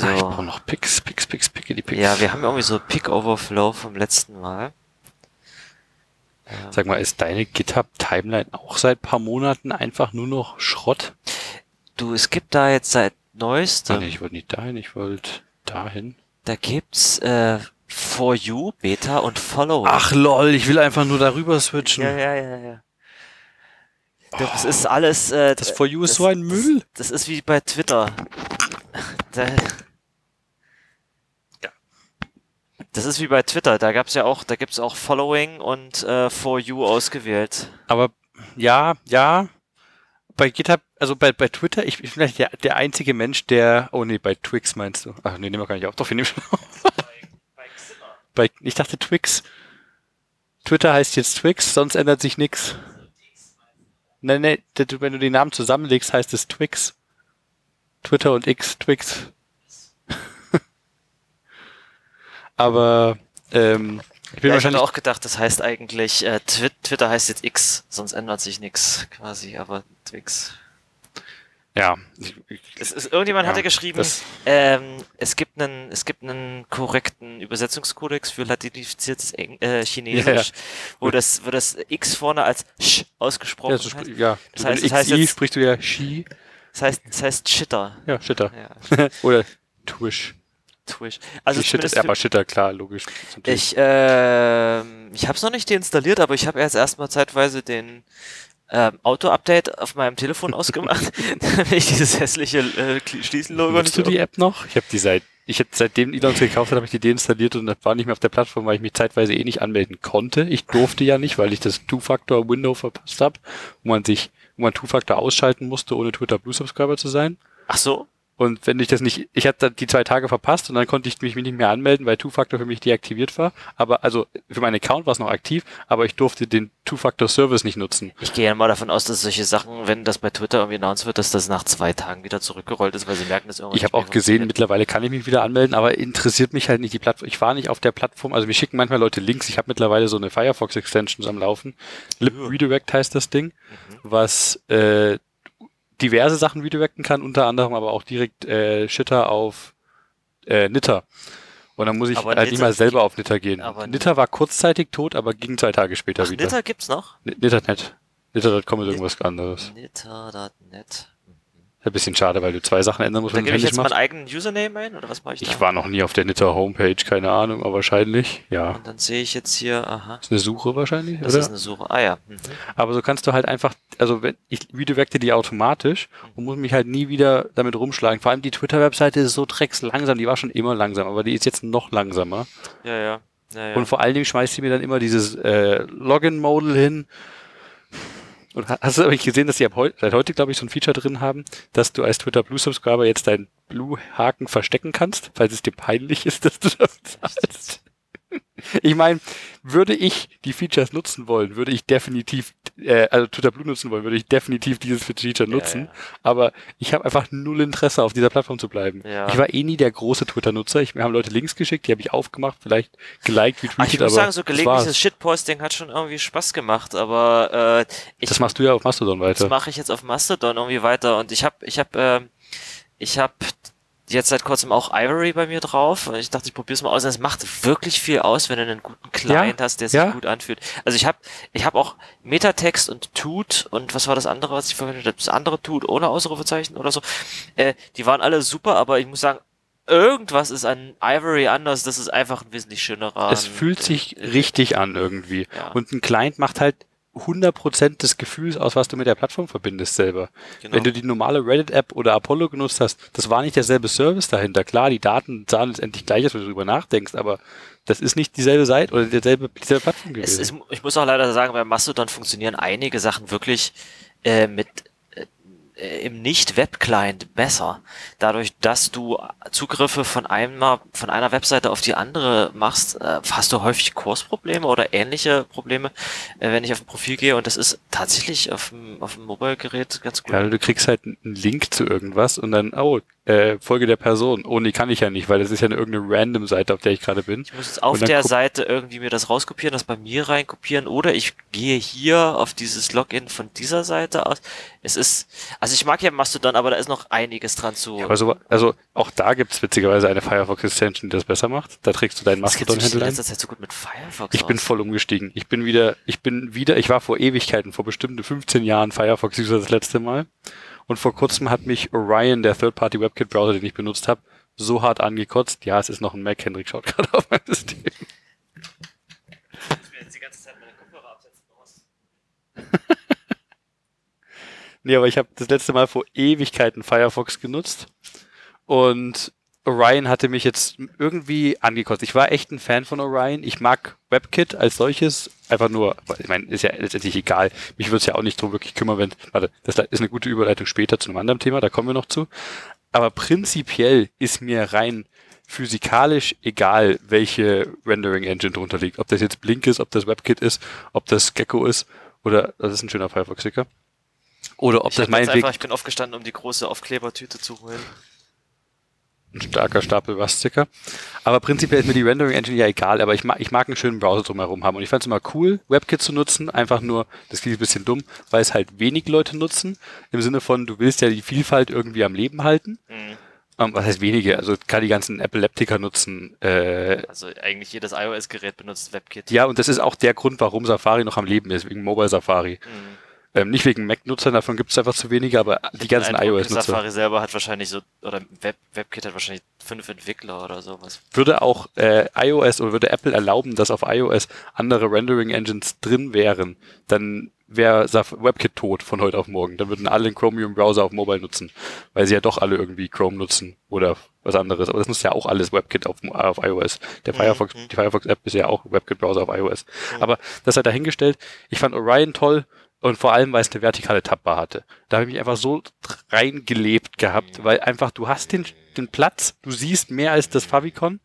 So. Ah, ich brauche noch Picks, Picks, Picks, die Picks. Ja, wir haben irgendwie so Pick Overflow vom letzten Mal. Sag mal, ist deine GitHub-Timeline auch seit paar Monaten einfach nur noch Schrott? du, es gibt da jetzt seit Ah, neuestem, nee, ich wollte nicht dahin, ich wollte dahin. da gibt's äh, For You, Beta und Follow. Ach lol, ich will einfach nur darüber switchen. Ja, ja, ja, ja. Das ist alles. Äh, Das For You ist so ein Müll. Das ist wie bei Twitter. Da, Ja. Das ist wie bei Twitter. Da gab's ja auch, da gibt's auch Following und äh, For You ausgewählt. Aber ja, ja. Bei GitHub, also bei, bei Twitter, ich, ich bin vielleicht der, der einzige Mensch, der. Oh nee, bei Twix meinst du. Ach nee, nehmen wir gar nicht auf. Doch, wir nehmen schon auf. Bei, ich dachte Twix. Twitter heißt jetzt Twix, sonst ändert sich nix. Nein, nein, wenn du die Namen zusammenlegst, heißt es Twix. Twitter und X, Twix. Aber ähm, ich bin Ja, ich wahrscheinlich habe auch gedacht, das heißt eigentlich, äh, Twi Twitter heißt jetzt X, sonst ändert sich nix quasi, aber Twix. ja. Ich, ich, Es ist, irgendjemand Ja, hatte geschrieben, ähm, es gibt einen, es gibt einen korrekten Übersetzungskodex für latinifiziertes Eng äh, Chinesisch, Ja, ja. wo das, wo das X vorne als Sch ausgesprochen ja, so, spr- ja. Das heißt- das heißt XI jetzt- sprichst du ja Shi. Das heißt, das heißt Chitter. Ja, Shitter. Ja, Oder Twish. Twitch. Also Also Shit ist aber Shitter, klar, logisch. Ich, ähm, ich habe es noch nicht deinstalliert, aber ich habe erst erstmal zeitweise den ähm, Auto-Update auf meinem Telefon ausgemacht, damit ich dieses hässliche äh, Schließen-Logo Nutzt du nicht die App noch? Ich habe die seit, ich hätte seitdem Elon gekauft hat, habe ich die deinstalliert und das war nicht mehr auf der Plattform, weil ich mich zeitweise eh nicht anmelden konnte. Ich durfte ja nicht, weil ich das Two-Factor-Window verpasst habe, wo man sich, wo man Two-Factor ausschalten musste, ohne Twitter Blue Subscriber zu sein. Ach so? Und wenn ich das nicht, ich hatte die zwei Tage verpasst und dann konnte ich mich nicht mehr anmelden, weil Two-Factor für mich deaktiviert war. Aber also für meinen Account war es noch aktiv, aber ich durfte den Two-Factor-Service nicht nutzen. Ich gehe ja mal davon aus, dass solche Sachen, wenn das bei Twitter irgendwie announced wird, dass das nach zwei Tagen wieder zurückgerollt ist, weil sie merken, dass irgendwas Ich habe auch gesehen, mittlerweile kann ich mich wieder anmelden, aber interessiert mich halt nicht die Plattform. Ich war nicht auf der Plattform, also mir schicken manchmal Leute Links. Ich habe mittlerweile so eine Firefox Extensions am Laufen. Ja. Redirect heißt das Ding, was äh, diverse Sachen redirecten kann, unter anderem aber auch direkt äh, Shitter auf äh, Nitter. Und dann muss ich Aber halt nicht Nitter- mal selber auf Nitter gehen. aber Nitter war kurzzeitig tot, aber ging zwei Tage später Ach, wieder. Nitter gibt's noch? Ni- Nitter.net. Nitter.com ist irgendwas anderes. Nitter.net. Ein bisschen schade, weil du zwei Sachen ändern musst, Da wenn du gebe ich jetzt meinen eigenen Username ein, oder was mache ich da? Ich war noch nie auf der Nitter Homepage, keine Ahnung, aber wahrscheinlich, ja. Und dann sehe ich jetzt hier, aha, ist eine Suche wahrscheinlich, das oder? ist eine Suche. Ah ja. Mhm. aber so kannst du halt einfach, also wenn ich redirecte die automatisch und muss mich halt nie wieder damit rumschlagen. Vor allem die Twitter-Webseite ist so dreckslangsam, die war schon immer langsam, aber die ist jetzt noch langsamer. Ja, ja. ja, ja. Und vor allen Dingen schmeißt sie mir dann immer dieses äh, Login-Modal hin. Und ha- hast du aber nicht gesehen, dass sie ab heute, seit heute, glaube ich, so ein Feature drin haben, dass du als Twitter Blue Subscriber jetzt deinen Blue-Haken verstecken kannst, falls es dir peinlich ist, dass du das zahlst. Ich meine, würde ich die Features nutzen wollen, würde ich definitiv, äh, also Twitter Blue nutzen wollen, würde ich definitiv dieses Feature Ja, nutzen. ja. Aber ich habe einfach null Interesse, auf dieser Plattform zu bleiben. Ja. Ich war eh nie der große Twitter-Nutzer. Ich, mir haben Leute Links geschickt, die habe ich aufgemacht, vielleicht geliked, retweetet, Ah, ich muss sagen, so das gelegentliches. Shitposting hat schon irgendwie Spaß gemacht, aber äh, ich, Das machst du ja auf Mastodon das weiter. mache ich jetzt auf Mastodon irgendwie weiter und ich habe ich habe ähm, ich habe jetzt seit kurzem auch Ivory bei mir drauf und ich dachte, ich probiere es mal aus. Es macht wirklich viel aus, wenn du einen guten Client hast, der sich ja. gut anfühlt. Also ich habe ich habe auch Metatext und Tut und was war das andere, was ich verwendet habe? Das andere Tut ohne Ausrufezeichen oder so. Äh, die waren alle super, aber ich muss sagen, irgendwas ist an Ivory anders. Das ist einfach ein wesentlich schönerer. Es fühlt sich richtig an irgendwie. Ja. Und ein Client macht halt 100% des Gefühls aus, was du mit der Plattform verbindest selber. Genau. Wenn du die normale Reddit-App oder Apollo genutzt hast, das war nicht derselbe Service dahinter. Klar, die Daten sahen letztendlich gleich aus, wenn du darüber nachdenkst, aber das ist nicht dieselbe Seite oder derselbe, dieselbe Plattform Es gewesen. ist, ich muss auch leider sagen, bei Mastodon funktionieren einige Sachen wirklich äh, mit im Nicht-Web-Client besser. Dadurch, dass du Zugriffe von einer, von einer Webseite auf die andere machst, äh, hast du häufig Kursprobleme oder ähnliche Probleme, äh, wenn ich auf ein Profil gehe. Und das ist tatsächlich auf dem, auf dem Mobile-Gerät ganz gut. Ja, du kriegst halt einen Link zu irgendwas und dann, oh, äh, Folge der Person. Oh nee, kann ich ja nicht, weil das ist ja eine irgendeine random Seite, auf der ich gerade bin. Ich muss jetzt auf der Seite irgendwie mir das rauskopieren, das bei mir reinkopieren oder ich gehe hier auf dieses Login von dieser Seite aus. Es ist, also ich mag ja Mastodon, aber da ist noch einiges dran zu. Aber so, also auch da gibt's witzigerweise eine Firefox Extension, die das besser macht. Da trägst du deinen Mastodon-Händler ein. so gut mit Firefox Ich bin aus. voll umgestiegen. Ich bin wieder, ich bin wieder, ich war vor Ewigkeiten, vor bestimmten 15 Jahren Firefox-User das letzte Mal. Und vor kurzem hat mich Orion, der Third-Party-WebKit-Browser, den ich benutzt habe, so hart angekotzt. Ja, es ist noch ein Mac, Hendrik schaut gerade auf mein System. Nee, aber ich habe das letzte Mal vor Ewigkeiten Firefox genutzt. Und Orion hatte mich jetzt irgendwie angekotzt. Ich war echt ein Fan von Orion. Ich mag WebKit als solches. Einfach nur, weil ich meine, ist ja letztendlich egal. Mich würde es ja auch nicht drum wirklich kümmern, wenn. Warte, das ist eine gute Überleitung später zu einem anderen Thema, da kommen wir noch zu. Aber prinzipiell ist mir rein physikalisch egal, welche Rendering Engine drunter liegt. Ob das jetzt Blink ist, ob das WebKit ist, ob das Gecko ist oder das ist ein schöner Firefox-Sticker. Oder ob Ich, das meinetwegen einfach, ich bin aufgestanden, um die große Aufklebertüte zu holen. Ein starker Stapel Rust-Sticker. Aber prinzipiell ist mir die Rendering Engine ja egal, aber ich mag, ich mag einen schönen Browser drumherum haben. Und ich fand es immer cool, WebKit zu nutzen, einfach nur, das klingt ein bisschen dumm, weil es halt wenig Leute nutzen. Im Sinne von, du willst ja die Vielfalt irgendwie am Leben halten. Mhm. Ähm, was heißt wenige? Also kann die ganzen Epileptiker nutzen. Äh, Also eigentlich jedes iOS-Gerät benutzt WebKit. ja, und das ist auch der Grund, warum Safari noch am Leben ist, wegen Mobile Safari. Mhm. Ähm, nicht wegen Mac-Nutzern, davon gibt es einfach zu wenige, aber die ganzen iOS-Nutzer. Safari selber hat wahrscheinlich so, oder Web, WebKit hat wahrscheinlich fünf Entwickler oder sowas. würde auch äh, iOS oder würde Apple erlauben, dass auf iOS andere Rendering Engines drin wären, dann wäre WebKit tot von heute auf morgen. Dann würden alle einen Chromium Browser auf Mobile nutzen, weil sie ja doch alle irgendwie Chrome nutzen oder was anderes. Aber das muss ja auch alles WebKit auf, auf iOS. Der Mhm, Firefox, mhm. die Firefox App ist ja auch WebKit Browser auf iOS. Aber das hat dahingestellt. Ich fand Orion toll. Und vor allem, weil es eine vertikale Tabbar hatte. Da habe ich mich einfach so reingelebt gehabt, weil einfach du hast den, den Platz, du siehst mehr als das Favicon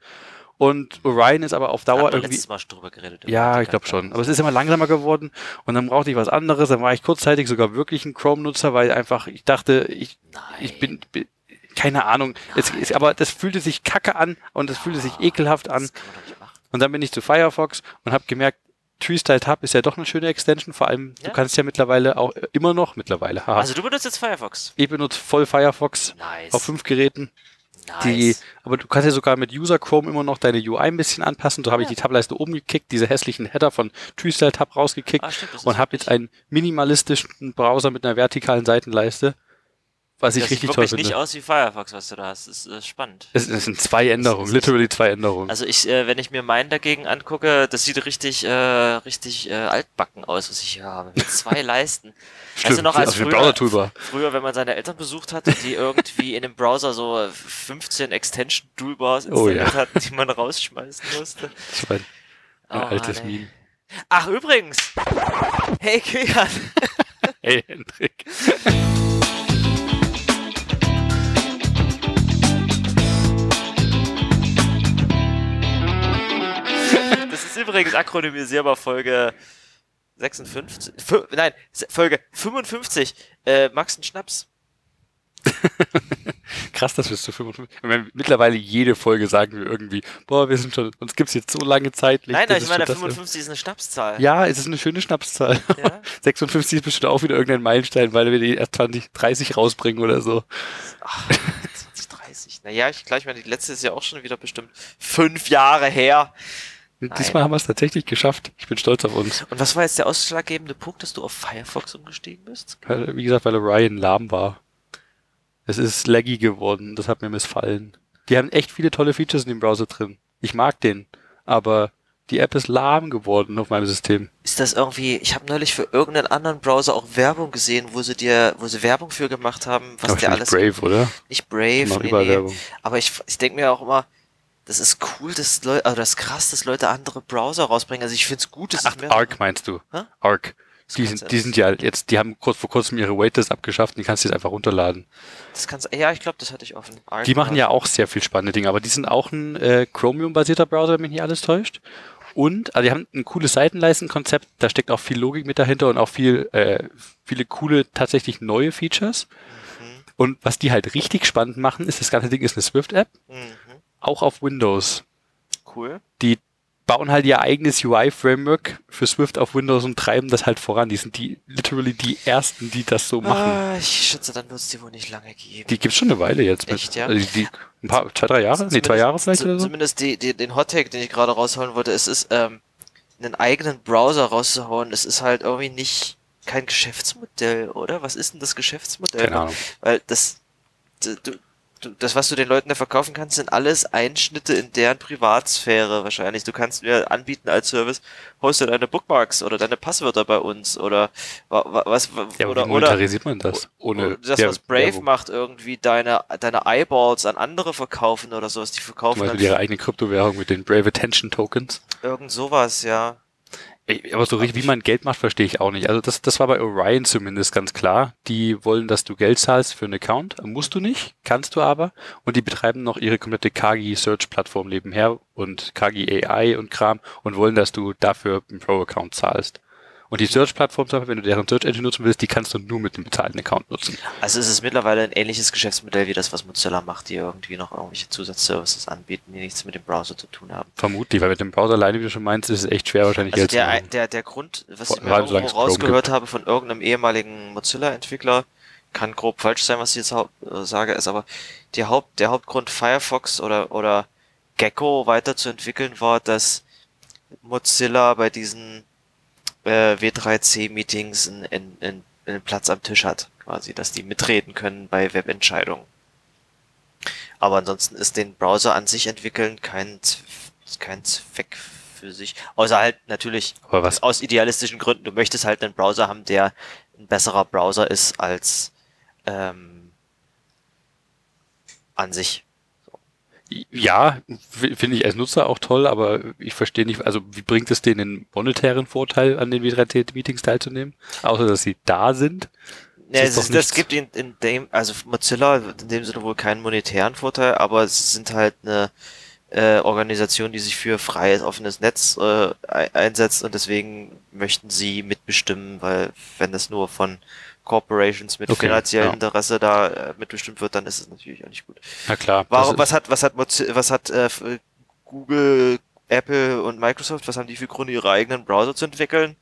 und Orion ist aber auf Da Dauer irgendwie. letztes Mal schon drüber geredet. Ja, ich glaube schon. Aber es ist immer langsamer geworden und dann brauchte ich was anderes. Dann war ich kurzzeitig sogar wirklich ein Chrome-Nutzer, weil einfach ich dachte, ich, Nein. ich bin, bin keine Ahnung. Es, ist, aber das fühlte sich kacke an und das fühlte sich ekelhaft an. Und dann bin ich zu Firefox und habe gemerkt, TreeStyle Tab ist ja doch eine schöne Extension. Vor allem, Ja. du kannst ja mittlerweile auch äh, immer noch, mittlerweile, haha. Also du benutzt jetzt Firefox. ich benutze voll Firefox Nice. auf fünf Geräten. nice. Die, aber du kannst ja sogar mit User Chrome immer noch deine UI ein bisschen anpassen. So habe ich die Tableiste oben gekickt, diese hässlichen Header von TreeStyle Tab rausgekickt Ah, stimmt, und habe jetzt einen minimalistischen Browser mit einer vertikalen Seitenleiste, was ich das richtig sieht toll wirklich nicht finde. aus wie Firefox, was du da hast. Das ist äh, spannend. Es, es sind zwei Änderungen, ist- literally zwei Änderungen. Also ich, äh, wenn ich mir meinen dagegen angucke, das sieht richtig, äh, richtig äh, altbacken aus, was ich hier habe. Mit zwei Leisten. weißt du noch, als also früher, früher, wenn man seine Eltern besucht hat und die irgendwie in dem Browser so 15 Extension-Toolbars Oh, installiert ja. hatten, die man rausschmeißen musste. Das war ein, ein Oh, altes Mann. Meme. Ach, übrigens. Hey, Kilian. Hey, Hendrik. ist übrigens akronymisierbar Folge 56. Fü- nein, Folge 55. Äh, Max ein Schnaps. Krass, dass wir es zu 55. Ich meine, mittlerweile jede Folge sagen wir irgendwie, boah, wir sind schon, uns gibt's jetzt so lange Zeit. Nein, nein, ich meine, schon das- 55 ist eine Schnapszahl. Ja, es ist eine schöne Schnapszahl. Ja? 56 ist bestimmt auch wieder irgendein Meilenstein, weil wir die erst 20, 30 rausbringen oder so. Ach, 2030. Naja, ich gleich meine, die letzte ist ja auch schon wieder bestimmt fünf Jahre her. Diesmal haben wir es tatsächlich geschafft. Ich bin stolz auf uns. Und was war jetzt der ausschlaggebende Punkt, dass du auf Firefox umgestiegen bist? Weil, Wie gesagt, weil Orion lahm war. Es ist laggy geworden. Das hat mir missfallen. Die haben echt viele tolle Features in dem Browser drin. Ich mag den. Aber die App ist lahm geworden auf meinem System. Ist das irgendwie, ich habe neulich für irgendeinen anderen Browser auch Werbung gesehen, wo sie dir, wo sie Werbung für gemacht haben, was Aber der schon alles nicht Brave, oder? Nicht Brave, machen nee, nee. Werbung. Aber ich, ich denke mir auch immer, das ist cool, dass Leute, also das ist krass, dass Leute andere Browser rausbringen. Also ich find's gut, dass Ach, es mehr. Arc meinst du? Hä? Arc. Das Die sind, die sind ja jetzt, die haben kurz vor kurzem ihre Waitlist abgeschafft und die kannst du jetzt einfach runterladen. Das kannst, ja, ich glaube, das hatte ich offen. Arc Die machen ja auch sehr viel spannende Dinge, aber die sind auch ein äh, Chromium-basierter Browser, wenn mich nicht alles täuscht. Und also die haben ein cooles Seitenleistenkonzept, da steckt auch viel Logik mit dahinter und auch viel, äh, viele coole, tatsächlich neue Features. Und was die halt richtig spannend machen, ist, das ganze Ding ist eine Swift-App, Mhm. Auch auf Windows. Cool. Die bauen halt ihr eigenes UI-Framework für Swift auf Windows und treiben das halt voran. Die sind die literally die ersten, die das so machen. Ah, ich schätze, dann wird es die wohl nicht lange geben. Die gibt's schon eine Weile jetzt. Echt, ja? Also die, ein paar, zwei, drei Jahre? Nee, zwei Jahre vielleicht oder so? Zumindest die, die, den Hottake, den ich gerade rausholen wollte, es ist, ähm, einen eigenen Browser rauszuhauen, es ist halt irgendwie nicht kein Geschäftsmodell, oder? Was ist denn das Geschäftsmodell? Keine Ahnung. Weil das, du, das, was du den Leuten da verkaufen kannst, sind alles Einschnitte in deren Privatsphäre wahrscheinlich. Du kannst mir anbieten als Service, hoste deine Bookmarks oder deine Passwörter bei uns oder wa- wa- was Ja, oder wie monetarisiert man das? Ohne das, was Brave Werbung. macht, irgendwie deine, deine Eyeballs an andere verkaufen oder sowas. Die Zum verkaufen Beispiel dann ihre eigene Kryptowährung mit den Brave Attention Tokens. irgend sowas, ja. Aber so richtig, wie man Geld macht, verstehe ich auch nicht. Also das, das war bei Orion zumindest ganz klar. Die wollen, dass du Geld zahlst für einen Account. Musst du nicht, kannst du aber. Und die betreiben noch ihre komplette Kagi Search Plattform nebenher und Kagi AI und Kram und wollen, dass du dafür einen Pro-Account zahlst. Und die Search-Plattform, wenn du deren Search Engine nutzen willst, die kannst du nur mit einem bezahlten Account nutzen. Also es ist mittlerweile ein ähnliches Geschäftsmodell wie das, was Mozilla macht, die irgendwie noch irgendwelche Zusatzservices anbieten, die nichts mit dem Browser zu tun haben. Vermutlich, weil mit dem Browser alleine, wie du schon meinst, ist es echt schwer wahrscheinlich Also zu der, der, der Grund, was Vor ich mir es Chrome rausgehört habe von irgendeinem ehemaligen Mozilla-Entwickler, kann grob falsch sein, was ich jetzt äh, sage, ist aber die Haupt, der Hauptgrund Firefox oder, oder Gecko weiterzuentwickeln war, dass Mozilla bei diesen äh, W3C-Meetings einen, einen, einen, Platz am Tisch hat, quasi, dass die mitreden können bei Webentscheidungen. Aber ansonsten ist den Browser an sich entwickeln kein, kein Zweck für sich. Außer halt natürlich aus idealistischen Gründen. Du möchtest halt einen Browser haben, der ein besserer Browser ist als ähm, an sich. Ja, finde ich als Nutzer auch toll, aber ich verstehe nicht, also wie bringt es denen einen monetären Vorteil, an den W3C-Meetings teilzunehmen? Außer, dass sie da sind? Ja, doch ist, das gibt in, in dem, also Mozilla in dem Sinne wohl keinen monetären Vorteil, aber es sind halt eine äh, Organisation, die sich für freies, offenes Netz äh, ei- einsetzt und deswegen möchten sie mitbestimmen, weil wenn das nur von Corporations mit Okay, finanziellem ja. Interesse da äh, mitbestimmt wird, dann ist es natürlich auch nicht gut. Na klar. Warum, das was hat, was hat, was hat äh, Google, Apple und Microsoft, was haben die für Gründe, ihre eigenen Browser zu entwickeln?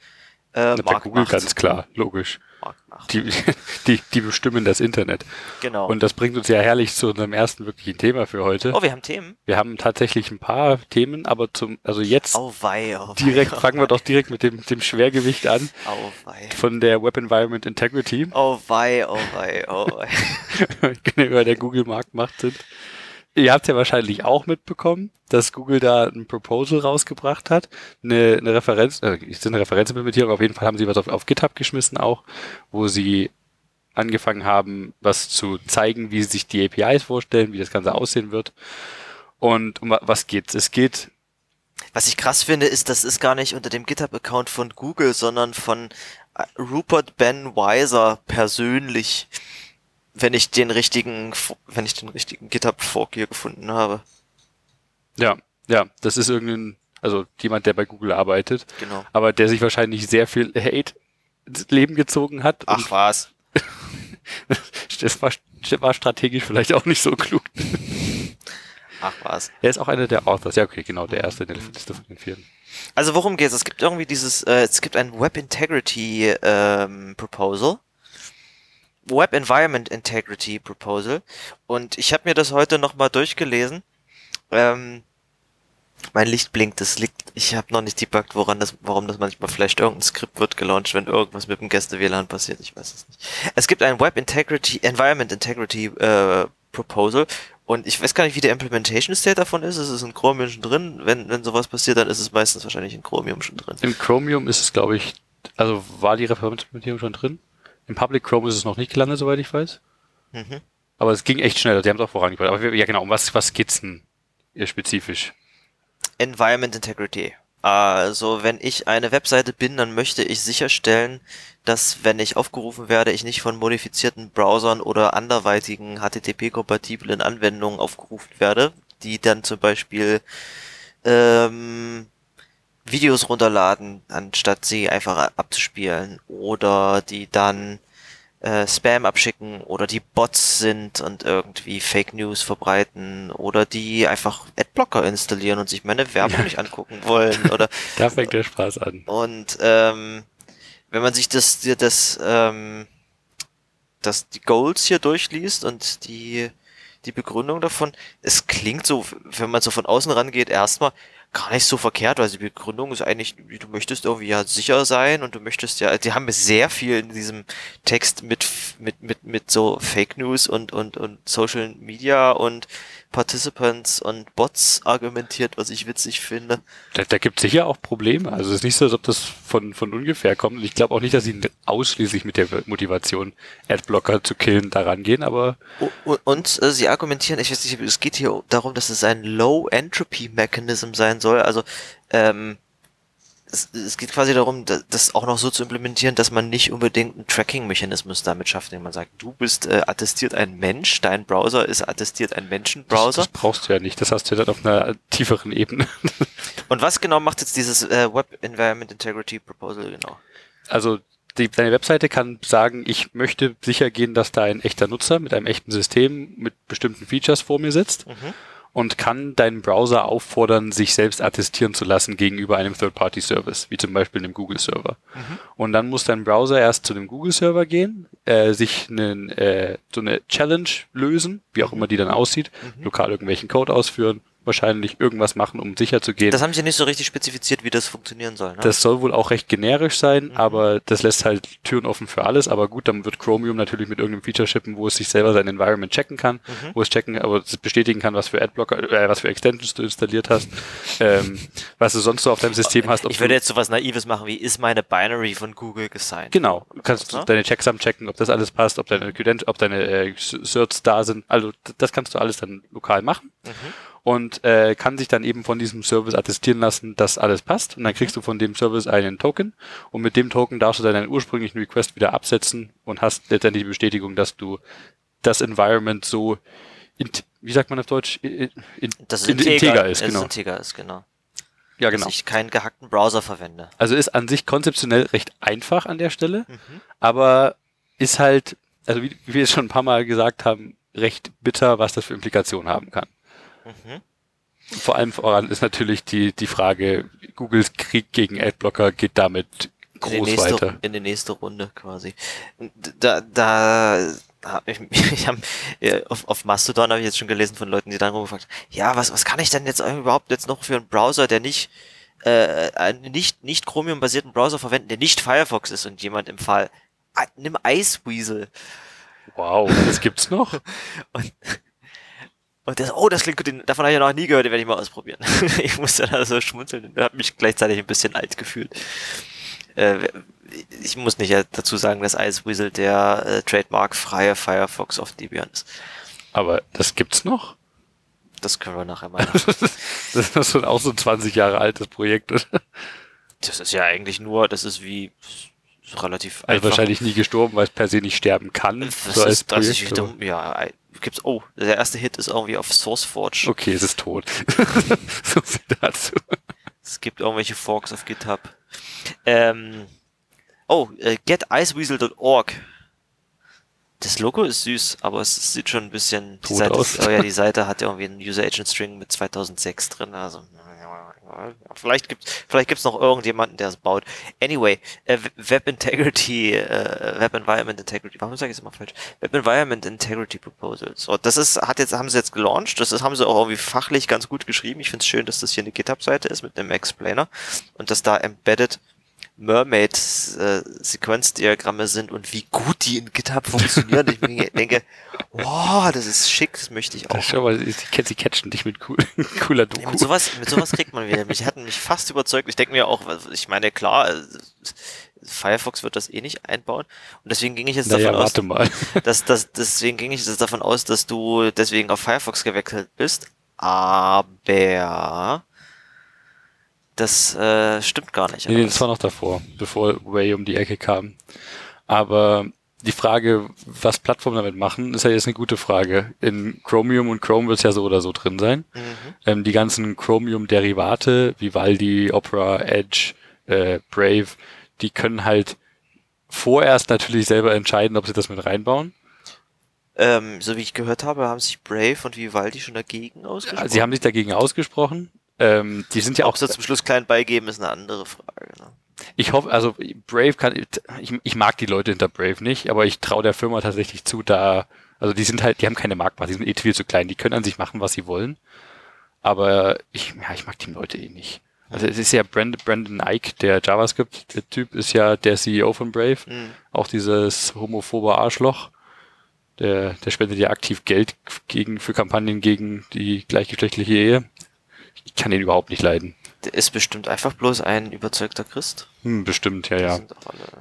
Äh, bei Google Marktmacht. ganz klar, logisch. Die, die, die bestimmen das Internet. Genau. Und das bringt uns ja herrlich zu unserem ersten wirklichen Thema für heute. oh, wir haben Themen. Wir haben tatsächlich ein paar Themen, aber zum, also jetzt Oh wei, oh wei, direkt, oh fangen wir wei, doch direkt mit dem, dem Schwergewicht an wei. von der Web Environment Integrity, Oh wei, oh wei, oh wei. gegenüber der Google Marktmacht sind. Ihr habt ja wahrscheinlich auch mitbekommen, dass Google da ein Proposal rausgebracht hat, eine, eine Referenz, äh, ist eine Referenzimplementierung, auf jeden Fall haben sie was auf, auf GitHub geschmissen auch, wo sie angefangen haben, was zu zeigen, wie sie sich die APIs vorstellen, wie das Ganze aussehen wird. Und um wa- was geht's? Es geht Was ich krass finde, ist, das ist gar nicht unter dem GitHub-Account von Google, sondern von äh, Rupert Ben Weiser persönlich. Wenn ich den richtigen, wenn ich den richtigen GitHub-Fork hier gefunden habe. Ja, ja, das ist irgendein, also jemand, der bei Google arbeitet, Genau. aber der sich wahrscheinlich sehr viel Hate ins Leben gezogen hat. Ach was. Das war, war strategisch vielleicht auch nicht so klug. Ach was. Er ist auch einer der Authors. Ja, okay, genau, der erste in der Liste von den vier. Also worum geht's? Es gibt irgendwie dieses, äh, es gibt ein Web Integrity ähm, Proposal. Web Environment Integrity Proposal. Und ich habe mir das heute nochmal durchgelesen. Ähm, mein Licht blinkt, das liegt, ich habe noch nicht debuggt, woran das, warum das manchmal vielleicht irgendein Skript wird gelauncht, wenn irgendwas mit dem Gäste-WLAN passiert, ich weiß es nicht. Es gibt ein Web Integrity, Environment Integrity äh, Proposal und ich weiß gar nicht, wie der Implementation State davon ist. Es ist in Chromium schon drin. Wenn, wenn sowas passiert, dann ist es meistens wahrscheinlich in Chromium schon drin. Im Chromium ist es, glaube ich, also war die Referenzimplementierung schon drin. Im Public Chrome ist es noch nicht gelandet, soweit ich weiß. Mhm. Aber es ging echt schnell, die haben es auch vorangebracht. Aber wir- ja genau, um was, was geht's denn spezifisch? Environment Integrity. Also, wenn ich eine Webseite bin, dann möchte ich sicherstellen, dass, wenn ich aufgerufen werde, ich nicht von modifizierten Browsern oder anderweitigen HTTP-kompatiblen Anwendungen aufgerufen werde, die dann zum Beispiel ähm, Videos runterladen, anstatt sie einfach abzuspielen, oder die dann äh, Spam abschicken oder die Bots sind und irgendwie Fake News verbreiten oder die einfach Adblocker installieren und sich meine Werbung nicht angucken wollen oder da fängt der Spaß an. Und ähm, wenn man sich das das ähm, das die Goals hier durchliest und die die Begründung davon, es klingt so, wenn man so von außen rangeht, erstmal, gar nicht so verkehrt, weil die Begründung ist eigentlich, du möchtest irgendwie ja sicher sein und du möchtest ja, die haben sehr viel in diesem Text mit, mit, mit, mit so Fake News und, und, und Social Media und Participants und Bots argumentiert, was ich witzig finde. Da, da gibt sicher auch Probleme. Also es ist nicht so, als ob das von, von ungefähr kommt. Und ich glaube auch nicht, dass sie ausschließlich mit der Motivation, Adblocker zu killen, daran gehen, aber. Und, und äh, sie argumentieren, ich weiß nicht, es geht hier darum, dass es ein Low-Entropy-Mechanism sein soll. Also ähm, es, es geht quasi darum, das auch noch so zu implementieren, dass man nicht unbedingt einen Tracking-Mechanismus damit schafft, indem man sagt, du bist äh, attestiert ein Mensch, dein Browser ist attestiert ein Menschenbrowser. Das, das brauchst du ja nicht, das hast du ja dann auf einer tieferen Ebene. Und was genau macht jetzt dieses äh, Web Environment Integrity Proposal genau? Also die, deine Webseite kann sagen, ich möchte sicher gehen, dass da ein echter Nutzer mit einem echten System mit bestimmten Features vor mir sitzt. Mhm und kann deinen Browser auffordern, sich selbst attestieren zu lassen gegenüber einem Third-Party-Service, wie zum Beispiel einem Google-Server. Mhm. Und dann muss dein Browser erst zu dem Google-Server gehen, äh, sich einen, äh, so eine Challenge lösen, wie auch immer die dann aussieht, mhm. lokal irgendwelchen Code ausführen, wahrscheinlich irgendwas machen, um sicher zu gehen. Das haben sie nicht so richtig spezifiziert, wie das funktionieren soll. Ne? Das soll wohl auch recht generisch sein, mhm. aber das lässt halt Türen offen für alles. Aber gut, dann wird Chromium natürlich mit irgendeinem Feature shippen, wo es sich selber sein Environment checken kann, mhm. wo es checken, aber es bestätigen kann, was für Adblocker, äh, was für Extensions du installiert hast, ähm, was du sonst so auf deinem System hast. ich würde jetzt so was Naives machen, wie ist meine Binary von Google gesigned? Genau, du kannst ne? deine Checksum checken, ob das alles passt, ob deine ob deine äh, Certs da sind. Also das kannst du alles dann lokal machen. Mhm und äh, kann sich dann eben von diesem Service attestieren lassen, dass alles passt. Und dann kriegst du von dem Service einen Token und mit dem Token darfst du dann deinen ursprünglichen Request wieder absetzen und hast letztendlich die Bestätigung, dass du das Environment so, in, wie sagt man auf Deutsch, in, in, das ist integer, integer ist. Genau. integer ist, genau. Ja, genau. Dass ich keinen gehackten Browser verwende. Also ist an sich konzeptionell recht einfach an der Stelle, mhm. aber ist halt, also wie, wie wir es schon ein paar Mal gesagt haben, recht bitter, was das für Implikationen haben kann. Mhm. Vor allem voran ist natürlich die, die Frage, Googles Krieg gegen Adblocker geht damit groß in nächste, weiter. In die nächste Runde quasi. Da, da hab ich, ich hab, auf, auf Mastodon habe ich jetzt schon gelesen von Leuten, die dann rumgefragt ja, was, was kann ich denn jetzt überhaupt jetzt noch für einen Browser, der nicht äh, einen nicht, nicht Chromium-basierten Browser verwenden, der nicht Firefox ist und jemand im Fall, ah, nimm Iceweasel. Wow, das gibt's noch? und und das, oh, das klingt gut, davon habe ich ja noch nie gehört, den werde ich mal ausprobieren. ich musste da so schmunzeln und habe mich gleichzeitig ein bisschen alt gefühlt. Äh, ich muss nicht dazu sagen, dass Iceweasel der äh, trademark-freie Firefox auf Debian ist. Aber das gibt's noch? Das können wir nachher mal. das ist auch so ein 20 Jahre altes Projekt, oder? Das ist ja eigentlich nur, das ist wie relativ also einfach. wahrscheinlich nie gestorben, weil es per se nicht sterben kann. Das so ist, das ist, ja, gibt's, oh, der erste Hit ist irgendwie auf SourceForge. Okay, es ist tot. so viel dazu. Es gibt irgendwelche Forks auf GitHub. Ähm, oh, äh, geticeweasel.org. Das Logo ist süß, aber es sieht schon ein bisschen, die Seite, aus. oh ja, die Seite hat irgendwie einen User Agent String mit 2006 drin, also Vielleicht gibt's, vielleicht gibt's noch irgendjemanden, der es baut. Anyway, äh, Web Integrity, äh, Web Environment Integrity, warum sage ich es immer falsch? Web Environment Integrity Proposals. So, das ist, hat jetzt, haben sie jetzt gelauncht. Das ist, haben sie auch irgendwie fachlich ganz gut geschrieben. Ich finde es schön, dass das hier eine GitHub-Seite ist mit einem Explainer und dass da embedded Mermaid-Sequenzdiagramme äh, sind und wie gut die in GitHub funktionieren. ich denke, wow, das ist schick, das möchte ich auch. Schau mal, sie, sie catchen dich mit cool, cooler Doku. Ja, mit, sowas, mit sowas kriegt man wieder. Mich hatten mich fast überzeugt. Ich denke mir auch, ich meine, klar, äh, Firefox wird das eh nicht einbauen. Und deswegen ging ich jetzt naja, davon aus, mal. Dass, dass, deswegen ging ich jetzt davon aus, dass du deswegen auf Firefox gewechselt bist. Aber das äh, stimmt gar nicht. Nee, das war noch davor, bevor Way um die Ecke kam. Aber die Frage, was Plattformen damit machen, ist ja jetzt eine gute Frage. In Chromium und Chrome wird es ja so oder so drin sein. Mhm. Ähm, die ganzen Chromium-Derivate, Vivaldi, Opera, Edge, äh, Brave, die können halt vorerst natürlich selber entscheiden, ob sie das mit reinbauen. Ähm, so wie ich gehört habe, haben sich Brave und Vivaldi schon dagegen ausgesprochen. Sie haben sich dagegen ausgesprochen. Ähm, die sind ja auch sie zum Schluss klein beigeben, ist eine andere Frage. Ne? Ich hoffe, also Brave kann, ich, ich mag die Leute hinter Brave nicht, aber ich traue der Firma tatsächlich zu, da, also die sind halt, die haben keine Marktmacht, die sind eh viel zu klein, die können an sich machen, was sie wollen. Aber ich, ja, ich mag die Leute eh nicht. Also es ist ja Brandon, Brandon Ike, der JavaScript, der Typ ist ja der CEO von Brave, Mhm. auch dieses homophobe Arschloch. Der, der spendet ja aktiv Geld gegen, für Kampagnen gegen die gleichgeschlechtliche Ehe. Ich kann ihn überhaupt nicht leiden. Der ist bestimmt einfach bloß ein überzeugter Christ. Hm, bestimmt, ja, ja.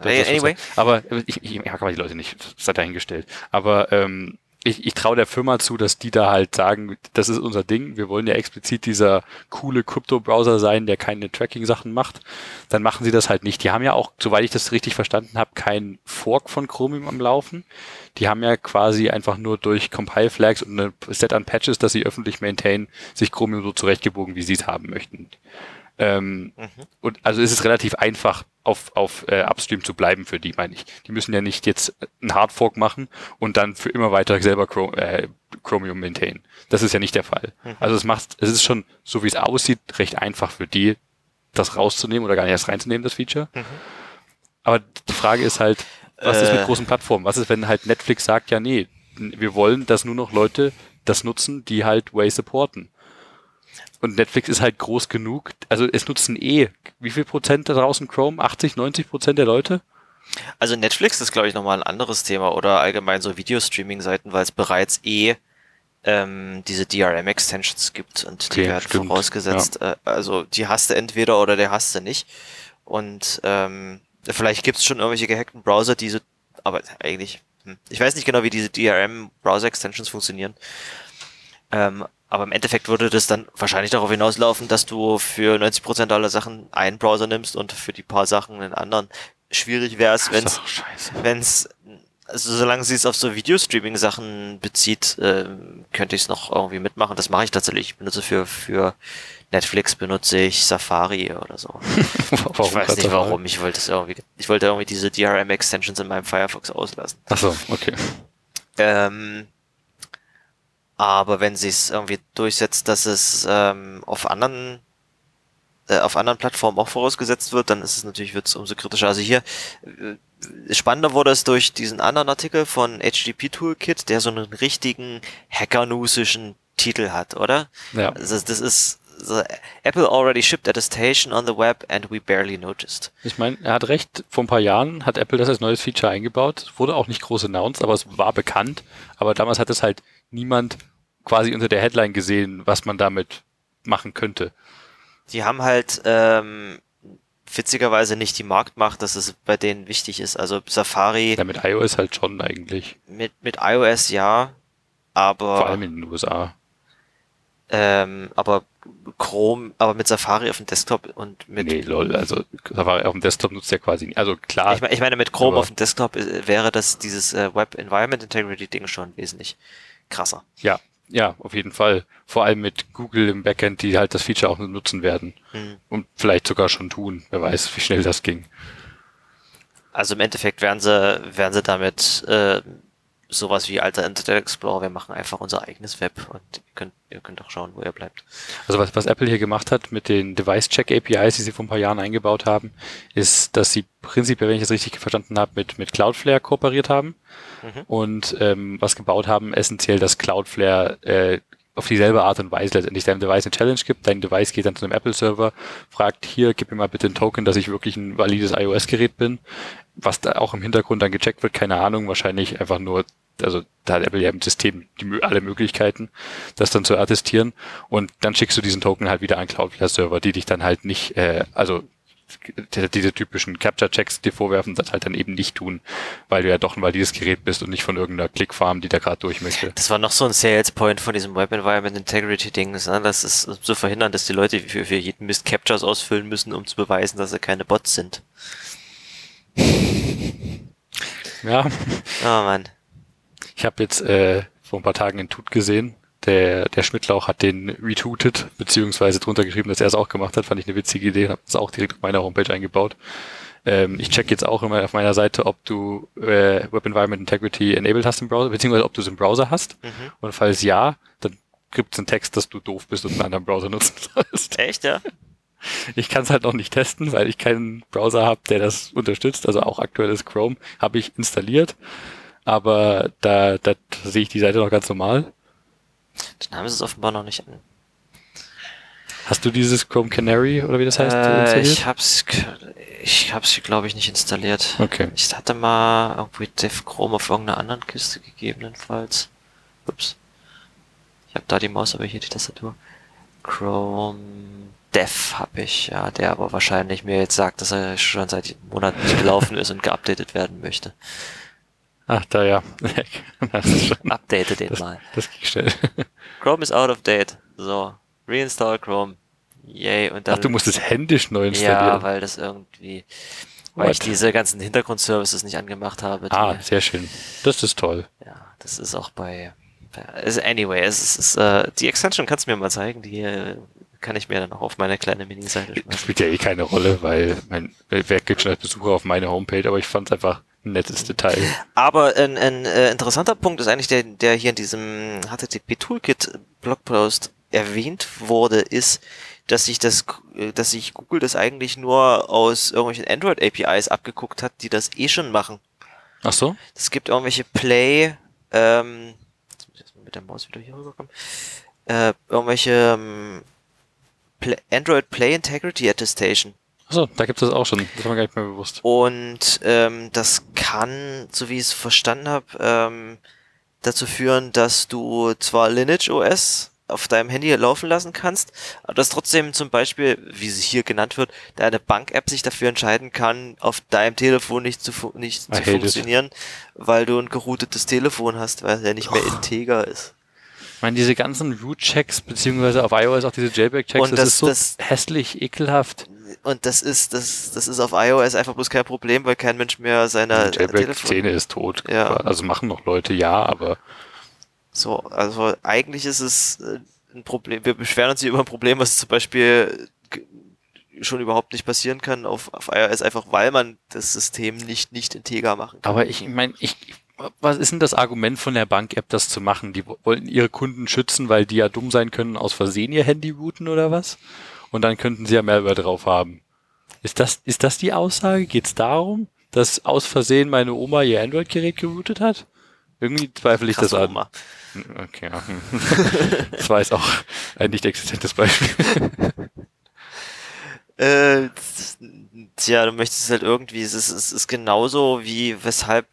alle- anyway. Aber ich, ich mag aber die Leute nicht, das sei dahingestellt. Aber ähm, ich, ich traue der Firma zu, dass die da halt sagen, das ist unser Ding, wir wollen ja explizit dieser coole Krypto-Browser sein, der keine Tracking-Sachen macht. Dann machen sie das halt nicht. Die haben ja auch, soweit ich das richtig verstanden habe, keinen Fork von Chromium am Laufen. Die haben ja quasi einfach nur durch Compile-Flags und ein Set an Patches, das sie öffentlich maintainen, sich Chromium so zurechtgebogen, wie sie es haben möchten. Ähm, Mhm. und also ist es relativ einfach, auf, auf äh, Upstream zu bleiben für die, meine ich. Die müssen ja nicht jetzt einen Hardfork machen und dann für immer weiter selber Chrom äh, Chromium maintainen. Das ist ja nicht der Fall. Mhm. Also es macht, es ist schon, so wie es aussieht, recht einfach für die, das rauszunehmen oder gar nicht erst reinzunehmen, das Feature. Mhm. Aber die Frage ist halt, was ist mit Äh. großen Plattformen? Was ist, wenn halt Netflix sagt, ja, nee, wir wollen, dass nur noch Leute das nutzen, die halt Way supporten. Und Netflix ist halt groß genug. Also es nutzen eh, wie viel Prozent da draußen Chrome? 80, 90 Prozent der Leute? Also Netflix ist, glaube ich, nochmal ein anderes Thema oder allgemein so Videostreaming-Seiten, weil es bereits eh ähm, diese DRM-Extensions gibt und die Okay, werden stimmt, vorausgesetzt. Äh, also die hast du entweder oder der hast du nicht. Und ähm, vielleicht gibt es schon irgendwelche gehackten Browser, die so, aber eigentlich, hm, ich weiß nicht genau, wie diese DRM-Browser-Extensions funktionieren. Ähm, aber im Endeffekt würde das dann wahrscheinlich darauf hinauslaufen, dass du für 90% aller Sachen einen Browser nimmst und für die paar Sachen einen anderen. Schwierig wäre es, wenn es also solange sie es auf so Videostreaming-Sachen bezieht, ähm, könnte ich es noch irgendwie mitmachen. Das mache ich tatsächlich. Ich benutze für, für Netflix benutze ich Safari oder so. Warum ich weiß nicht warum. Ich wollte es irgendwie, ich wollte irgendwie diese DRM-Extensions in meinem Firefox auslassen. Ach so, okay. Ähm, aber wenn sie es irgendwie durchsetzt, dass es ähm, auf anderen äh, auf anderen Plattformen auch vorausgesetzt wird, dann ist es natürlich wird's umso kritischer. Also hier äh, spannender wurde es durch diesen anderen Artikel von HTTP Toolkit, der so einen richtigen hackernusischen Titel hat, oder? Ja. Also das ist so, Apple already shipped attestation on the web and we barely noticed. Ich meine, er hat recht, vor ein paar Jahren hat Apple das als neues Feature eingebaut. Wurde auch nicht groß announced, aber es war bekannt. Aber damals hat es halt niemand quasi unter der Headline gesehen, was man damit machen könnte. Die haben halt ähm, witzigerweise nicht die Marktmacht, dass es bei denen wichtig ist. Also Safari Ja, mit iOS halt schon eigentlich. mit, mit iOS ja, aber Vor allem in den USA. ähm, aber Chrome, aber mit Safari auf dem Desktop und mit nee, lol, also Safari auf dem Desktop nutzt ja quasi nicht. Also klar, ich, meine, ich meine mit Chrome auf dem Desktop äh, wäre das dieses äh, Web Environment Integrity Ding schon wesentlich krasser. ja, ja, auf jeden Fall. Vor allem mit Google im Backend, die halt das Feature auch nutzen werden. Hm. Und vielleicht sogar schon tun. Wer weiß, wie schnell das ging. Also im Endeffekt werden sie werden sie damit äh, sowas wie alter Internet Explorer, wir machen einfach unser eigenes Web und ihr könnt ihr könnt auch schauen, wo ihr bleibt. Also was, was Apple hier gemacht hat mit den Device-Check-APIs, die sie vor ein paar Jahren eingebaut haben, ist, dass sie prinzipiell, wenn ich das richtig verstanden habe, mit, mit Cloudflare kooperiert haben Mhm. und ähm, was gebaut haben, essentiell, dass Cloudflare äh, auf dieselbe Art und Weise letztendlich deinem Device eine Challenge gibt. Dein Device geht dann zu einem Apple-Server, fragt hier, gib mir mal bitte einen Token, dass ich wirklich ein valides iOS-Gerät bin. Was da auch im Hintergrund dann gecheckt wird, keine Ahnung, wahrscheinlich einfach nur, also da hat Apple ja im System die, alle Möglichkeiten, das dann zu attestieren. Und dann schickst du diesen Token halt wieder an Cloudflare-Server, die dich dann halt nicht, äh, also die- diese typischen Capture-Checks dir vorwerfen, das halt dann eben nicht tun, weil du ja doch ein valides Gerät bist und nicht von irgendeiner Clickfarm, die da gerade durch möchte. Das war noch so ein Sales Point von diesem Web Environment Integrity Ding, ne? das ist um zu verhindern, dass die Leute für, für jeden Mist Captures ausfüllen müssen, um zu beweisen, dass sie keine Bots sind. Ja, Oh Mann. Ich habe jetzt äh, vor ein paar Tagen einen Tut gesehen. Der, der Schmidtlauch hat den retweetet, beziehungsweise drunter geschrieben, dass er es auch gemacht hat. Fand ich eine witzige Idee. Habe es auch direkt auf meiner Homepage eingebaut. Ähm, ich check jetzt auch immer auf meiner Seite, ob du äh, Web Environment Integrity enabled hast im Browser, beziehungsweise ob du es im Browser hast. Mhm. Und falls ja, dann gibt es einen Text, dass du doof bist und einen anderen Browser nutzen sollst. Echt, ja? Ich kann es halt noch nicht testen, weil ich keinen Browser habe, der das unterstützt. Also auch aktuelles Chrome habe ich installiert. Aber da, da sehe ich die Seite noch ganz normal. Dann haben sie es offenbar noch nicht an. Hast du dieses Chrome Canary oder wie das heißt? Äh, ich hab's, ich hab's, glaube ich, nicht installiert. okay. Ich hatte mal irgendwie Dev Chrome auf irgendeiner anderen Kiste gegebenenfalls. Ups. Ich habe da die Maus, aber hier die Tastatur. Chrome Dev habe ich, ja, der aber wahrscheinlich mir jetzt sagt, dass er schon seit Monaten nicht gelaufen ist und geupdatet werden möchte. Ach, da ja. ist Update den das, mal. das ging schnell. Chrome is out of date. So. Reinstall Chrome. Yay. Und dann. Ach, du musst es händisch neu installieren. Ja, weil das irgendwie, weil ich What? diese ganzen Hintergrundservices nicht angemacht habe. Ah, sehr schön. Das ist toll. Ja, das ist auch bei, also anyway, es ist, es ist äh, die Extension kannst du mir mal zeigen, die äh, kann ich mir dann auch auf meine kleine Mini-Seite Das spielt ja eh keine Rolle, weil mein wer geht schon als Besucher auf meine Homepage, aber ich fand es einfach ein nettes Detail. Aber ein, ein äh, interessanter Punkt ist eigentlich der, der hier in diesem HTTP Toolkit Blogpost erwähnt wurde, ist, dass sich das, äh, dass sich Google das eigentlich nur aus irgendwelchen Android APIs abgeguckt hat, die das eh schon machen. Ach so? Es gibt irgendwelche Play, ähm, jetzt muss ich erstmal mit der Maus wieder hier rüberkommen, äh, irgendwelche ähm, Pla- Android Play Integrity Attestation. Achso, da gibt es das auch schon. Das war mir gar nicht mehr bewusst. Und ähm, das kann, so wie ich es verstanden habe, ähm, dazu führen, dass du zwar Lineage OS auf deinem Handy laufen lassen kannst, aber dass trotzdem zum Beispiel, wie sie hier genannt wird, deine Bank-App sich dafür entscheiden kann, auf deinem Telefon nicht zu, fu- nicht I zu hate it. funktionieren, weil du ein geroutetes Telefon hast, weil es ja nicht mehr Och. integer ist. Ich meine, diese ganzen Root-Checks, beziehungsweise auf iOS auch diese Jailbreak-Checks, Und das, das- ist so das- hässlich, ekelhaft. Und das ist, das, das ist auf iOS einfach bloß kein Problem, weil kein Mensch mehr seine Die äh, Telefon ist tot. Ja. Also machen noch Leute, ja, aber So, also eigentlich ist es äh, ein Problem. Wir beschweren uns hier über ein Problem, was zum Beispiel schon überhaupt nicht passieren kann auf, auf iOS, einfach weil man das System nicht, nicht integer machen kann. Aber ich meine, ich, was ist denn das Argument von der Bank-App, das zu machen? Die wo- wollten ihre Kunden schützen, weil die ja dumm sein können, aus Versehen ihr Handy booten oder was? Und dann könnten sie ja Malware drauf haben. Ist das, ist das die Aussage? Geht es darum, dass aus Versehen meine Oma ihr Android-Gerät geroutet hat? Irgendwie zweifle ich das Krasse an. Oma. Okay, ja. das war jetzt auch ein nicht existentes Beispiel. Äh, das- tja, du möchtest halt irgendwie, es ist, es ist genauso wie weshalb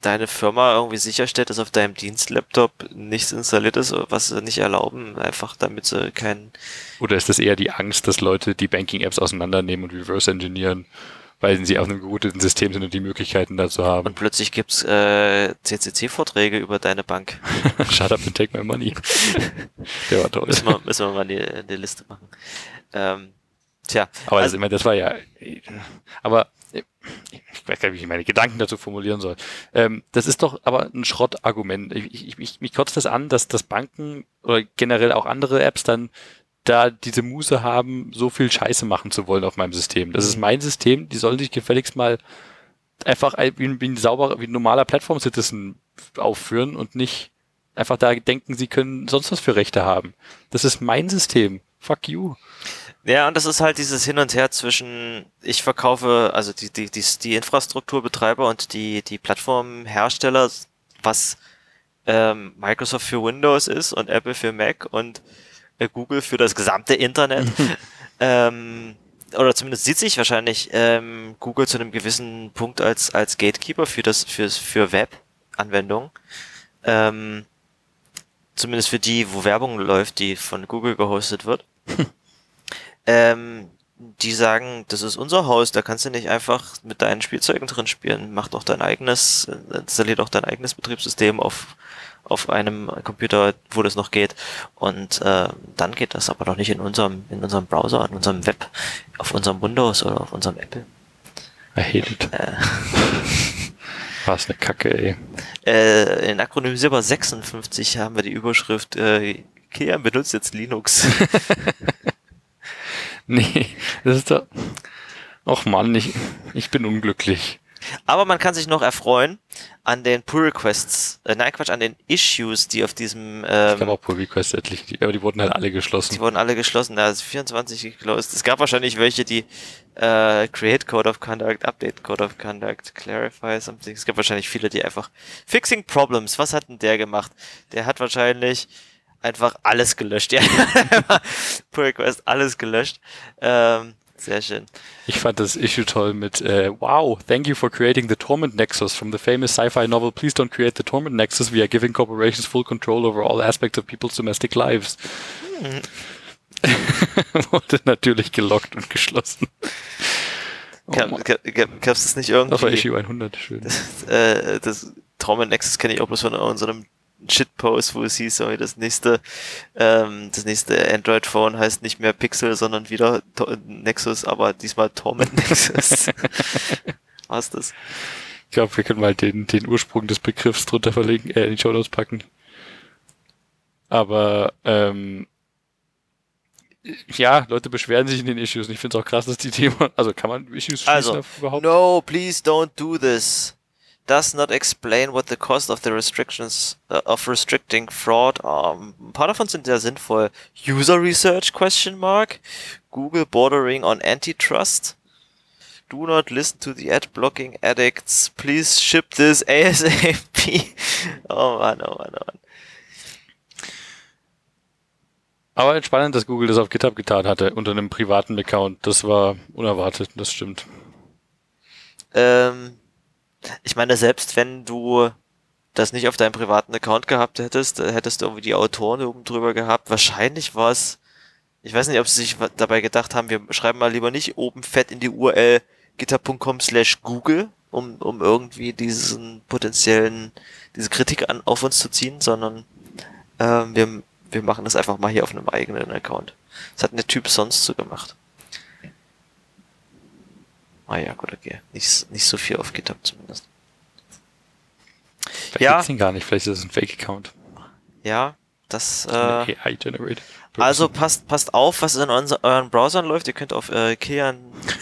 deine Firma irgendwie sicherstellt, dass auf deinem Dienstlaptop nichts installiert ist, was sie nicht erlauben, einfach damit sie keinen Oder ist das eher die Angst, dass Leute die Banking-Apps auseinandernehmen und reverse engineeren, weil sie auf einem gerouteten System sind und die Möglichkeiten dazu haben? und plötzlich gibt's äh, CCC-Vorträge über deine Bank. Shut up and take my money. Der war toll. Müssen wir, müssen wir mal die, die Liste machen. Ähm, tja, Aber das, also, ich meine, das war ja. Aber ich weiß gar nicht, wie ich meine Gedanken dazu formulieren soll. Ähm, das ist doch aber ein Schrottargument. Ich, ich, ich, mich kotzt das an, dass das Banken oder generell auch andere Apps dann da diese Muße haben, so viel Scheiße machen zu wollen auf meinem System. Das ist mein System, die sollen sich gefälligst mal einfach ein- wie ein, wie ein sauberer, wie ein normaler Plattform-Citizen aufführen und nicht einfach da denken, sie können sonst was für Rechte haben. Das ist mein System. Fuck you. Ja, und das ist halt dieses Hin und Her zwischen, ich verkaufe, also die, die, die, die Infrastrukturbetreiber und die, die Plattformhersteller, was ähm, Microsoft für Windows ist und Apple für Mac und äh, Google für das gesamte Internet. ähm, oder zumindest sieht sich wahrscheinlich ähm, Google zu einem gewissen Punkt als, als Gatekeeper für das, für, für Web-Anwendungen. Ähm, zumindest für die, wo Werbung läuft, die von Google gehostet wird. ähm, die sagen, das ist unser Haus, da kannst du nicht einfach mit deinen Spielzeugen drin spielen. Mach doch dein eigenes, äh, installier doch dein eigenes Betriebssystem auf, auf einem Computer, wo das noch geht. Und äh, dann geht das aber noch nicht in unserem, in unserem Browser, in unserem Web, auf unserem Windows oder auf unserem Apple. It. Äh, Was eine Kacke, ey. äh, in Akronymisierbar 56 haben wir die Überschrift äh, Ikea benutzt jetzt Linux. Nee, das ist doch. Och Mann, ich, ich bin unglücklich. Aber man kann sich noch erfreuen an den Pull Requests, äh, nein Quatsch, an den Issues, die auf diesem, Ich habe ähm, auch Pull Requests etlich, aber die wurden halt alle die geschlossen. wurden alle geschlossen, da ist 24 geclosed. Es gab wahrscheinlich welche, die äh, Create Code of Conduct, Update Code of Conduct, Clarify something. Es gab wahrscheinlich viele, die einfach Fixing Problems. Was hat denn der gemacht? Der hat wahrscheinlich einfach alles gelöscht. Ja, Pull Request alles gelöscht. Ähm, sehr schön. Ich fand das Issue toll mit äh, Wow, thank you for creating the Torment Nexus from the famous sci-fi novel Please don't create the Torment Nexus. We are giving corporations full control over all aspects of people's domestic lives. Wurde natürlich gelockt und geschlossen. Oh Gab gab's das nicht irgendwie? Das war Issue 100, schön. äh, das Torment Nexus kenne ich auch bloß von unserem Shitpost, wo es hieß, das nächste, ähm, das nächste Android-Phone heißt nicht mehr Pixel, sondern wieder To- Nexus, aber diesmal Torment Nexus. Was das? Ich glaube, wir können mal den, den Ursprung des Begriffs drunter verlinken, äh, in die Show Notes packen. Aber ähm, ja, Leute beschweren sich in den Issues. Und ich finde es auch krass, dass die Thema, also kann man Issues schließen Also, überhaupt? no, please don't do this. Does not explain what the cost of the restrictions uh, of restricting fraud are. Ein paar davon sind sehr sinnvoll. User Research question mark. Google bordering on antitrust. Do not listen to the ad blocking addicts. Please ship this ASAP. Oh Mann, oh Mann, oh Mann. Aber entspannend, dass Google das auf GitHub getan hatte, unter einem privaten Account. Das war unerwartet, das stimmt. Ähm, ich meine, selbst wenn du das nicht auf deinem privaten Account gehabt hättest, äh, hättest du irgendwie die Autoren oben drüber gehabt. Wahrscheinlich war es, ich weiß nicht, ob sie sich dabei gedacht haben, wir schreiben mal lieber nicht oben fett in die URL github.com slash Google, um, um irgendwie diesen potenziellen, diese Kritik an, auf uns zu ziehen, sondern ähm, wir, wir machen das einfach mal hier auf einem eigenen Account. Das hat der Typ sonst so gemacht. Ah ja, gut, okay. Nicht, nicht so viel auf GitHub zumindest. Vielleicht Ja. gibt's ihn gar nicht, vielleicht ist es ein Fake-Account. Ja, das, äh, AI-generated. Also passt, passt auf, was in euren Browsern läuft. Ihr könnt auf äh, Kean,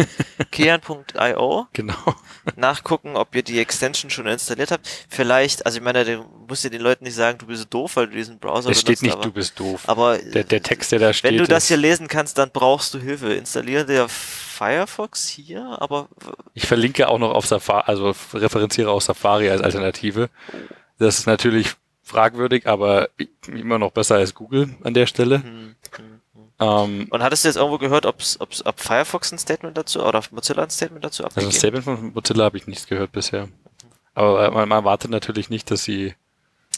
kean.io Genau. nachgucken, ob ihr die Extension schon installiert habt. Vielleicht, also ich meine, du musst dir den Leuten nicht sagen, du bist doof, weil du diesen Browser Es steht benutzt, nicht, aber, du bist doof. aber Der, der Text, der da steht, wenn du das hier lesen kannst, dann brauchst du Hilfe. Installiere dir Firefox hier, aber Ich verlinke auch noch auf Safari, also referenziere auch Safari als Alternative. Das ist natürlich fragwürdig, aber immer noch besser als Google an der Stelle. hm, hm, hm. Ähm, Und hattest du jetzt irgendwo gehört, ob's, ob's, ob Firefox ein Statement dazu oder Mozilla ein Statement dazu also ein abgegeben? Statement von Mozilla habe ich nichts gehört bisher. Aber man, man erwartet natürlich nicht, dass sie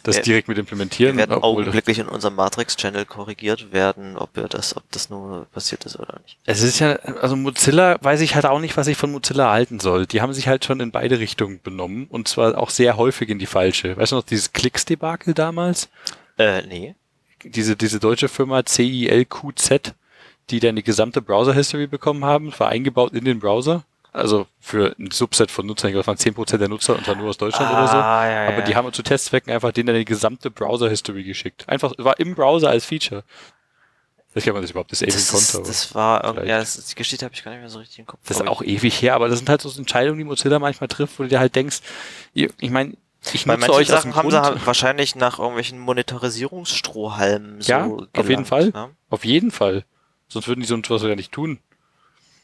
das Ja, direkt mit Wir implementieren, werden obwohl augenblicklich in unserem Matrix-Channel korrigiert werden, ob wir das, ob das nur passiert ist oder nicht. es ist ja, also Mozilla weiß ich halt auch nicht, was ich von Mozilla halten soll. Die haben sich halt schon in beide Richtungen benommen und zwar auch sehr häufig in die falsche. Weißt du noch, dieses Klicks-Debakel damals? Äh, nee. diese, diese deutsche Firma CILQZ, die dann die gesamte Browser-History bekommen haben, war eingebaut in den Browser. Also für ein Subset von Nutzern, ich glaube, waren 10% der Nutzer und zwar nur aus Deutschland oder so. Ah, ja, Aber ja. die haben zu Testzwecken einfach denen die gesamte Browser-History geschickt. Einfach, war im Browser als Feature. Ich glaube, das ist überhaupt das ewig das, Konto. ist, aber das war irgendwie, vielleicht. ja, das ist, die Geschichte habe ich gar nicht mehr so richtig im Kopf. Das ist auch ewig her, aber das sind halt so Entscheidungen, die Mozilla manchmal trifft, wo du dir halt denkst, ihr, ich meine, ich Bei manchen euch Sachen haben Grund, sie halt wahrscheinlich nach irgendwelchen Monetarisierungsstrohhalmen so Ja, auf gelangt, jeden Fall. Ne? Auf jeden Fall. Sonst würden die so etwas ja nicht tun.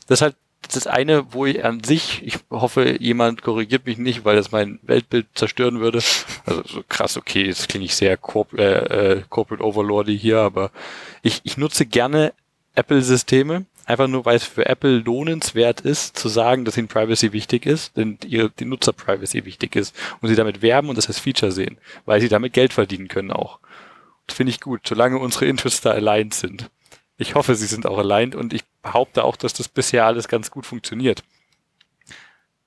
Das ist halt das eine, wo ich an sich, ich hoffe, jemand korrigiert mich nicht, weil das mein Weltbild zerstören würde. Also so krass, okay, jetzt klinge ich sehr corp äh, äh, Corporate Overlordy hier, aber ich, ich nutze gerne Apple-Systeme, einfach nur, weil es für Apple lohnenswert ist, zu sagen, dass ihnen Privacy wichtig ist, denn ihre, die Nutzer-Privacy wichtig ist und sie damit werben und das als Feature sehen, weil sie damit Geld verdienen können auch. Das finde ich gut, solange unsere Interests da aligned sind. Ich hoffe, sie sind auch aligned und ich behaupte auch, dass das bisher alles ganz gut funktioniert.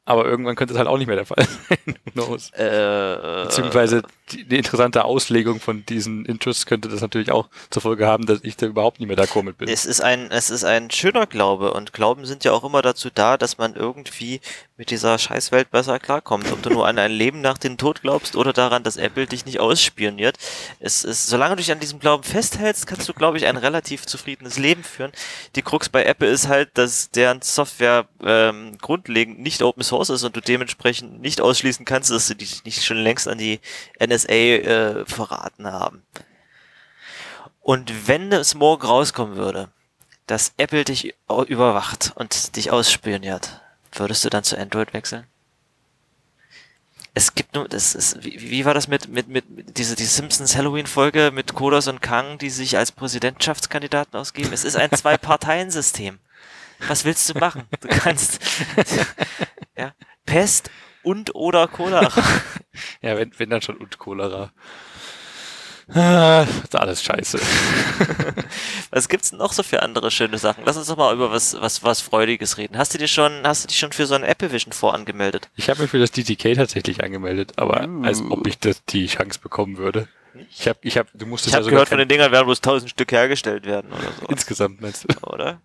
Aber irgendwann könnte es halt auch nicht mehr der Fall sein. Who knows? Äh, Beziehungsweise die, die interessante Auslegung von diesen Interests könnte das natürlich auch zur Folge haben, dass ich da überhaupt nicht mehr d'accord mit bin. Es ist ein, es ist ein schöner Glaube und Glauben sind ja auch immer dazu da, dass man irgendwie mit dieser Scheißwelt besser klarkommt. Ob du nur an ein Leben nach dem Tod glaubst oder daran, dass Apple dich nicht ausspioniert. Es ist, solange du dich an diesem Glauben festhältst, kannst du, glaube ich, ein relativ zufriedenes Leben führen. Die Krux bei Apple ist halt, dass deren Software ähm, grundlegend nicht Open Source ist und du dementsprechend nicht ausschließen kannst, dass sie dich nicht schon längst an die NSA äh, verraten haben. Und wenn es morgen rauskommen würde, dass Apple dich überwacht und dich ausspioniert, würdest du dann zu Android wechseln? Es gibt nur, das ist, wie, wie war das mit, mit, mit, diese, die Simpsons Halloween-Folge mit Kodos und Kang, die sich als Präsidentschaftskandidaten ausgeben? Es ist ein Zwei-Parteien-System. Was willst du machen? Du kannst, ja, Pest und oder Cholera. ja, wenn, wenn dann schon und Cholera. Ah, das ist alles scheiße. was gibt's noch so für andere schöne Sachen? Lass uns doch mal über was, was, was Freudiges reden. Hast du dir schon, hast du dich schon für so ein Apple Vision vorangemeldet? Ich habe mich für das DTK tatsächlich angemeldet, aber uh. als ob ich das, die Chance bekommen würde. Ich habe, ich habe, du musstest ich habe gehört, von den Dingern werden bloß tausend Stück hergestellt werden oder so. Insgesamt meinst du? Oder?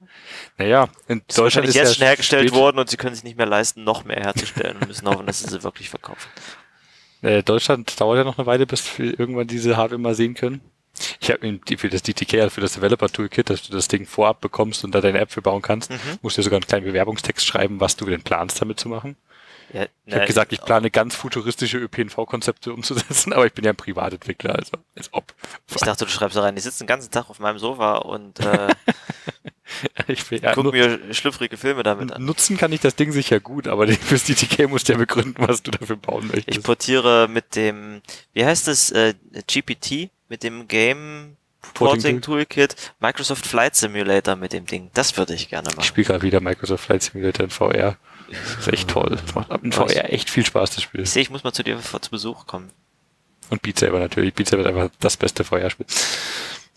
Naja, in das Deutschland ist, jetzt ja schon hergestellt spät. worden und sie können sich nicht mehr leisten, noch mehr herzustellen und müssen hoffen, dass sie sie wirklich verkaufen. Äh, Deutschland dauert ja noch eine Weile, bis wir irgendwann diese Hardware mal sehen können. Ich habe für das DTK, also für das Developer Toolkit, dass du das Ding vorab bekommst und da deine App für bauen kannst, mhm. musst du sogar einen kleinen Bewerbungstext schreiben, was du denn planst, damit zu machen. Ja, ich habe gesagt, ich plane ganz futuristische ÖPNV-Konzepte umzusetzen, aber ich bin ja ein Privatentwickler, also als ob. Ich dachte, du schreibst da rein, ich sitze den ganzen Tag auf meinem Sofa und äh, ich will, ja, guck mir schlüpfrige Filme damit an. Nutzen kann ich das Ding sicher gut, aber fürs DTK musst du ja begründen, was du dafür bauen möchtest. Ich portiere mit dem, wie heißt es, äh, GPT, mit dem Game Porting Toolkit, Microsoft Flight Simulator mit dem Ding. Das würde ich gerne machen. Ich spiele gerade wieder Microsoft Flight Simulator in VR. Das ist echt toll. Das macht in VR echt viel Spaß, das Spiel. Ich sehe, ich muss mal zu dir zu Besuch kommen. Und Beat Saber natürlich. Beat Saber ist einfach das beste VR-Spiel.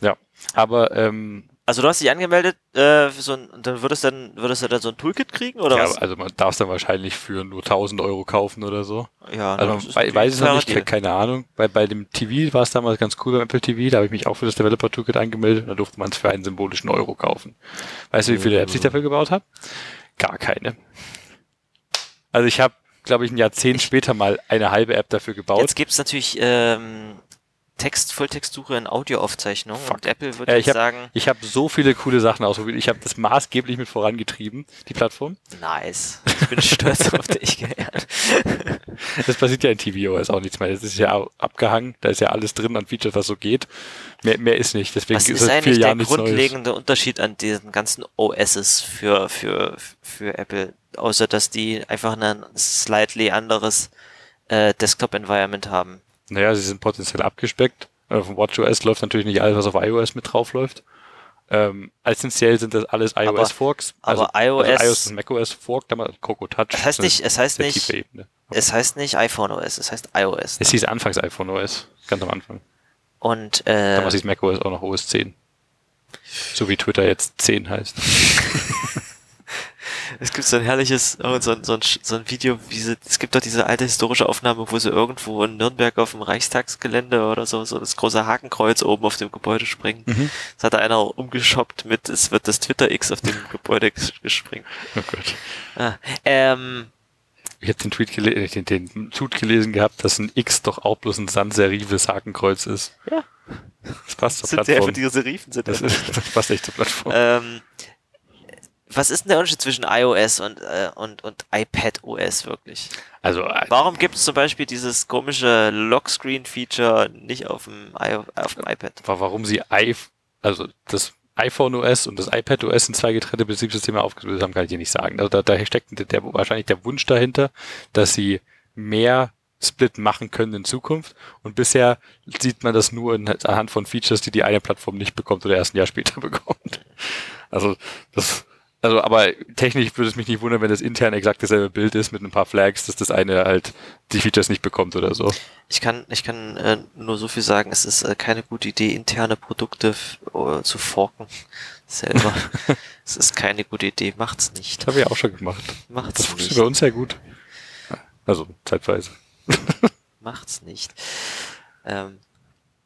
Ja. Aber ähm, also du hast dich angemeldet, äh, für so ein, dann würdest du dann würdest du dann so ein Toolkit kriegen oder ja, was? also man darf es dann wahrscheinlich für nur 1000 Euro kaufen oder so. Ja, also bei, weiß es noch nicht, Deal. keine Ahnung. Bei, bei dem TV war es damals ganz cool beim Apple TV, da habe ich mich auch für das Developer Toolkit angemeldet und da durfte man es für einen symbolischen Euro kaufen. Weißt du, wie viele Apps ich dafür gebaut habe? Gar keine. Also ich habe glaube ich, ein Jahrzehnt später mal eine halbe App dafür gebaut. Jetzt gibt's natürlich ähm, Text, Volltextsuche in Audioaufzeichnung. Fuck. Und Apple würde äh, ich hab, sagen. Ich habe so viele coole Sachen ausprobiert. Ich habe das maßgeblich mit vorangetrieben, die Plattform. Nice. Ich bin stolz auf dich geehrt. Das passiert ja in tvOS auch nichts mehr. Das ist ja abgehangen. Da ist ja alles drin an Features, was so geht. Mehr, mehr ist nicht. Deswegen was ist, ist eigentlich der grundlegende Neues. Unterschied an diesen ganzen OSs für, für, für Apple? Außer, dass die einfach ein slightly anderes äh, Desktop-Environment haben. Naja, sie sind potenziell abgespeckt. Auf dem WatchOS läuft natürlich nicht alles, was auf iOS mit drauf läuft. Ähm, essentiell sind das alles iOS-Forks. Also, aber iOS, also iOS und macOS Fork, damals Coco Touch. Es heißt nicht, es heißt nicht, es heißt nicht iPhone OS, es heißt iOS. Es hieß anfangs iPhone OS, ganz am Anfang. Und, äh, Damals hieß macOS auch noch OS 10. So wie Twitter jetzt 10 heißt. Es gibt so ein herrliches, oh, so, so, ein, so ein Video, wie sie, es gibt doch diese alte historische Aufnahme, wo sie irgendwo in Nürnberg auf dem Reichstagsgelände oder so, so das große Hakenkreuz oben auf dem Gebäude springen. Mhm. Das hat da einer umgeschoppt mit, es wird das Twitter X auf dem Gebäude gespringen. Oh Gott. Ah, ähm, ich habe den Tweet gelesen, den, den Tweet gelesen gehabt, dass ein X doch auch bloß ein sans-serives Hakenkreuz ist. Ja. Das passt zur sind Plattform. Die, die Serifen sind das, ist, das passt echt zur Plattform. Ähm, was ist denn der Unterschied zwischen iOS und, äh, und, und iPad OS wirklich? Also, äh, Warum gibt es zum Beispiel dieses komische Lockscreen-Feature nicht auf dem, auf dem iPad? Warum sie i, also das iPhone OS und das iPad OS in zwei getrennte Betriebssysteme aufgelöst haben, kann ich dir nicht sagen. Also da, da steckt der, wahrscheinlich der Wunsch dahinter, dass sie mehr Split machen können in Zukunft. Und bisher sieht man das nur in, anhand von Features, die die eine Plattform nicht bekommt oder erst ein Jahr später bekommt. Also das also, aber technisch würde es mich nicht wundern, wenn das intern exakt dasselbe Bild ist mit ein paar Flags, dass das eine halt die Features nicht bekommt oder so. Ich kann, ich kann äh, nur so viel sagen, es ist äh, keine gute Idee, interne Produkte äh, zu forken selber. es ist keine gute Idee, macht's nicht. Das habe ich auch schon gemacht. Macht's das funktioniert bei uns sehr gut. Also, zeitweise. macht's nicht. Ähm,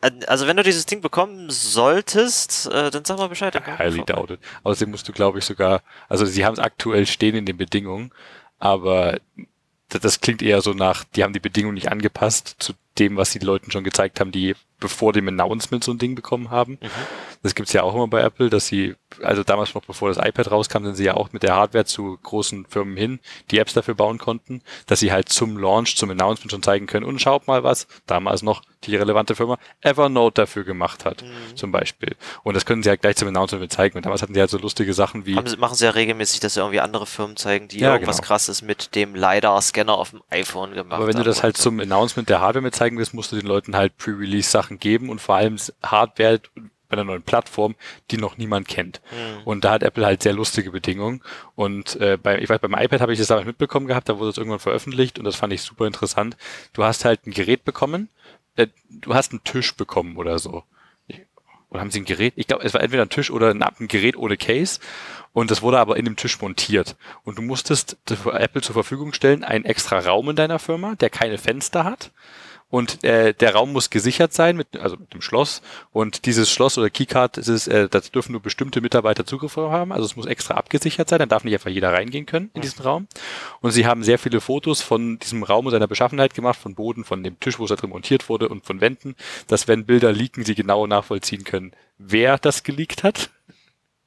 also wenn du dieses Ding bekommen solltest, äh, dann sag mal Bescheid. Highly doubted. Außerdem musst du, glaube ich, sogar, also sie haben es aktuell stehen in den Bedingungen, aber das, das klingt eher so nach, die haben die Bedingungen nicht angepasst zu dem, was die Leuten schon gezeigt haben, die bevor dem Announcement so ein Ding bekommen haben. Mhm. Das gibt's ja auch immer bei Apple, dass sie, also damals noch bevor das iPad rauskam, sind sie ja auch mit der Hardware zu großen Firmen hin, die Apps dafür bauen konnten, dass sie halt zum Launch, zum Announcement schon zeigen können, und schaut mal was, damals noch die relevante Firma Evernote dafür gemacht hat, mhm. zum Beispiel. Und das können sie halt gleich zum Announcement zeigen. Und damals hatten sie halt so lustige Sachen wie. Haben, machen sie ja regelmäßig, dass sie irgendwie andere Firmen zeigen, die ja, irgendwas genau. krasses mit dem LiDAR-Scanner auf dem iPhone gemacht haben. Aber wenn du das halt zum Announcement der Hardware mit zeigen willst, musst du den Leuten halt Pre-Release-Sachen geben und vor allem Hardware bei einer neuen Plattform, die noch niemand kennt. Mhm. Und da hat Apple halt sehr lustige Bedingungen. Und äh, bei, ich weiß, beim iPad habe ich das damals mitbekommen gehabt, da wurde es irgendwann veröffentlicht und das fand ich super interessant. Du hast halt ein Gerät bekommen, äh, du hast einen Tisch bekommen oder so. Oder haben sie ein Gerät? Ich glaube, es war entweder ein Tisch oder ein, ein Gerät ohne Case. Und das wurde aber in dem Tisch montiert. Und du musstest Apple zur Verfügung stellen einen extra Raum in deiner Firma, der keine Fenster hat und äh, der Raum muss gesichert sein, mit, also mit dem Schloss. Und dieses Schloss oder Keycard, das, ist, äh, das dürfen nur bestimmte Mitarbeiter Zugriff haben. Also es muss extra abgesichert sein, dann darf nicht einfach jeder reingehen können in diesen Raum. Und sie haben sehr viele Fotos von diesem Raum und seiner Beschaffenheit gemacht, von Boden, von dem Tisch, wo es da drin montiert wurde und von Wänden, dass wenn Bilder liegen, sie genau nachvollziehen können, wer das geleakt hat.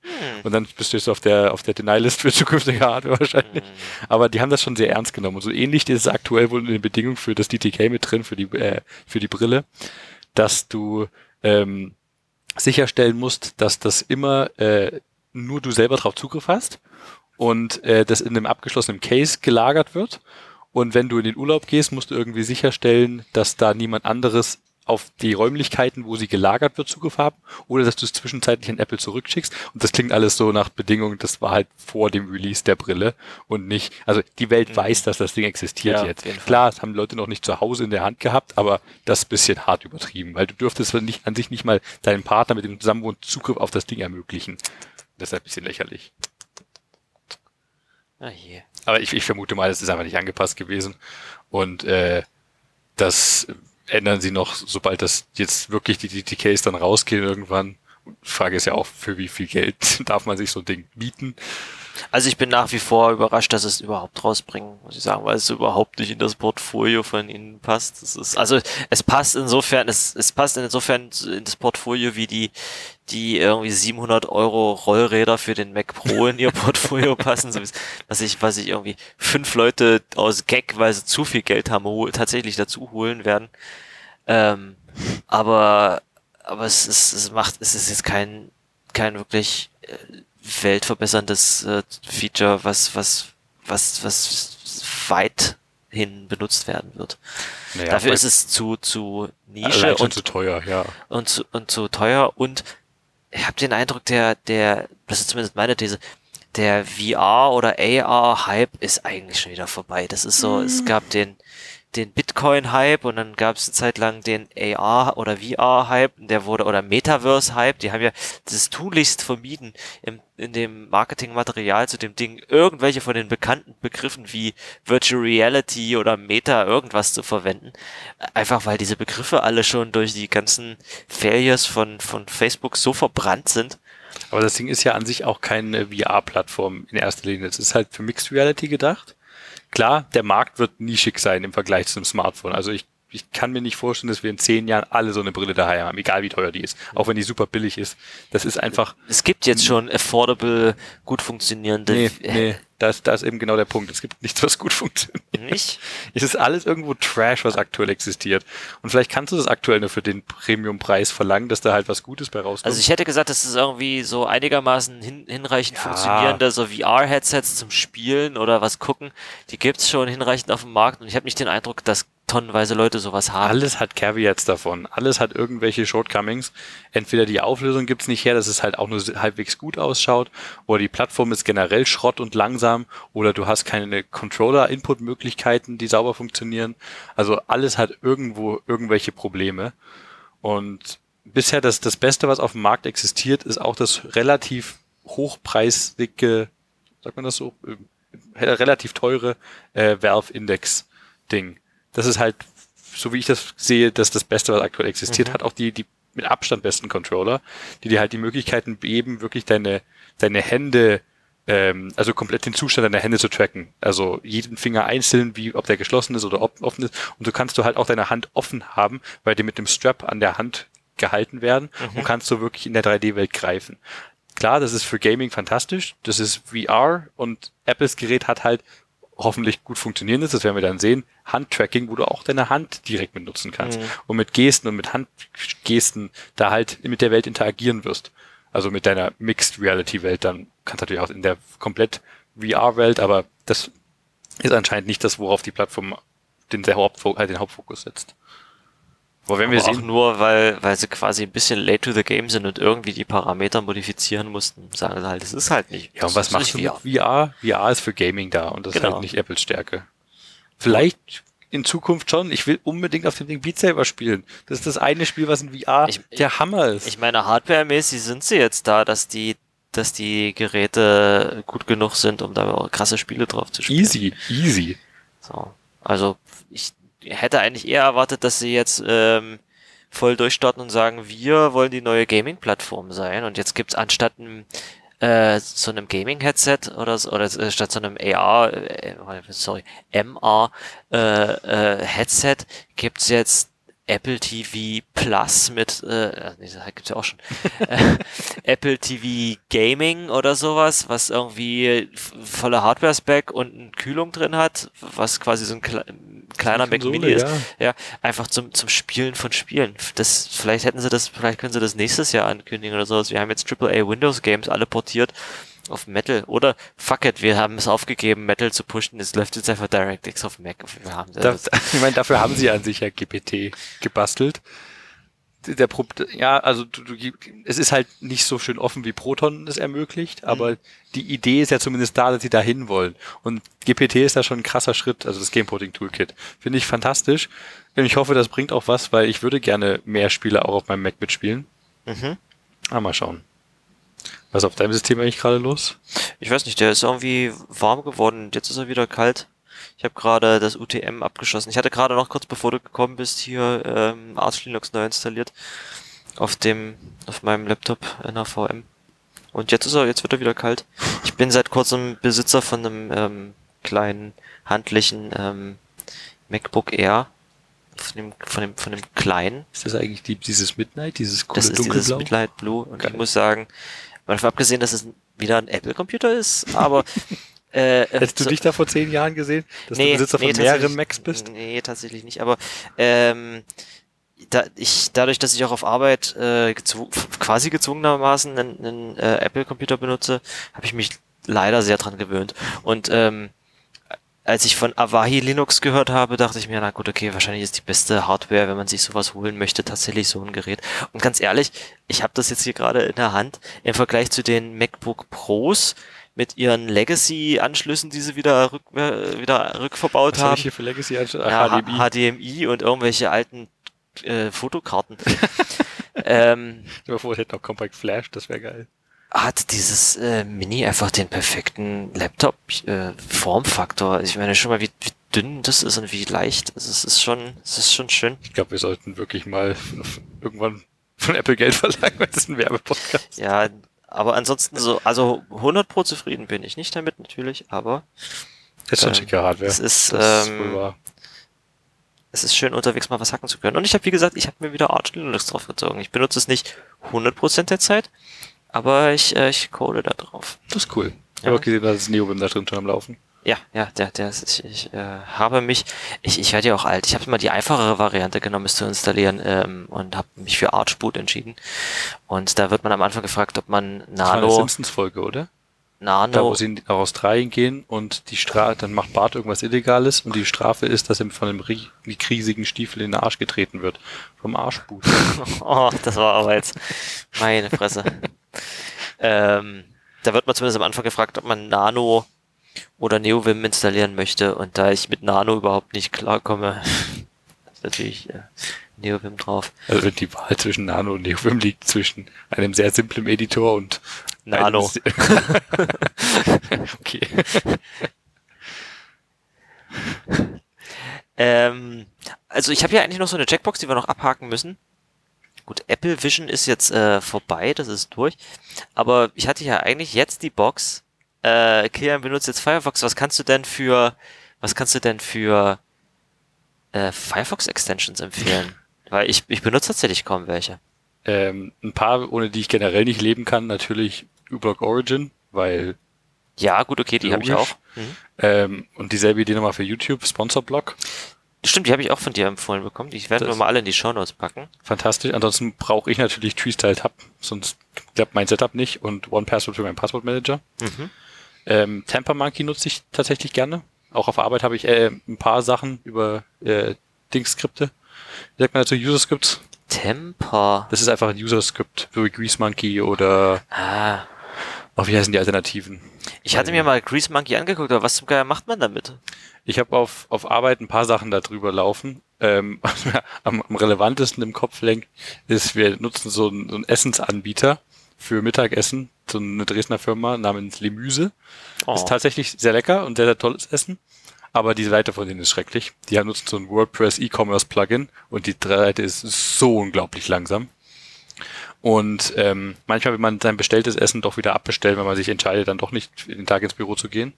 Hm. Und dann bist du jetzt auf der, auf der Deny-List für zukünftige Hardware wahrscheinlich. Hm. Aber die haben das schon sehr ernst genommen. Und so ähnlich ist es aktuell wohl in den Bedingungen für das DTK mit drin, für die, äh, für die Brille, dass du ähm, sicherstellen musst, dass das immer äh, nur du selber drauf Zugriff hast und äh, das in einem abgeschlossenen Case gelagert wird. Und wenn du in den Urlaub gehst, musst du irgendwie sicherstellen, dass da niemand anderes auf die Räumlichkeiten, wo sie gelagert wird, Zugriff haben, oder dass du es zwischenzeitlich an Apple zurückschickst. Und das klingt alles so nach Bedingungen, das war halt vor dem Release der Brille und nicht, also die Welt mhm. weiß, dass das Ding existiert ja, jetzt. Klar, das haben Leute noch nicht zu Hause in der Hand gehabt, aber das ist ein bisschen hart übertrieben, weil du dürftest nicht, an sich nicht mal deinem Partner mit dem Zusammenwohn Zugriff auf das Ding ermöglichen. Das ist ein bisschen lächerlich. Ah, yeah. Aber ich, ich vermute mal, es ist einfach nicht angepasst gewesen. Und äh, das ändern sie noch, sobald das jetzt wirklich die DTKs dann rausgehen irgendwann. Frage ist ja auch, für wie viel Geld darf man sich so ein Ding bieten? Also ich bin nach wie vor überrascht, dass es überhaupt rausbringen, muss ich sagen, weil es überhaupt nicht in das Portfolio von ihnen passt. Es ist, also es passt insofern, es, es passt insofern in das Portfolio, wie die, die irgendwie 700 Euro Rollräder für den Mac Pro in ihr Portfolio passen, so was ich, was ich irgendwie fünf Leute aus Gag, weil sie zu viel Geld haben, tatsächlich dazu holen werden. Ähm, aber, aber es ist, es macht, es ist jetzt kein, kein wirklich äh, weltverbesserndes äh, Feature, was, was, was, was weithin benutzt werden wird. Naja, Dafür ist es zu, zu Nische und zu teuer, ja. Und zu, und zu teuer und ich habe den Eindruck, der, der, das ist zumindest meine These, der VR oder AR Hype ist eigentlich schon wieder vorbei. Das ist so, mhm. es gab den, den Bitcoin-Hype und dann gab es eine Zeit lang den AR oder VR-Hype, der wurde, oder Metaverse-Hype, die haben ja das tunlichst vermieden, im, in dem Marketingmaterial zu dem Ding irgendwelche von den bekannten Begriffen wie Virtual Reality oder Meta irgendwas zu verwenden. Einfach weil diese Begriffe alle schon durch die ganzen Failures von, von Facebook so verbrannt sind. Aber das Ding ist ja an sich auch keine VR-Plattform in erster Linie. Es ist halt für Mixed Reality gedacht. Klar, der Markt wird nischig sein im Vergleich zum Smartphone. Also ich, ich kann mir nicht vorstellen, dass wir in zehn Jahren alle so eine Brille daheim haben, egal wie teuer die ist, auch wenn die super billig ist. Das ist einfach. Es gibt jetzt schon affordable, gut funktionierende. Nee, nee. Das, das ist eben genau der Punkt. Es gibt nichts, was gut funktioniert. Nicht? Es ist alles irgendwo Trash, was aktuell existiert. Und vielleicht kannst du das aktuell nur für den Premium-Preis verlangen, dass da halt was Gutes bei rauskommt. Also ich hätte gesagt, das ist irgendwie so einigermaßen hin, hinreichend ja. funktionierende so VR-Headsets zum Spielen oder was gucken. Die gibt's schon hinreichend auf dem Markt und ich habe nicht den Eindruck, dass tonnenweise Leute sowas haben. Alles hat Caveats davon. Alles hat irgendwelche Shortcomings. Entweder die Auflösung gibt's nicht her, dass es halt auch nur halbwegs gut ausschaut, oder die Plattform ist generell Schrott und langsam, oder du hast keine Controller-Input-Möglichkeiten, die sauber funktionieren. Also alles hat irgendwo irgendwelche Probleme. Und bisher das, das Beste, was auf dem Markt existiert, ist auch das relativ hochpreisige, sagt man das so, äh, relativ teure äh, Valve Index Ding das ist halt so wie ich das sehe, das das Beste, was aktuell existiert, Mhm. hat auch die, die mit Abstand besten Controller, die dir halt die Möglichkeiten geben, wirklich deine, deine Hände, ähm, also komplett den Zustand deiner Hände zu tracken. Also jeden Finger einzeln, wie ob der geschlossen ist oder ob, offen ist. Und so kannst du halt auch deine Hand offen haben, weil die mit dem Strap an der Hand gehalten werden und kannst du wirklich in der 3D-Welt greifen. Klar, das ist für Gaming fantastisch. Das ist VR und Apples Gerät hat halt hoffentlich gut funktionierendes, das werden wir dann sehen, Handtracking, wo du auch deine Hand direkt mit nutzen kannst Mhm. und mit Gesten und mit Handgesten da halt mit der Welt interagieren wirst. Also mit deiner Mixed Reality Welt, dann kannst du natürlich auch in der komplett VR-Welt, aber das ist anscheinend nicht das, worauf die Plattform den, halt den Hauptfokus setzt. Aber wenn wir Aber auch sehen, nur, weil, weil sie quasi ein bisschen late to the game sind und irgendwie die Parameter modifizieren mussten, sagen sie halt, es ist halt nicht. ja, und was machst ist du mit VR? VR ist für Gaming da und das ist Genau. halt nicht Apples Stärke. Vielleicht in Zukunft schon. Ich will unbedingt auf dem Ding Beat Saber spielen. Das ist das eine Spiel, was in VR Ich- der Hammer ist. Ich meine, hardwaremäßig sind sie jetzt da, dass die, dass die Geräte gut genug sind, um da krasse Spiele drauf zu spielen. easy, easy. So. Also ich hätte eigentlich eher erwartet, dass sie jetzt ähm, voll durchstarten und sagen, wir wollen die neue Gaming-Plattform sein. Und jetzt gibt's anstatt einem, äh, so einem Gaming-Headset oder oder äh, statt so einem AR, äh, sorry, MR äh, äh, Headset gibt's jetzt Apple TV Plus mit, äh, nee, das gibt's ja auch schon, äh, Apple TV Gaming oder sowas, was irgendwie volle Hardware-Spec und eine Kühlung drin hat, was quasi so ein kle kleiner Mac Mini ist. ja. Ja, einfach zum, zum Spielen von Spielen. Das, vielleicht hätten sie das, vielleicht können sie das nächstes Jahr ankündigen oder sowas. Wir haben jetzt AAA Windows Games alle portiert auf Metal. Oder fuck it, wir haben es aufgegeben, Metal zu pushen. Es läuft jetzt einfach DirectX auf Mac. Wir haben Da, ich meine, dafür haben sie an sich ja GPT gebastelt. Der Pro ja, also du, du, es ist halt nicht so schön offen, wie Proton es ermöglicht, aber die Idee ist ja zumindest da, dass sie dahin wollen. Und GPT ist da schon ein krasser Schritt, also das Gameporting Toolkit. Finde ich fantastisch. Und ich hoffe, das bringt auch was, weil ich würde gerne mehr Spiele auch auf meinem Mac mitspielen. Mhm. Ah, mal schauen. Was ist auf deinem System eigentlich gerade los? Ich weiß nicht, der ist irgendwie warm geworden. und Jetzt ist er wieder kalt. Ich habe gerade das UTM abgeschossen. Ich hatte gerade noch kurz bevor du gekommen bist hier ähm, Arch Linux neu installiert auf dem auf meinem Laptop in der VM. Und jetzt ist er, jetzt wird er wieder kalt. Ich bin seit kurzem Besitzer von einem ähm, kleinen handlichen ähm, MacBook Air von dem von dem von dem kleinen Ist das eigentlich die, dieses Midnight, dieses coole das ist dieses Dunkelblau? Midnight Blue und Geil. ich muss sagen, mal davon abgesehen, dass es wieder ein Apple-Computer ist, aber äh, Hättest du so- dich da vor zehn Jahren gesehen, dass du nee, Besitzer von nee, mehreren Macs bist? Nee, tatsächlich nicht, aber ähm, da, ich, dadurch, dass ich auch auf Arbeit äh, gezw quasi gezwungenermaßen einen, einen äh, Apple-Computer benutze, habe ich mich leider sehr dran gewöhnt. Und ähm, als ich von Avahi Linux gehört habe, dachte ich mir, na gut, okay, wahrscheinlich ist die beste Hardware, wenn man sich sowas holen möchte, tatsächlich so ein Gerät. Und ganz ehrlich, ich habe das jetzt hier gerade in der Hand im Vergleich zu den MacBook Pros mit ihren Legacy-Anschlüssen, die sie wieder, rück, äh, wieder rückverbaut Was habe haben. ich hier für Legacy Ach, Ja, HDMI? HDMI und irgendwelche alten äh, Fotokarten. ähm, dir mal vor, es hätte noch Compact Flash, das wäre geil. Hat dieses äh, Mini einfach den perfekten Laptop-Formfaktor. ich meine schon mal, wie, wie dünn das ist und wie leicht. Also es ist schon, es ist schon schön. Ich glaube, wir sollten wirklich mal irgendwann von Apple Geld verlangen, weil das ist ein Werbepodcast. Ja, aber ansonsten so, also 100 pro zufrieden bin ich nicht damit natürlich, aber Das ist Ähm, schicke Hardware. es ist, das ähm, wahr. es ist schön unterwegs mal was hacken zu können. Und ich habe, wie gesagt, ich habe mir wieder Arch Linux draufgezogen. Ich benutze es nicht 100% der Zeit, aber ich, äh, ich code da drauf. Das ist cool. Ich Ja. habe auch gesehen, dass das NeoWim da drin schon am Laufen. Ja, ja, der, der, ist- ich, ich äh, habe mich, ich, ich werde ja auch alt. Ich habe mal die einfachere Variante genommen, es zu installieren ähm, und habe mich für Archboot entschieden. Und da wird man am Anfang gefragt, ob man Das war eine Nano, Simpsons-Folge, oder? Da, Nano, wo sie nach Australien gehen und die Strafe, dann macht Bart irgendwas Illegales und die Strafe ist, dass ihm von einem rie- riesigen Stiefel in den Arsch getreten wird. Vom Arschboot. Oh, das war aber jetzt meine Fresse. Ähm, da wird man zumindest am Anfang gefragt, ob man Nano oder NeoVim installieren möchte. Und da ich mit Nano überhaupt nicht klarkomme, ist natürlich äh, NeoVim drauf. Also die Wahl zwischen Nano und NeoWim liegt zwischen einem sehr simplen Editor und Nano. okay. Ähm, also ich habe ja eigentlich noch so eine Checkbox, die wir noch abhaken müssen. Gut, Apple Vision ist jetzt äh, vorbei, das ist durch. Aber ich hatte ja eigentlich jetzt die Box. Äh, Kilian benutzt jetzt Firefox. Was kannst du denn für, was kannst du denn für äh, Firefox Extensions empfehlen? Weil ich, ich benutze tatsächlich kaum welche. Ähm, ein paar, ohne die ich generell nicht leben kann, natürlich uBlock Origin, weil Ja, gut, okay, die habe ich auch. Mhm. ähm, und dieselbe Idee nochmal für YouTube, Sponsorblock. Stimmt, die habe ich auch von dir empfohlen bekommen. Die werden Das- wir mal alle in die Shownotes packen. Fantastisch. Ansonsten brauche ich natürlich TreeStyle Tab, sonst klappt mein Setup nicht und OnePassword für meinen Passwortmanager. Mhm. Ähm, Tamper Monkey nutze ich tatsächlich gerne. Auch auf Arbeit habe ich äh, ein paar Sachen über äh, Dings-Skripte. Wie sagt man dazu? User-Scripts? Temper. Das ist einfach ein User-Script, wie Grease Monkey oder, Ah. oh, wie heißen die Alternativen? Ich hatte mir mal Grease Monkey angeguckt, aber was zum Geier macht man damit? Ich habe auf, auf Arbeit ein paar Sachen darüber laufen. Ähm, am, am relevantesten im Kopf lenkt, ist, wir nutzen so einen, so einen Essensanbieter für Mittagessen, so eine Dresdner Firma namens Lemüse. Oh. Ist tatsächlich sehr lecker und sehr, sehr tolles Essen. Aber die Seite von denen ist schrecklich. Die haben nutzen so ein WordPress E-Commerce Plugin und die Seite ist so unglaublich langsam. Und ähm, manchmal will man sein bestelltes Essen doch wieder abbestellen, wenn man sich entscheidet, dann doch nicht den Tag ins Büro zu gehen.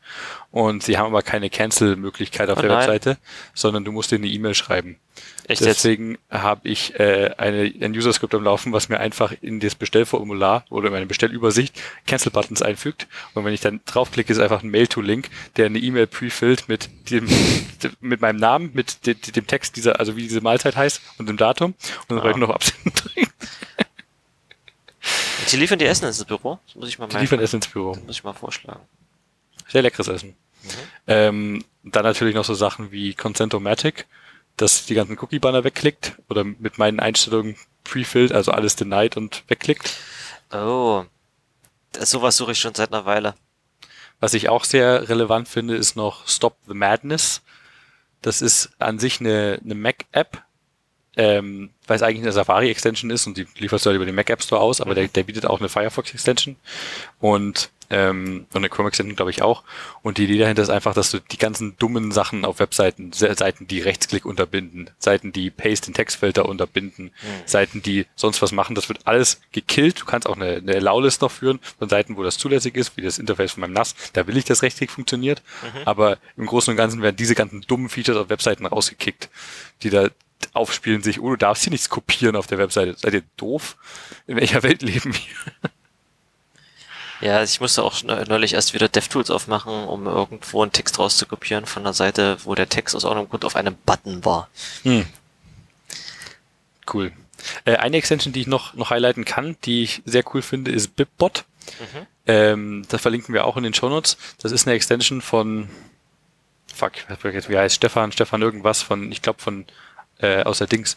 Und sie haben aber keine Cancel-Möglichkeit auf Oh der nein. Webseite, sondern du musst denen eine E-Mail schreiben. Echt? Deswegen habe ich äh, eine, ein User-Script am Laufen, was mir einfach in das Bestellformular oder in meine Bestellübersicht Cancel-Buttons einfügt. Und wenn ich dann draufklicke, ist einfach ein Mail-to-Link, der eine E-Mail prefillt mit dem, mit meinem Namen, mit de, dem Text dieser, also wie diese Mahlzeit heißt und dem Datum. Und dann Ah. ich noch absenden. Die liefern die Essen ins Büro? Das muss ich mal Die liefern Essen ins Büro. muss ich mal vorschlagen. Sehr leckeres Essen. Ähm, dann natürlich noch so Sachen wie Consentomatic, dass die ganzen Cookie-Banner wegklickt oder mit meinen Einstellungen prefilled, also alles denied und wegklickt. Oh. Das, sowas suche ich schon seit einer Weile. Was ich auch sehr relevant finde, ist noch Stop the Madness. Das ist an sich eine, eine Mac-App, ähm, weil es eigentlich eine Safari-Extension ist und die lieferst du halt über den Mac App Store aus, aber der, der bietet auch eine Firefox-Extension und, ähm, und eine Chrome-Extension, glaube ich, auch. Und die Idee dahinter ist einfach, dass du die ganzen dummen Sachen auf Webseiten, Se- Seiten, die Rechtsklick unterbinden, Seiten, die Paste in Textfelder unterbinden, Seiten, die sonst was machen, das wird alles gekillt. Du kannst auch eine, eine Allow-List noch führen von Seiten, wo das zulässig ist, wie das Interface von meinem NAS. Da will ich, dass rechtsklick funktioniert. Aber im Großen und Ganzen werden diese ganzen dummen Features auf Webseiten rausgekickt, die da aufspielen sich, oh, du darfst hier nichts kopieren auf der Webseite. Seid ihr doof? In welcher Welt leben wir? Ja, ich musste auch neu- neulich erst wieder DevTools aufmachen, um irgendwo einen Text rauszukopieren von einer Seite, wo der Text aus irgendeinem Grund auf einem Button war. Hm. Cool. Äh, eine Extension, die ich noch, noch highlighten kann, die ich sehr cool finde, ist BibBot. Ähm, das verlinken wir auch in den Shownotes. Das ist eine Extension von, fuck, wie heißt, Stefan, Stefan irgendwas von, ich glaube von, äh, aus der Dings.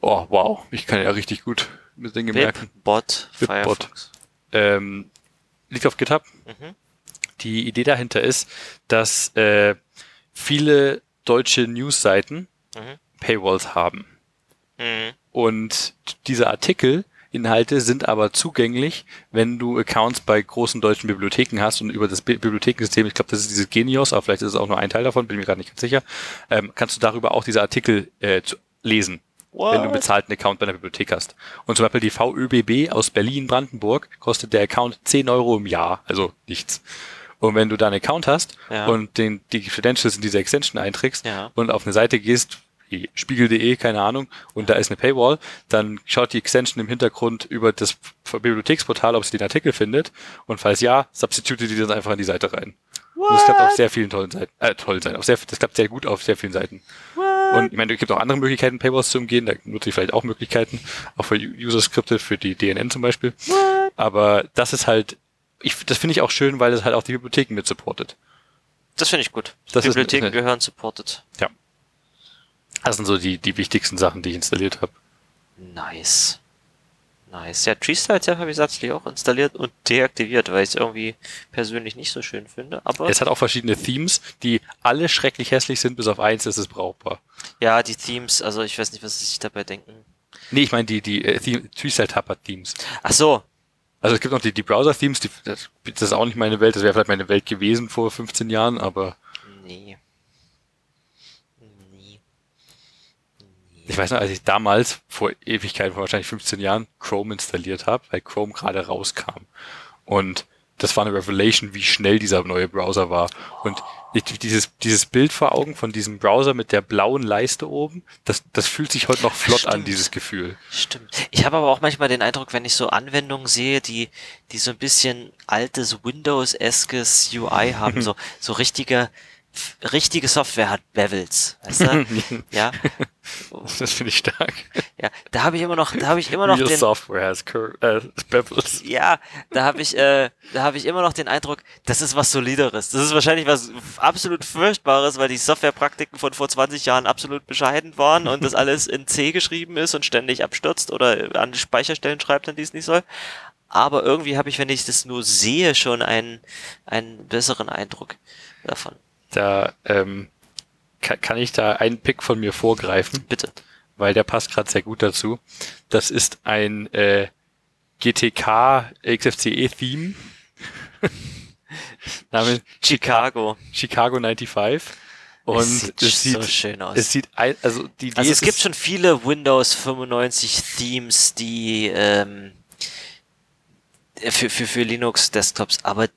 Oh, wow, ich kann ja richtig gut mit Dinge merken. BibBot, BibBot. Firefox. Ähm, liegt auf GitHub. Mhm. Die Idee dahinter ist, dass äh, viele deutsche Newsseiten Mhm. Paywalls haben. Mhm. Und diese Artikelinhalte sind aber zugänglich, wenn du Accounts bei großen deutschen Bibliotheken hast und über das Bi Bibliothekensystem, ich glaube, das ist dieses Genios, aber vielleicht ist es auch nur ein Teil davon, bin mir gerade nicht ganz sicher, ähm, kannst du darüber auch diese Artikel äh, zu lesen. Wenn du einen What? bezahlten Account bei einer Bibliothek hast. Und zum Beispiel die VÖBB aus Berlin-Brandenburg kostet der Account 10 Euro im Jahr, also nichts. Und wenn du da einen Account hast Ja. und den, die Credentials in diese Extension einträgst Ja. und auf eine Seite gehst, spiegel.de, keine Ahnung, und da ist eine Paywall, dann schaut die Extension im Hintergrund über das Bibliotheksportal, ob sie den Artikel findet. Und falls ja, substitute die dann einfach in die Seite rein. Und das klappt auf sehr vielen tollen Seiten. Äh, tollen Seiten. Auf sehr, das klappt sehr gut auf sehr vielen Seiten. Und ich meine, es gibt auch andere Möglichkeiten, Paywalls zu umgehen. Da nutze ich vielleicht auch Möglichkeiten. Auch für User-Skripte, für die DNN zum Beispiel. Aber das ist halt, ich, das finde ich auch schön, weil es halt auch die Bibliotheken mit supportet. Das finde ich gut. Das ist- Bibliotheken ist- gehören supported. Ja. Das sind so die, die wichtigsten Sachen, die ich installiert habe. Nice. Nice. Ja, TreeStyle Tab habe ich tatsächlich auch installiert und deaktiviert, weil ich es irgendwie persönlich nicht so schön finde. Aber Es hat auch verschiedene Themes, die alle schrecklich hässlich sind, bis auf eins ist es brauchbar. ja, die Themes, also ich weiß nicht, was sie sich dabei denken. Nee, ich meine die, die äh, Theme, Tree-Cell-Tapper-Themes. Ach so. Also es gibt noch die, die Browser-Themes, die, das, das ist auch nicht meine Welt, das wäre vielleicht meine Welt gewesen vor 15 Jahren, aber Nee. Nee. Ich weiß noch, als ich damals vor Ewigkeit, vor wahrscheinlich 15 Jahren, Chrome installiert habe, weil Chrome gerade rauskam. Und das war eine Revelation, wie schnell dieser neue Browser war. Und ich, dieses, dieses Bild vor Augen von diesem Browser mit der blauen Leiste oben, das, das fühlt sich heute noch flott Stimmt. an, dieses Gefühl. Stimmt. Ich habe aber auch manchmal den Eindruck, wenn ich so Anwendungen sehe, die, die so ein bisschen altes Windows-eskes UI haben, so, so richtige, richtige Software hat Bevels, weißt du? ja. Das finde ich stark. Ja, da habe ich immer noch, da habe ich immer noch Real den, Software has cur äh, Bevels. ja, da habe ich, äh, da habe ich immer noch den Eindruck, das ist was solideres. Das ist wahrscheinlich was absolut furchtbares, weil die Softwarepraktiken von vor 20 Jahren absolut bescheiden waren und das alles in C geschrieben ist und ständig abstürzt oder an Speicherstellen schreibt, an die es nicht soll. Aber irgendwie habe ich, wenn ich das nur sehe, schon einen, einen besseren Eindruck davon. Da ähm, kann, kann ich da einen Pick von mir vorgreifen, Bitte. weil der passt gerade sehr gut dazu. Das ist ein äh, GTK XFCE Theme. Namens Chicago. Chicago 95. Und es sieht, es sieht, so schön aus. es sieht ein, also die Idee Also es gibt schon viele Windows 95 Themes, die ähm, für, für, für Linux Desktops, aber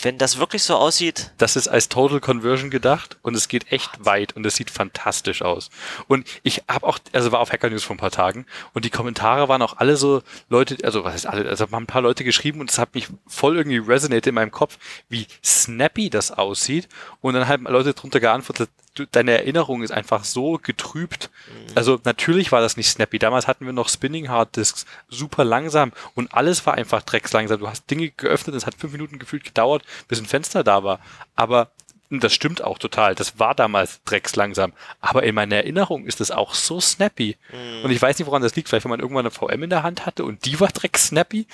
wenn das wirklich so aussieht, das ist als Total Conversion gedacht und es geht echt weit und es sieht fantastisch aus. Und ich habe auch, also war auf Hacker News vor ein paar Tagen und die Kommentare waren auch alle so Leute, also was heißt alle, also haben ein paar Leute geschrieben und es hat mich voll irgendwie resonate in meinem Kopf, wie snappy das aussieht und dann haben Leute drunter geantwortet, du, deine Erinnerung ist einfach so getrübt. Also natürlich war das nicht snappy. Damals hatten wir noch Spinning Hard Disks, super langsam und alles war einfach dreckslangsam. Du hast Dinge geöffnet, es hat fünf Minuten gefühlt gedauert, bis ein Fenster da war. Aber das stimmt auch total. Das war damals dreckslangsam. Aber in meiner Erinnerung ist es auch so snappy. Und ich weiß nicht, woran das liegt. Vielleicht, wenn man irgendwann eine VM in der Hand hatte und die war drecksnappy.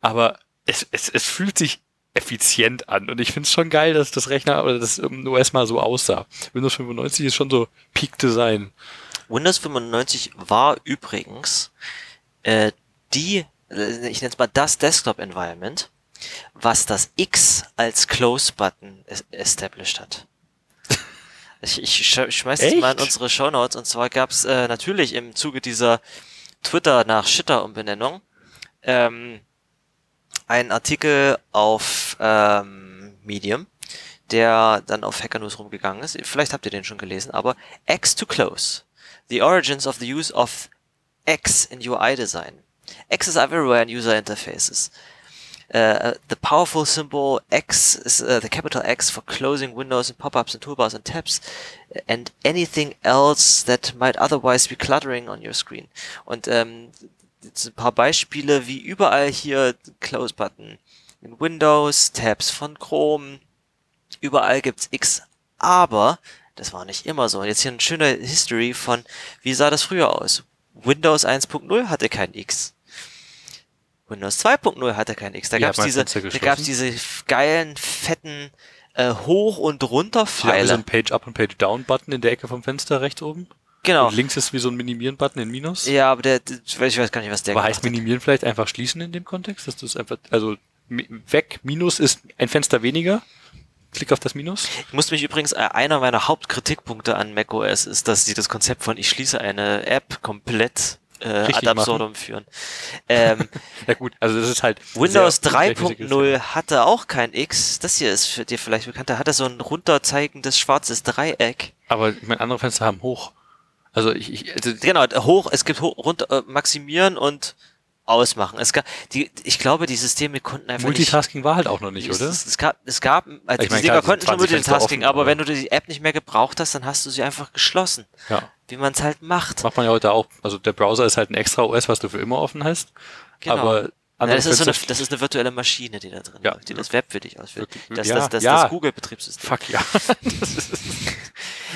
Aber es, es, es fühlt sich effizient an. Und ich finde es schon geil, dass das Rechner oder das OS mal so aussah. Windows 95 ist schon so Peak Design. Windows 95 war übrigens äh, die, äh, ich nenne es mal das Desktop Environment, was das X als Close Button es established hat. Ich, ich sch schmeiß das mal in unsere Shownotes und zwar gab's äh, natürlich im Zuge dieser Twitter nach Shitter Umbenennung ähm, einen Artikel auf ähm, Medium, der dann auf Hacker News rumgegangen ist. Vielleicht habt ihr den schon gelesen, aber X to Close. The origins of the use of X in UI design. X is everywhere in user interfaces. Uh, the powerful symbol X is uh, the capital X for closing windows and pop-ups and toolbars and tabs and anything else that might otherwise be cluttering on your screen. Und ähm, jetzt ein paar Beispiele, wie überall hier Close-Button in Windows, Tabs von Chrome, überall gibt's X, aber das war nicht immer so. Jetzt hier eine schöne History von, wie sah das früher aus? Windows 1.0 hatte kein X. Windows 2.0 hatte kein X. Da Wie gab's diese, da gab's diese geilen, fetten äh, Hoch- und Ja, Runter-Pfeile. so ein Page-Up- und Page-Down-Button in der Ecke vom Fenster rechts oben. Genau. Und links ist wie so ein Minimieren-Button in Minus. Ja, aber der, ich weiß gar nicht, was der Aber heißt gemacht hat. Minimieren vielleicht einfach schließen in dem Kontext? Dass du es einfach, also weg, Minus ist ein Fenster weniger. Klick auf das Minus. Ich musste mich übrigens, äh, einer meiner Hauptkritikpunkte an macOS ist, dass sie das Konzept von ich schließe eine App komplett äh, ad absurdum führen. Ähm, Ja gut, also das ist halt Windows sehr unregelmäßiges- 3.0 hatte auch kein X. Das hier ist für dir vielleicht bekannt. Da hat er so ein runterzeigendes schwarzes Dreieck. Aber ich meine, andere Fenster haben hoch. Also ich, ich also Genau, hoch, es gibt hoch, runter, äh, maximieren und ausmachen. Es gab, die, ich glaube, die Systeme konnten einfach nicht Multitasking war halt auch noch nicht, Es, oder? es, es gab, es gab, also Ich die Dinger konnten schon 20 Fenster Multitasking, offen, aber aber- wenn du die App nicht mehr gebraucht hast, dann hast du sie einfach geschlossen. Ja. Wie man es halt macht. Macht man ja heute auch. Also der Browser ist halt ein extra OS, was du für immer offen hast. Genau. Aber Andere das, ist so eine, das ist eine virtuelle Maschine, die da drin Ja. läuft, die das Web für dich ausführt. Das, ja, das, das, ja. das Google-Betriebssystem. Fuck ja.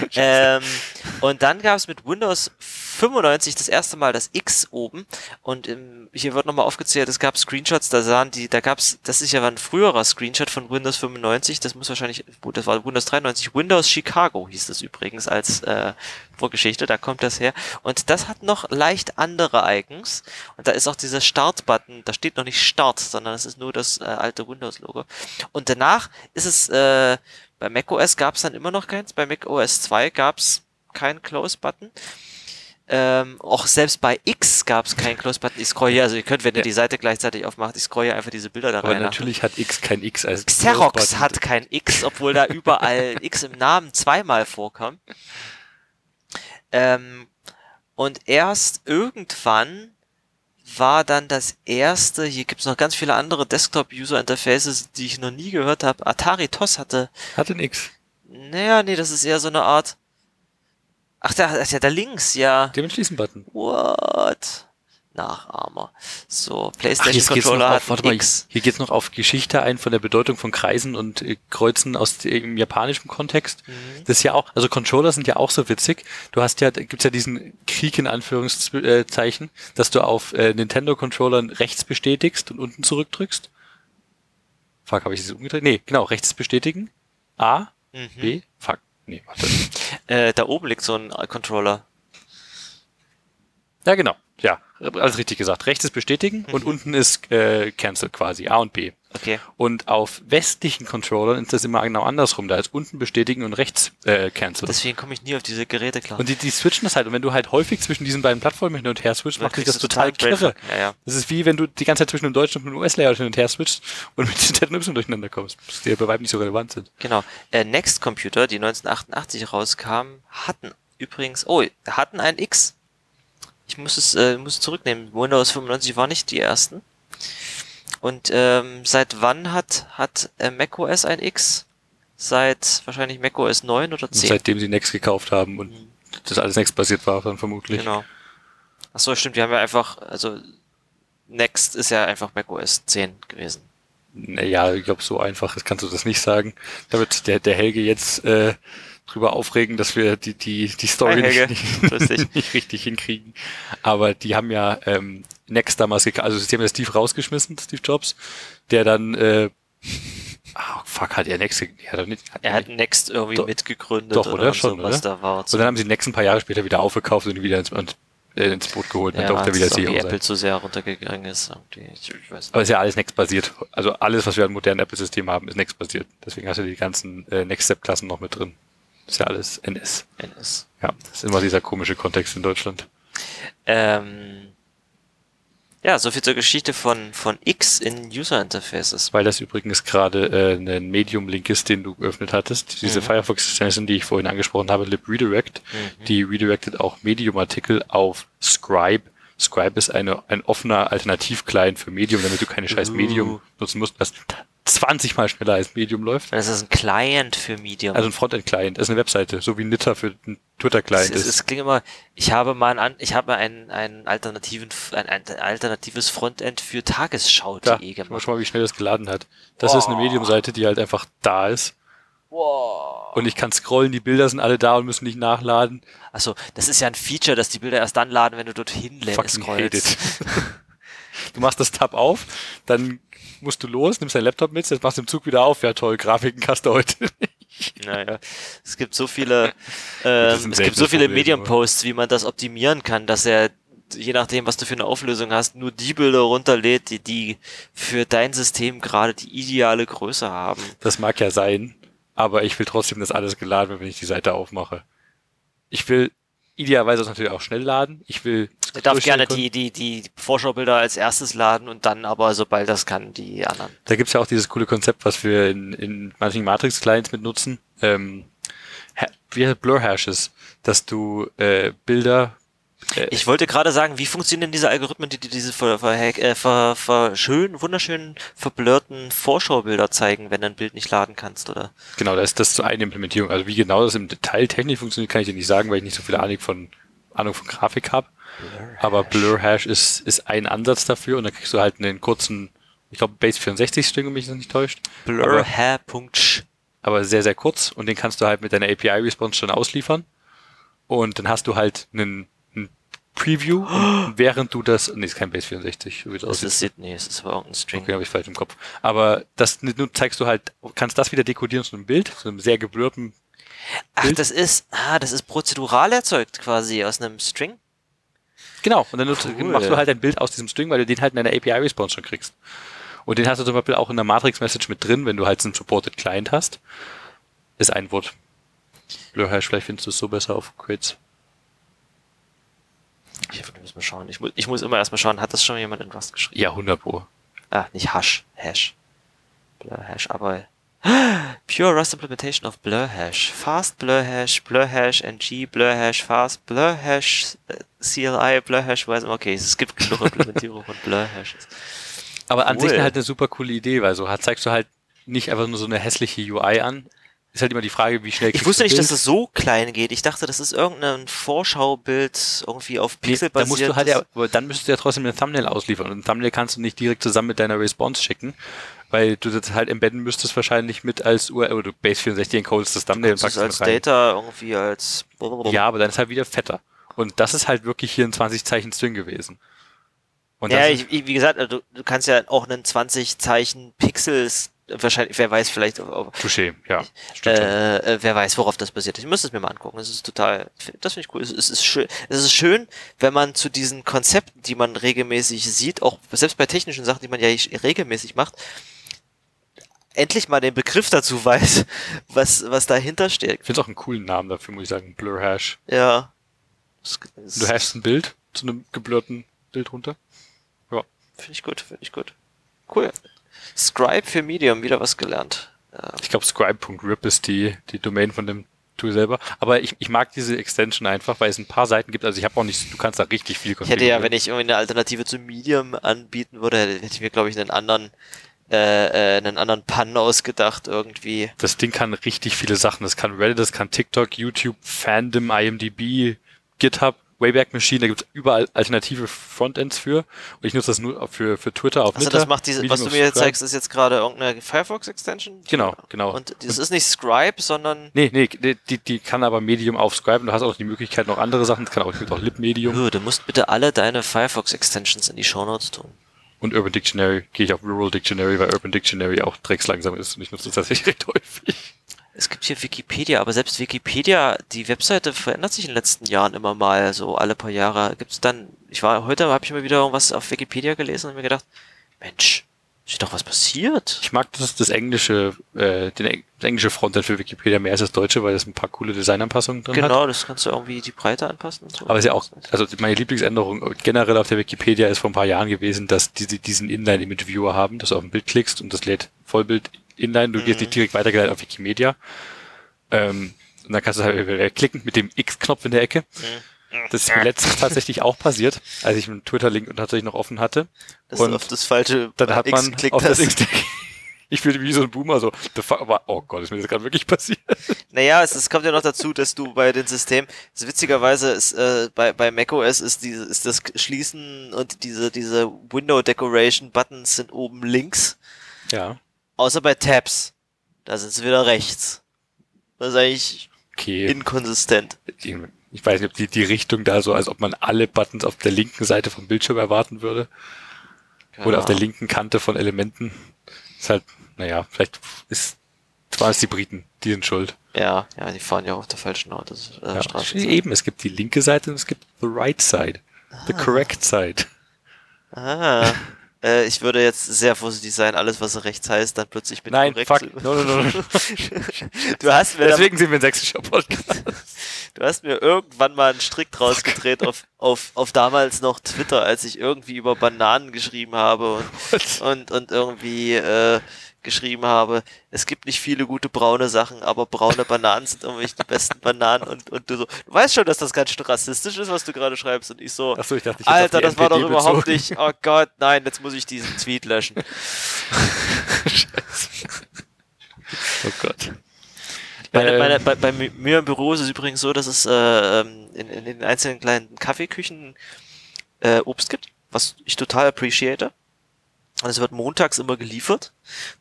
Ähm, und dann gab es mit Windows 95 das erste Mal das X oben. Und ähm, hier wird nochmal aufgezählt, es gab Screenshots, da sahen die, da gab's, das ist ja ein früherer Screenshot von Windows 95, das muss wahrscheinlich, gut, das war Windows 93, Windows Chicago hieß das übrigens als äh, Vorgeschichte, da kommt das her. Und das hat noch leicht andere Icons. Und da ist auch dieser Start-Button, da steht noch nicht Start, sondern es ist nur das äh, alte Windows-Logo. Und danach ist es, äh, bei macOS gab es dann immer noch keins, bei macOS 2 gab es keinen Close-Button. Ähm, auch selbst bei X gab es keinen Close-Button. Ich scroll hier, also ihr könnt, wenn ihr Ja. die Seite gleichzeitig aufmacht, ich scroll hier einfach diese Bilder da Aber rein. natürlich hat X kein X als Xerox hat kein X, obwohl da überall X im Namen zweimal vorkam. Ähm, und erst irgendwann war dann das erste, hier gibt's noch ganz viele andere Desktop-User-Interfaces, die ich noch nie gehört habe. Atari TOS hatte, Hat ein X. naja, nee, das ist eher so eine Art. Ach, da ist ja da links, ja. Dem Schließen-Button. What? Nachahmer. So, Ach, PlayStation noch Controller auf, warte mal, X. hier geht's noch auf Geschichte ein von der Bedeutung von Kreisen und äh, Kreuzen aus dem japanischen Kontext. Mhm. Das ist ja auch, also Controller sind ja auch so witzig. Du hast ja, gibt's ja diesen Krieg in Anführungszeichen, dass du auf äh, Nintendo-Controllern rechts bestätigst und unten zurückdrückst. Fuck, habe ich das umgedreht? Nee, genau, rechts bestätigen. A, Mhm. B, fuck. Nee, warte. Äh, da oben liegt so ein äh, Controller. Ja, genau. Ja, alles richtig gesagt. Rechts ist bestätigen und Mhm. unten ist äh, Cancel quasi, A und B. Okay. Und auf westlichen Controllern ist das immer genau andersrum. Da ist unten bestätigen und rechts äh, Cancel. Deswegen komme ich nie auf diese Geräte klar. Und die, die switchen das halt. Und wenn du halt häufig zwischen diesen beiden Plattformen hin und her switcht, Dann macht dich kriegst das total totalen kirre. Ja, ja. Das ist wie wenn du die ganze Zeit zwischen dem deutschen und dem US-Layout hin und her switchst und mit den Z und Y durcheinander kommst, die ja bei weitem nicht so relevant sind. Genau. Äh, Next Computer, die 1988 rauskamen, hatten übrigens, oh, hatten ein X. Ich muss es, äh, muss es zurücknehmen. Windows 95 war nicht die ersten. Und ähm, seit wann hat hat äh, macOS ein X? Seit wahrscheinlich macOS 9 oder Und 10. seitdem sie Next gekauft haben und das alles Next-basiert war, dann vermutlich. Genau. Ach so, stimmt. Wir haben ja einfach, also Next ist ja einfach macOS 10 gewesen. Naja, ich glaube, so einfach ist, kannst du das nicht sagen. Da wird der, der Helge jetzt äh, drüber aufregen, dass wir die, die, die Story Hi, nicht, nicht, nicht richtig hinkriegen. Aber die haben ja ähm, Next damals gekauft, also sie haben ja Steve rausgeschmissen, Steve Jobs, der dann äh, ah, fuck, hat er Next ja, doch nicht, Er hat Next irgendwie Doch- mitgegründet doch, oder? und Schon, so, was oder? da war. Und dann haben sie Next ein paar Jahre später wieder aufgekauft und wieder ins, und, äh, ins Boot geholt. Und ja, dann er wieder CEO Apple sein. zu sehr runtergegangen ist. Ich, ich weiß Aber ist ja alles Next-basiert. Also alles, was wir an modernen Apple-Systemen haben, ist Next-basiert. Deswegen hast du die ganzen äh, Next-Step-Klassen noch mit drin. Ist ja alles NS. NS. Ja, das ist immer dieser komische Kontext in Deutschland. Ähm, ja, soviel zur Geschichte von, von X in User Interfaces. Weil das übrigens gerade äh, ein Medium-Link ist, den du geöffnet hattest. Diese Mhm. Firefox-Extension, die ich vorhin angesprochen habe, LibRedirect, Mhm. die redirected auch Medium-Artikel auf Scribe. Scribe ist eine, ein offener Alternativ-Client für Medium, damit du keine scheiß Uh. Medium nutzen musst, was 20 mal schneller als Medium läuft. Das ist ein Client für Medium. Also ein Frontend-Client, das ist eine Webseite, so wie Nitter für einen Twitter-Client ist. es klingt immer, ich habe mal ein, ich habe einen, einen alternativen, ein, ein alternatives Frontend für Ja, tagesschau.de schau gemacht. mal, wie schnell das geladen hat. Das ist eine Wow. Medium-Seite, die halt einfach da ist. Wow. Und ich kann scrollen, die Bilder sind alle da und müssen nicht nachladen. Achso, das ist ja ein Feature, dass die Bilder erst dann laden, wenn du dorthin scrollst. du machst das Tab auf, dann musst du los, nimmst dein Laptop mit, jetzt machst du im Zug wieder auf. Ja toll, Grafiken hast du heute. Naja, es gibt so viele, ähm, es gibt so viele Medium-Posts, wie man das optimieren kann, dass er, je nachdem, was du für eine Auflösung hast, nur die Bilder runterlädt, die, die für dein System gerade die ideale Größe haben. Das mag ja sein, aber ich will trotzdem, dass alles geladen wird, wenn ich die Seite aufmache. Ich will idealerweise das natürlich auch schnell laden. Ich will Er darf gerne die, die, die Vorschaubilder als erstes laden und dann aber, sobald das kann, die anderen. Da gibt's ja auch dieses coole Konzept, was wir in, in manchen Matrix-Clients mit nutzen. Ähm, wie heißt Blur-Hashes, dass du äh, Bilder Ich wollte gerade sagen, wie funktionieren diese Algorithmen, die dir diese ver, ver, äh, ver, ver, schön, wunderschön verblurrten Vorschaubilder zeigen, wenn du ein Bild nicht laden kannst, oder? Genau, da ist das zu eine Implementierung. Also wie genau das im Detail technisch funktioniert, kann ich dir nicht sagen, weil ich nicht so viel Ahnung von Ahnung von Grafik habe. Aber Blur Hash ist, ist ein Ansatz dafür und dann kriegst du halt einen kurzen, ich glaube Base 64 String, wenn mich das nicht täuscht. Blur Aber, hair.sch. aber sehr, sehr kurz und den kannst du halt mit deiner API-Response schon ausliefern. Und dann hast du halt einen, einen Preview und während du das, nee, ist kein Base 64, so wie das Das aussieht. ist Sydney, es ist aber irgendein String. Okay, habe ich falsch im Kopf. Aber das nun zeigst du halt, kannst das wieder dekodieren zu einem Bild, zu einem sehr geblurrten Ach, Bild. das ist, ah, das ist prozedural erzeugt quasi aus einem String. Genau, und dann Cool. machst du halt ein Bild aus diesem String, weil du den halt in deiner API-Response schon kriegst. Und den hast du zum Beispiel auch in der Matrix-Message mit drin, wenn du halt einen Supported Client hast. Ist ein Wort. Blurhash, vielleicht findest du es so besser auf Quits. Ich muss mal schauen. Ich, mu ich muss immer erstmal schauen, hat das schon jemand in Rust geschrieben? Ja, 100 Pro. Ah, nicht Hash, Hash. Blur Hash, aber Pure Rust Implementation of Blur Hash. Fast Blur Hash, Blur Hash, NG, Blur Hash, Fast, Blur Hash, CLI, Blur Hash, weiß okay, es gibt genug Implementierung von Blur Hashes. Aber an Cool. sich halt eine super coole Idee, weil so zeigst du halt nicht einfach nur so eine hässliche UI an. Ist halt immer die Frage, wie schnell Ich wusste nicht, dass das so klein geht. Ich dachte, das ist irgendein Vorschaubild irgendwie auf Nee, Pixel musst basiert. du halt ja, aber dann müsstest du ja trotzdem ein Thumbnail ausliefern. Und ein Thumbnail kannst du nicht direkt zusammen mit deiner Response schicken, weil du das halt embedden müsstest wahrscheinlich mit als URL, oder du Base 64 encodest das Thumbnail und das packst es als. Data irgendwie als Ja, aber dann ist halt wieder fetter. Und das ist halt wirklich hier ein 20 Zeichen String gewesen. Und ja, ich, ich, wie gesagt, also, du, du kannst ja auch einen 20 Zeichen Pixels wahrscheinlich, wer weiß vielleicht, ist Touché, ja. Äh, äh, wer weiß, worauf das basiert. Ich müsste es mir mal angucken. Es ist total, das finde ich cool. Es, es ist schön, es ist schön, wenn man zu diesen Konzepten, die man regelmäßig sieht, auch selbst bei technischen Sachen, die man ja regelmäßig macht, endlich mal den Begriff dazu weiß, was, was dahinter steht. Ich finde auch einen coolen Namen dafür, muss ich sagen. Blur Hash. Ja. Du hashst ein Bild zu einem geblurrten Bild runter. Ja. Finde ich gut, finde ich gut. Cool. Scribe für Medium, wieder was gelernt. Ja. Ich glaube, scribe.rip ist die, die Domain von dem Tool selber. Aber ich, ich mag diese Extension einfach, weil es ein paar Seiten gibt. Also ich habe auch nicht, du kannst da richtig viel Ich hätte ja, wenn ich irgendwie eine Alternative zu Medium anbieten würde, hätte ich mir, glaube ich, einen anderen, äh, äh, einen anderen Pun ausgedacht irgendwie. Das Ding kann richtig viele Sachen. Das kann Reddit, das kann TikTok, YouTube, Fandom, IMDb, GitHub, Wayback Machine. Da gibt es überall alternative Frontends für. Und ich nutze das nur für, für Twitter auf Also das macht diese, Medium was du auf mir jetzt Scribe. zeigst, ist jetzt gerade irgendeine Firefox-Extension? Genau, genau. Und das ist nicht Scribe, sondern Nee, nee, die, die, kann aber Medium aufscriben. Du hast auch die Möglichkeit, noch andere Sachen. Es kann auch, es gibt auch Lib-Medium. Du musst bitte alle deine Firefox-Extensions in die Shownotes tun. Und Urban Dictionary gehe ich auf Rural Dictionary, weil Urban Dictionary auch dreckslangsam ist. Und ich nutze das tatsächlich recht häufig. Es gibt hier Wikipedia, aber selbst Wikipedia, die Webseite verändert sich in den letzten Jahren immer mal, so alle paar Jahre. Gibt's dann, ich war, heute habe ich mal wieder irgendwas auf Wikipedia gelesen und mir gedacht, Mensch, ist doch was passiert. Ich mag das, das englische, äh, den, das englische Frontend für Wikipedia mehr als das deutsche, weil es ein paar coole Designanpassungen drin hat. Genau, das kannst du irgendwie die Breite anpassen und so. Aber es ist ja auch, also meine Lieblingsänderung generell auf der Wikipedia ist vor ein paar Jahren gewesen, dass diese diesen Inline-Image-Viewer haben, dass du auf ein Bild klickst und das lädt Vollbild Inline, du gehst nicht direkt weitergeleitet auf Wikimedia. Ähm, und dann kannst du halt klicken mit dem X-Knopf in der Ecke. Das ist mir letztens tatsächlich auch passiert, als ich einen Twitter-Link tatsächlich noch offen hatte. dass du und auf das falsche Dann hat X man geklickt auf das hast. X Ich fühlte mich wie so ein Boomer, so, the fuck, aber, oh Gott, ist mir das gerade wirklich passiert? Naja, es, es kommt ja noch dazu, dass du bei den Systemen, also witzigerweise ist äh, bei, bei macOS ist diese, ist das Schließen und diese, diese Window Decoration Buttons sind oben links, Ja. außer bei Tabs. Da sind sie wieder rechts. Das ist eigentlich Okay. inkonsistent. Ich weiß nicht, ob die, die Richtung da so, als ob man alle Buttons auf der linken Seite vom Bildschirm erwarten würde. Oder auf der Genau. linken Kante von Elementen. Ist halt, naja, vielleicht ist, waren es die Briten, die sind schuld. Ja, ja, die fahren ja auf der falschen Auto, äh, Ja. Straße. Eben, es gibt die linke Seite und es gibt the right side. The correct side. Ah. Äh, ich würde jetzt sehr vorsichtig sein, alles was rechts heißt, dann plötzlich mit Nein, korrekt fuck. No, no, no. Du hast mir Deswegen sind wir ein sächsischer Podcast. Du hast mir irgendwann mal einen Strick draus gedreht auf, auf, auf damals noch Twitter, als ich irgendwie über Bananen geschrieben habe und, und, und irgendwie äh, geschrieben habe, es gibt nicht viele gute braune Sachen, aber braune Bananen sind irgendwie die besten Bananen und, und du so, du weißt schon, dass das ganz schön rassistisch ist, was du gerade schreibst und ich so, Achso, ich dachte, ich Alter, das war doch NPD überhaupt bezogen. nicht, oh Gott, nein, jetzt muss ich diesen Tweet löschen. Oh Gott. Meine, Ähm, meine, bei, bei mi- mir im Büro ist es übrigens so, dass es äh, ähm, in, in den einzelnen kleinen Kaffeeküchen äh, Obst gibt, was ich total appreciate. Und es wird montags immer geliefert.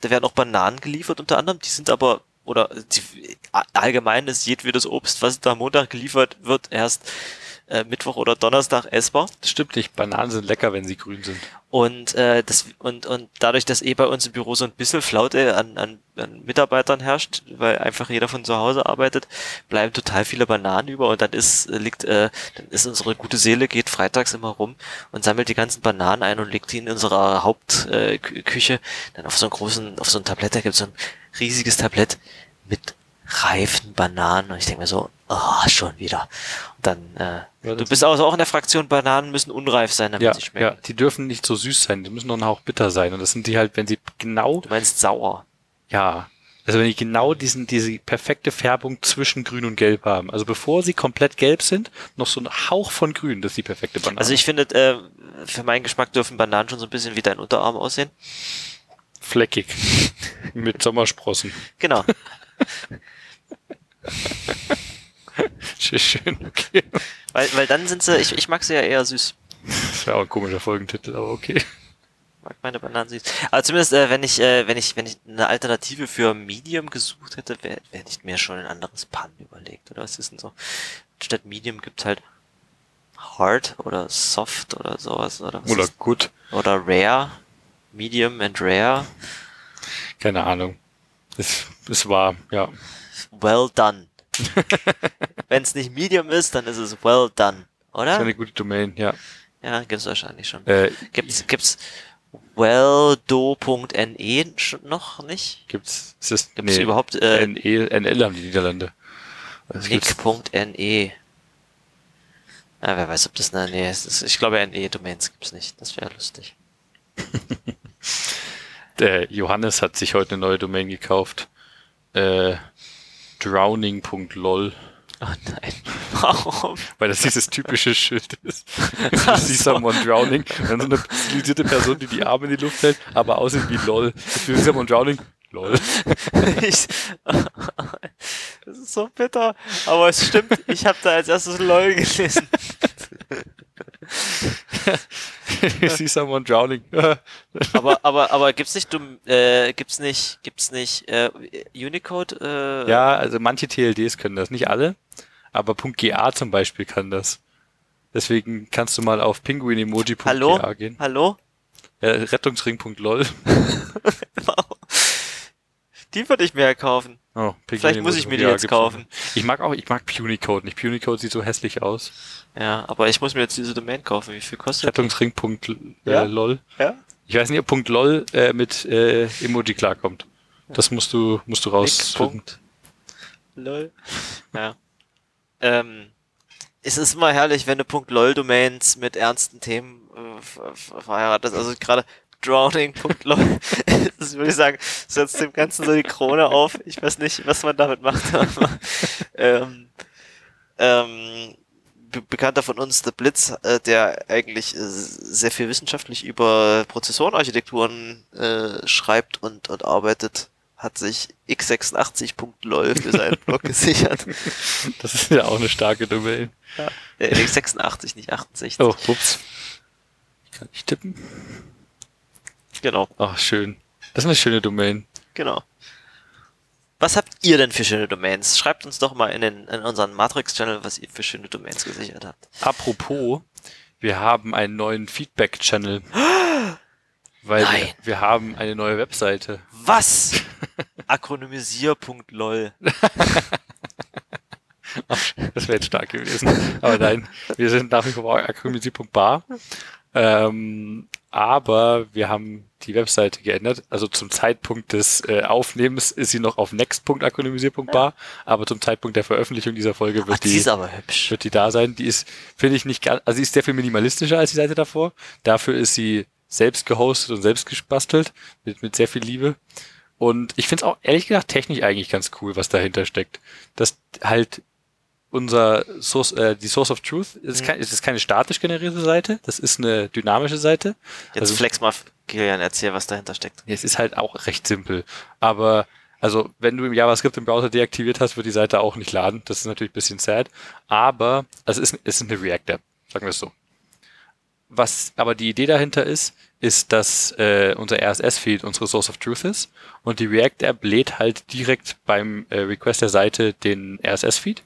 Da werden auch Bananen geliefert unter anderem. Die sind aber, oder die, allgemein ist jedwedes Obst, was da Montag geliefert wird, erst äh, Mittwoch oder Donnerstag essbar. Das stimmt nicht. Bananen sind lecker, wenn sie grün sind. Und, äh, das, und, und dadurch, dass eh bei uns im Büro so ein bisschen Flaute an, an, an Mitarbeitern herrscht, weil einfach jeder von zu Hause arbeitet, bleiben total viele Bananen über und dann ist, liegt, äh, dann ist unsere gute Seele, geht freitags immer rum und sammelt die ganzen Bananen ein und legt die in unserer Hauptküche äh, dann auf so einem großen, auf so ein Tablett, da gibt es so ein riesiges Tablett mit reifen Bananen und ich denke mir so, oh, schon wieder. Und dann, äh, Ja, du bist also auch in der Fraktion, Bananen müssen unreif sein, damit Ja, sie schmecken. ja, die dürfen nicht so süß sein, die müssen noch ein Hauch bitter sein. Und das sind die halt, wenn sie genau, Du meinst sauer. ja, also wenn die genau diesen, diese perfekte Färbung zwischen Grün und Gelb haben. Also bevor sie komplett gelb sind, noch so ein Hauch von Grün, das ist die perfekte Banane. Also ich finde, äh, für meinen Geschmack dürfen Bananen schon so ein bisschen wie dein Unterarm aussehen. Fleckig. Mit Sommersprossen. Genau. Schön, okay. Weil, weil dann sind sie, ich, ich mag sie ja eher süß. Das wäre auch ein komischer Folgentitel, aber okay. mag meine Bananen süß. Aber zumindest, äh, wenn ich, äh, wenn ich, wenn ich eine Alternative für Medium gesucht hätte, wär- hätte ich mir schon ein anderes Pan überlegt. Oder was ist denn so? Statt Medium gibt's halt Hard oder Soft oder sowas. Oder, was Oder ist, gut, oder Rare. Medium and Rare. keine Ahnung. Es, es war, ja. Well done. wenn es nicht Medium ist, dann ist es well done. Oder? Eine gute Domain, ja. Ja, gibt's wahrscheinlich schon. Äh, Gibt's, gibt's weldo.ne schon noch nicht? gibt's, ist das, Gibt's überhaupt, äh, NE, NL haben die Niederlande. Das Nick.ne. Ja, wer weiß, ob das eine, nee, ist, ich glaube, NE-Domains gibt's nicht. Das wäre lustig. Der Johannes hat sich heute eine neue Domain gekauft. Äh, drowning.lol. Oh nein. Warum? Weil das dieses typische Schild ist. You see someone drowning. Dann so eine stilisierte Person, die die Arme in die Luft hält, aber aussieht wie lol. See someone drowning. Lol. ich, das ist so bitter. Aber es stimmt, ich habe da als erstes LOL gelesen. you see someone drowning. Aber, aber, aber gibt's nicht, dumm, äh, gibt's nicht, gibt's nicht, äh, Unicode, äh, ja, also manche TLDs können das, nicht alle. Aber .ga zum Beispiel kann das. Deswegen kannst du mal auf pinguinemoji.ga Hallo? gehen. Hallo? Ja, Rettungsring.lol. Die würde ich mir ja kaufen. Oh, Vielleicht muss ich mir die pinguinemoji.ga jetzt kaufen. Ich mag auch, ich mag Punicode nicht. Punicode sieht so hässlich aus. Ja, aber ich muss mir jetzt diese Domain kaufen. Wie viel kostet die? Rettungsring.lol. Ja? Ich weiß nicht, ob Punkt .lol äh, mit äh, Emoji klarkommt. Das musst du, musst du raus. Punkt. Lol. Ja. Ähm, es ist immer herrlich, wenn du Punkt .lol Domains mit ernsten Themen äh, ver- ver- verheiratest. Also gerade Drowning.lol. das würde ich sagen, setzt dem Ganzen so die Krone auf. Ich weiß nicht, was man damit macht. Aber, ähm, ähm, be Bekannter von uns, der Blitz, äh, der eigentlich äh, sehr viel wissenschaftlich über Prozessorenarchitekturen äh, schreibt und, und arbeitet, hat sich x86.lol für seinen Blog gesichert. Das ist ja auch eine starke Domain. Äh, x86, nicht 68. Oh, ups. Ich kann nicht tippen. Genau, Ach, schön. Das ist eine schöne Domain. genau. Was habt ihr denn für schöne Domains? Schreibt uns doch mal in, den, in unseren Matrix-Channel, was ihr für schöne Domains gesichert habt. Apropos, wir haben einen neuen Feedback-Channel. Weil wir, Nein. wir haben eine neue Webseite. Was? Akronymisier.lol. Das wäre jetzt stark gewesen. Aber nein, wir sind nach wie vor akademie.bar. Ähm, aber wir haben die Webseite geändert. Also zum Zeitpunkt des äh, Aufnehmens ist sie noch auf next.akademisier.bar, aber zum Zeitpunkt der Veröffentlichung dieser Folge wird die die, ist aber hübsch. wird die da sein. Die ist, finde ich nicht ganz, also sie ist sehr viel minimalistischer als die Seite davor. Dafür ist sie selbst gehostet und selbst gebastelt, mit, mit sehr viel Liebe. Und ich finde es auch ehrlich gesagt technisch eigentlich ganz cool, was dahinter steckt. Dass halt unser Source, äh, die Source of Truth ist, Mhm. kein, es ist keine statisch generierte Seite, das ist eine dynamische Seite. Jetzt also- flex mal, Kilian, erzähl, was dahinter steckt. Es ist halt auch recht simpel. Aber also wenn du im JavaScript im Browser deaktiviert hast, wird die Seite auch nicht laden. Das ist natürlich ein bisschen sad. Aber also es ist, es ist eine React-App, sagen wir es so. Was aber die Idee dahinter ist, ist, dass äh, unser RSS-Feed unsere Source of Truth ist und die React-App lädt halt direkt beim äh, Request der Seite den RSS-Feed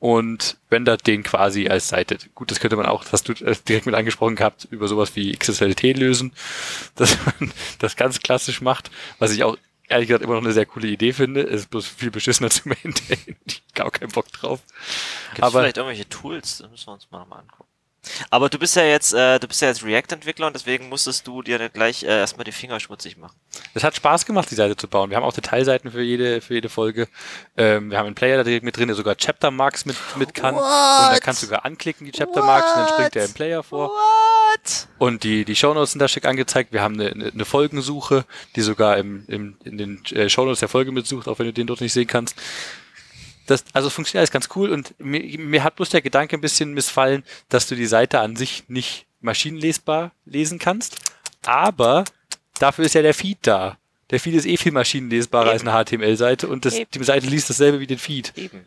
und rendert den quasi als Seite. Gut, das könnte man auch, hast du äh, direkt mit angesprochen gehabt, über sowas wie XSLT lösen, dass man das ganz klassisch macht, was ich auch ehrlich gesagt immer noch eine sehr coole Idee finde, ist bloß viel beschissener zu maintainen. Ich hab gar keinen Bock drauf. Gibt es Aber- vielleicht irgendwelche Tools? Das müssen wir uns mal nochmal angucken. Aber du bist ja jetzt, äh, du bist ja jetzt React-Entwickler und deswegen musstest du dir gleich äh, erstmal die Finger schmutzig machen. Es hat Spaß gemacht, die Seite zu bauen. Wir haben auch Detailseiten für jede, für jede Folge. Ähm, wir haben einen Player da direkt mit drin, der sogar Chapter Marks mit, mit kann. What? Und da kannst du sogar anklicken, die Chapter Marks, und dann springt der im Player vor. What? Und die, die Shownotes sind da schick angezeigt. Wir haben eine, eine, Folgensuche, die sogar im, im, in den äh, Shownotes der Folge mitsucht, auch wenn du den dort nicht sehen kannst. Das, also funktioniert alles ganz cool und mir, mir hat bloß der Gedanke ein bisschen missfallen, dass du die Seite an sich nicht maschinenlesbar lesen kannst. Aber dafür ist ja der Feed da. Der Feed ist eh viel maschinenlesbarer als Eben. eine HTML-Seite und das, die Seite liest dasselbe wie den Feed. Eben.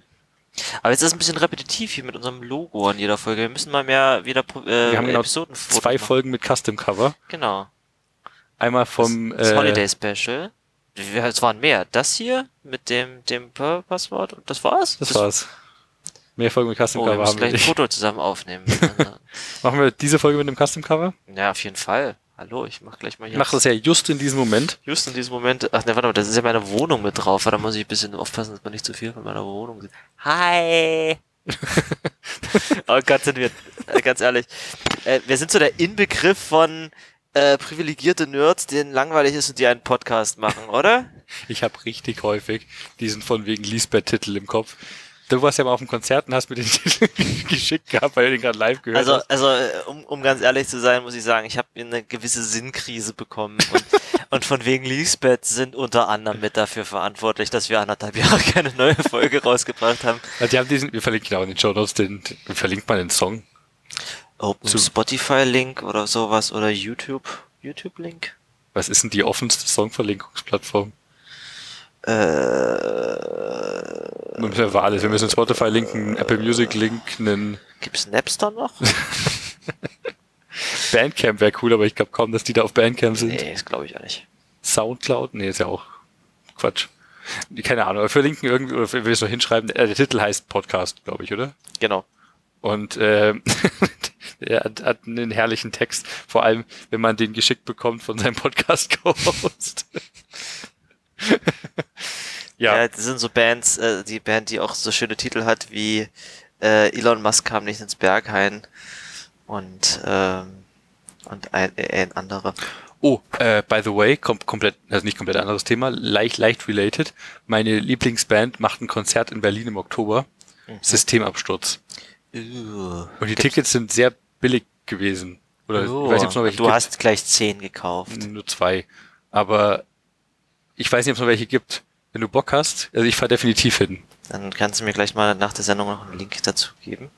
Aber jetzt ist es ein bisschen repetitiv hier mit unserem Logo an jeder Folge. Wir müssen mal mehr wieder äh, Wir haben genau Zwei Folgen mit Custom Cover. Genau. Einmal vom Das äh, Holiday Special. Es waren mehr. Das hier mit dem, dem Passwort und das war's? Das war's. Mehr Folgen mit Custom Oh, wir Cover haben wir gleich ein. Foto zusammen aufnehmen. Machen wir diese Folge mit dem Custom Cover? ja, auf jeden Fall. Hallo, ich mach gleich mal Ich hier. mache das ja just in diesem Moment. Just in diesem Moment. Ach ne, warte mal, das ist ja meine Wohnung mit drauf. Da muss ich ein bisschen aufpassen, dass man nicht zu viel von meiner Wohnung sieht. Hi! oh Gott, sind wir, äh, ganz ehrlich. Äh, wir sind so der Inbegriff von äh, privilegierte Nerds, denen langweilig ist und die einen Podcast machen, oder? Ich habe richtig häufig diesen von wegen Lisbeth-Titel im Kopf. Du warst ja mal auf dem Konzert und hast mir den Titel geschickt gehabt, weil du den gerade live gehört Also, hast. also äh, um, um ganz ehrlich zu sein, muss ich sagen, ich habe eine gewisse Sinnkrise bekommen und, und von wegen Lisbeth sind unter anderem mit dafür verantwortlich, dass wir anderthalb Jahre keine neue Folge rausgebracht haben. Also die haben diesen, wir verlinken auch in den Show Notes, den, den verlinkt man den Song. Open Zu- Spotify-Link oder sowas oder YouTube. YouTube-Link? Was ist denn die offenste Songverlinkungsplattform? Äh, Wir müssen einfach alles. Wir müssen Spotify linken, Apple Music linken, gibt's Napster noch? Bandcamp wäre cool, aber ich glaube kaum, dass die da auf Bandcamp sind. nee, das glaube ich auch nicht. Soundcloud? Nee, ist ja auch Quatsch. Keine Ahnung, aber verlinken irgendwie, oder wir es noch hinschreiben, äh, der Titel heißt Podcast, glaube ich, oder? Genau. Und ähm, er hat, hat einen herrlichen Text, vor allem wenn man den geschickt bekommt von seinem Podcast-Host. Ja. ja, das sind so Bands, äh, die Band, die auch so schöne Titel hat wie äh, Elon Musk kam nicht ins Berghain und ähm, und ein, ein anderer. Oh, äh, by the way, kom komplett, also nicht komplett anderes Thema, leicht, leicht related. Meine Lieblingsband macht ein Konzert in Berlin im Oktober. Systemabsturz. Uh, Und die Tickets sind sehr billig gewesen. Oder ich weiß nicht, ob es noch welche du gibt. hast gleich zehn gekauft. Nur zwei. Aber ich weiß nicht, ob es noch welche gibt. Wenn du Bock hast, also ich fahr definitiv hin. Dann kannst du mir gleich mal nach der Sendung noch einen Link dazu geben.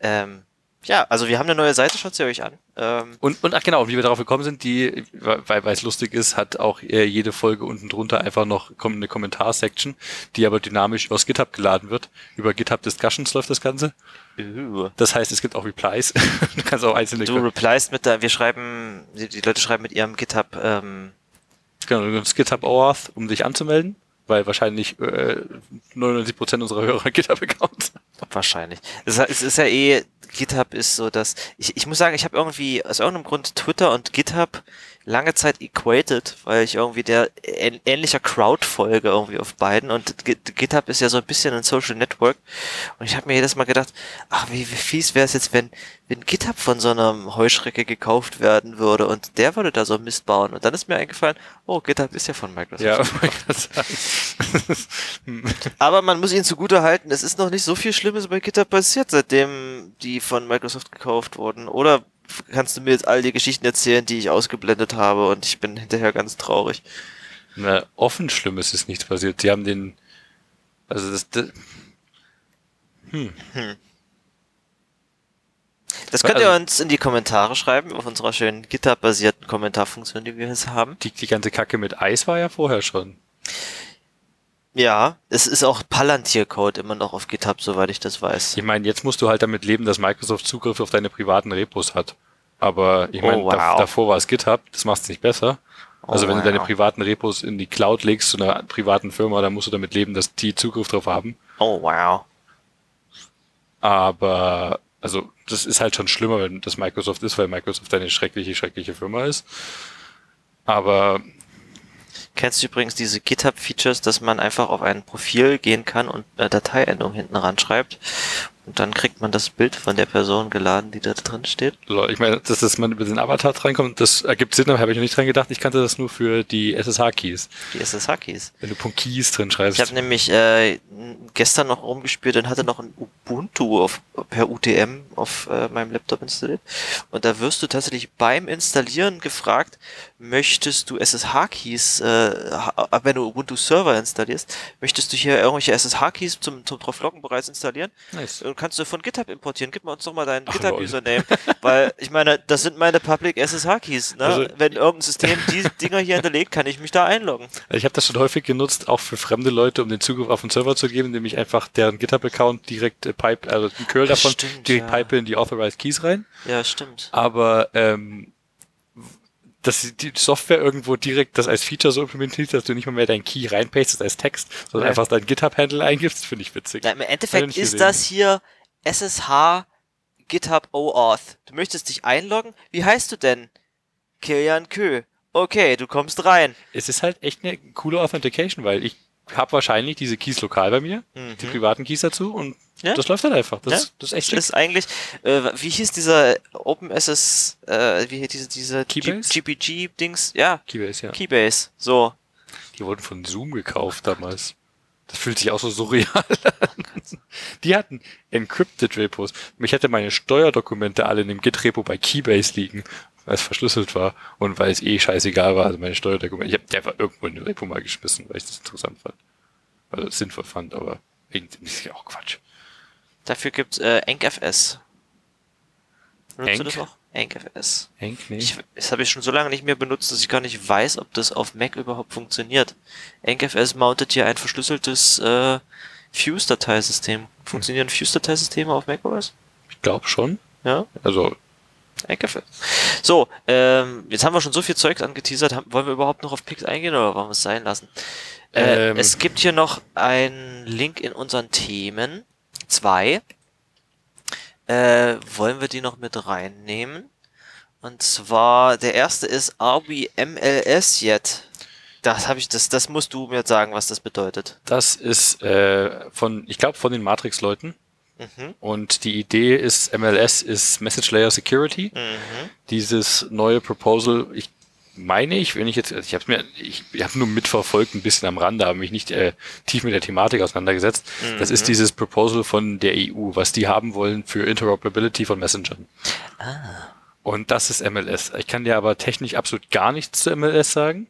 Ähm, ja, also wir haben eine neue Seite, schaut sie euch an. Ähm, Und, und ach genau, wie wir darauf gekommen sind, die, weil weil es lustig ist, hat auch äh, jede Folge unten drunter einfach noch eine Kommentarsection, die aber dynamisch aus GitHub geladen wird. Über GitHub Discussions läuft das Ganze. uh, Das heißt, es gibt auch Replies. du kannst auch einzelne du repliest mit der, wir schreiben, die, die Leute schreiben mit ihrem GitHub, ähm, genau, du nimmst GitHub OAuth, um dich anzumelden, weil wahrscheinlich äh, 99% unserer Hörer GitHub-Accounts wahrscheinlich. Es, es ist ja eh, GitHub ist so dass ich, ich muss sagen, ich habe irgendwie aus irgendeinem Grund Twitter und GitHub lange Zeit equated, weil ich irgendwie der ähn- ähnlicher Crowd folge irgendwie auf beiden und Gi- GitHub ist ja so ein bisschen ein Social Network und ich habe mir jedes Mal gedacht, ach wie, wie fies wäre es jetzt, wenn wenn GitHub von so einer Heuschrecke gekauft werden würde und der würde da so Mist bauen und dann ist mir eingefallen, oh GitHub ist ja von Microsoft. Ja, sagen. Aber man muss ihnen zugute halten, es ist noch nicht so viel Schlimmes bei GitHub passiert, seitdem die von Microsoft gekauft wurden. Oder kannst du mir jetzt all die Geschichten erzählen, die ich ausgeblendet habe und ich bin hinterher ganz traurig. Na, offen Schlimmes ist nichts passiert. Sie haben den, also das, das Das könnt ihr Also- uns in die Kommentare schreiben, auf unserer schönen GitHub-basierten Kommentarfunktion, die wir jetzt haben. die, die ganze Kacke mit Eis war ja vorher schon. Ja, es ist auch Palantir-Code immer noch auf GitHub, soweit ich das weiß. Ich meine, jetzt musst du halt damit leben, dass Microsoft Zugriff auf deine privaten Repos hat. Aber ich meine, Oh, wow. da, davor war es GitHub, das macht es nicht besser. Also Oh, wenn du deine wow. privaten Repos in die Cloud legst zu einer privaten Firma, dann musst du damit leben, dass die Zugriff drauf haben. Oh, wow. Aber also das ist halt schon schlimmer, wenn das Microsoft ist, weil Microsoft eine schreckliche, schreckliche Firma ist. Aber Kennst du übrigens diese GitHub-Features, dass man einfach auf ein Profil gehen kann und eine Dateiendung hinten ranschreibt Und dann kriegt man das Bild von der Person geladen, die da drin steht. Ich meine, dass, dass man über den Avatar reinkommt, das ergibt Sinn, aber habe ich noch nicht dran gedacht. Ich kannte das nur für die SSH-Keys. Die SSH-Keys. Wenn du Punkt .keys drin Ich schreibst. habe nämlich äh, gestern noch rumgespielt und hatte noch ein Ubuntu auf, per UTM auf äh, meinem Laptop installiert. Und da wirst du tatsächlich beim Installieren gefragt, möchtest du SSH-Keys, äh, wenn du Ubuntu Server installierst, möchtest du hier irgendwelche SSH-Keys zum, zum draufloggen bereits installieren? Nice. Und kannst du von GitHub importieren. Gib mal uns doch mal deinen GitHub-Username. Weil, ich meine, das sind meine Public SSH-Keys. Ne? Also- Wenn irgendein System die Dinger hier hinterlegt, kann ich mich da einloggen. Ich habe das schon häufig genutzt, auch für fremde Leute, um den Zugriff auf den Server zu geben, indem ich einfach deren GitHub-Account direkt äh, pipe, also den Curl davon Stimmt, direkt ja. pipe in die Authorized Keys rein. Ja, stimmt. Aber ähm, dass die Software irgendwo direkt das als Feature so implementiert, dass du nicht mal mehr deinen Key reinpastest als Text, sondern Ja. einfach dein GitHub-Handle eingibst, finde ich witzig. Na, Im Endeffekt ist das hier SSH GitHub OAuth. Du möchtest dich einloggen? Wie heißt du denn? Kilian Kö. Okay, du kommst rein. Es ist halt echt eine coole Authentication, weil ich habe wahrscheinlich diese Keys lokal bei mir, die privaten Keys dazu und Ja. das läuft halt einfach. Das, Ja. das ist echt Das schick. ist eigentlich, äh, wie hieß dieser OpenSS, äh, wie hieß diese, diese? GPG-Dings? Ja, Keybase, ja. Keybase. So. Die wurden von Zoom gekauft damals. Das fühlt sich auch so surreal an. Die hatten encrypted Repos. Ich hätte meine Steuerdokumente alle in dem Git-Repo bei Keybase liegen, weil es verschlüsselt war und weil es eh scheißegal war. Also meine Steuerdokumente, ich habe die einfach irgendwo in den Repo mal geschmissen, weil ich das interessant fand. Es sinnvoll fand, aber irgendwie ist ja auch Quatsch. Dafür gibt's äh, EncFS. Benutzt du das noch? EncFS. Henk, nee. Ich, das habe ich schon so lange nicht mehr benutzt, dass ich gar nicht weiß, ob das auf Mac überhaupt funktioniert. EncFS mountet hier ein verschlüsseltes äh, Fuse-Dateisystem. Funktionieren Fuse-Dateisysteme auf macOS? ich glaube schon. Ja, Also, EncFS. So, ähm, jetzt haben wir schon so viel Zeug angeteasert. Haben, wollen wir überhaupt noch auf Pix eingehen oder wollen wir es sein lassen? Äh, Ähm. Es gibt hier noch einen Link in unseren Themen. Zwei. Äh, wollen wir die noch mit reinnehmen? Und zwar, der erste ist Are we MLS yet? Das habe ich, das, das musst du mir sagen, was das bedeutet. das ist äh, von, ich glaube, von den Matrix-Leuten. Mhm. Und die Idee ist, MLS ist Message Layer Security. Mhm. Dieses neue Proposal, ich meine ich, wenn ich jetzt, also ich habe mir, ich, ich habe nur mitverfolgt, ein bisschen am Rande, aber mich nicht äh, tief mit der Thematik auseinandergesetzt. Das ist dieses Proposal von der EU, was die haben wollen für Interoperability von Messengern. Und das ist MLS. Ich kann dir aber technisch absolut gar nichts zu MLS sagen.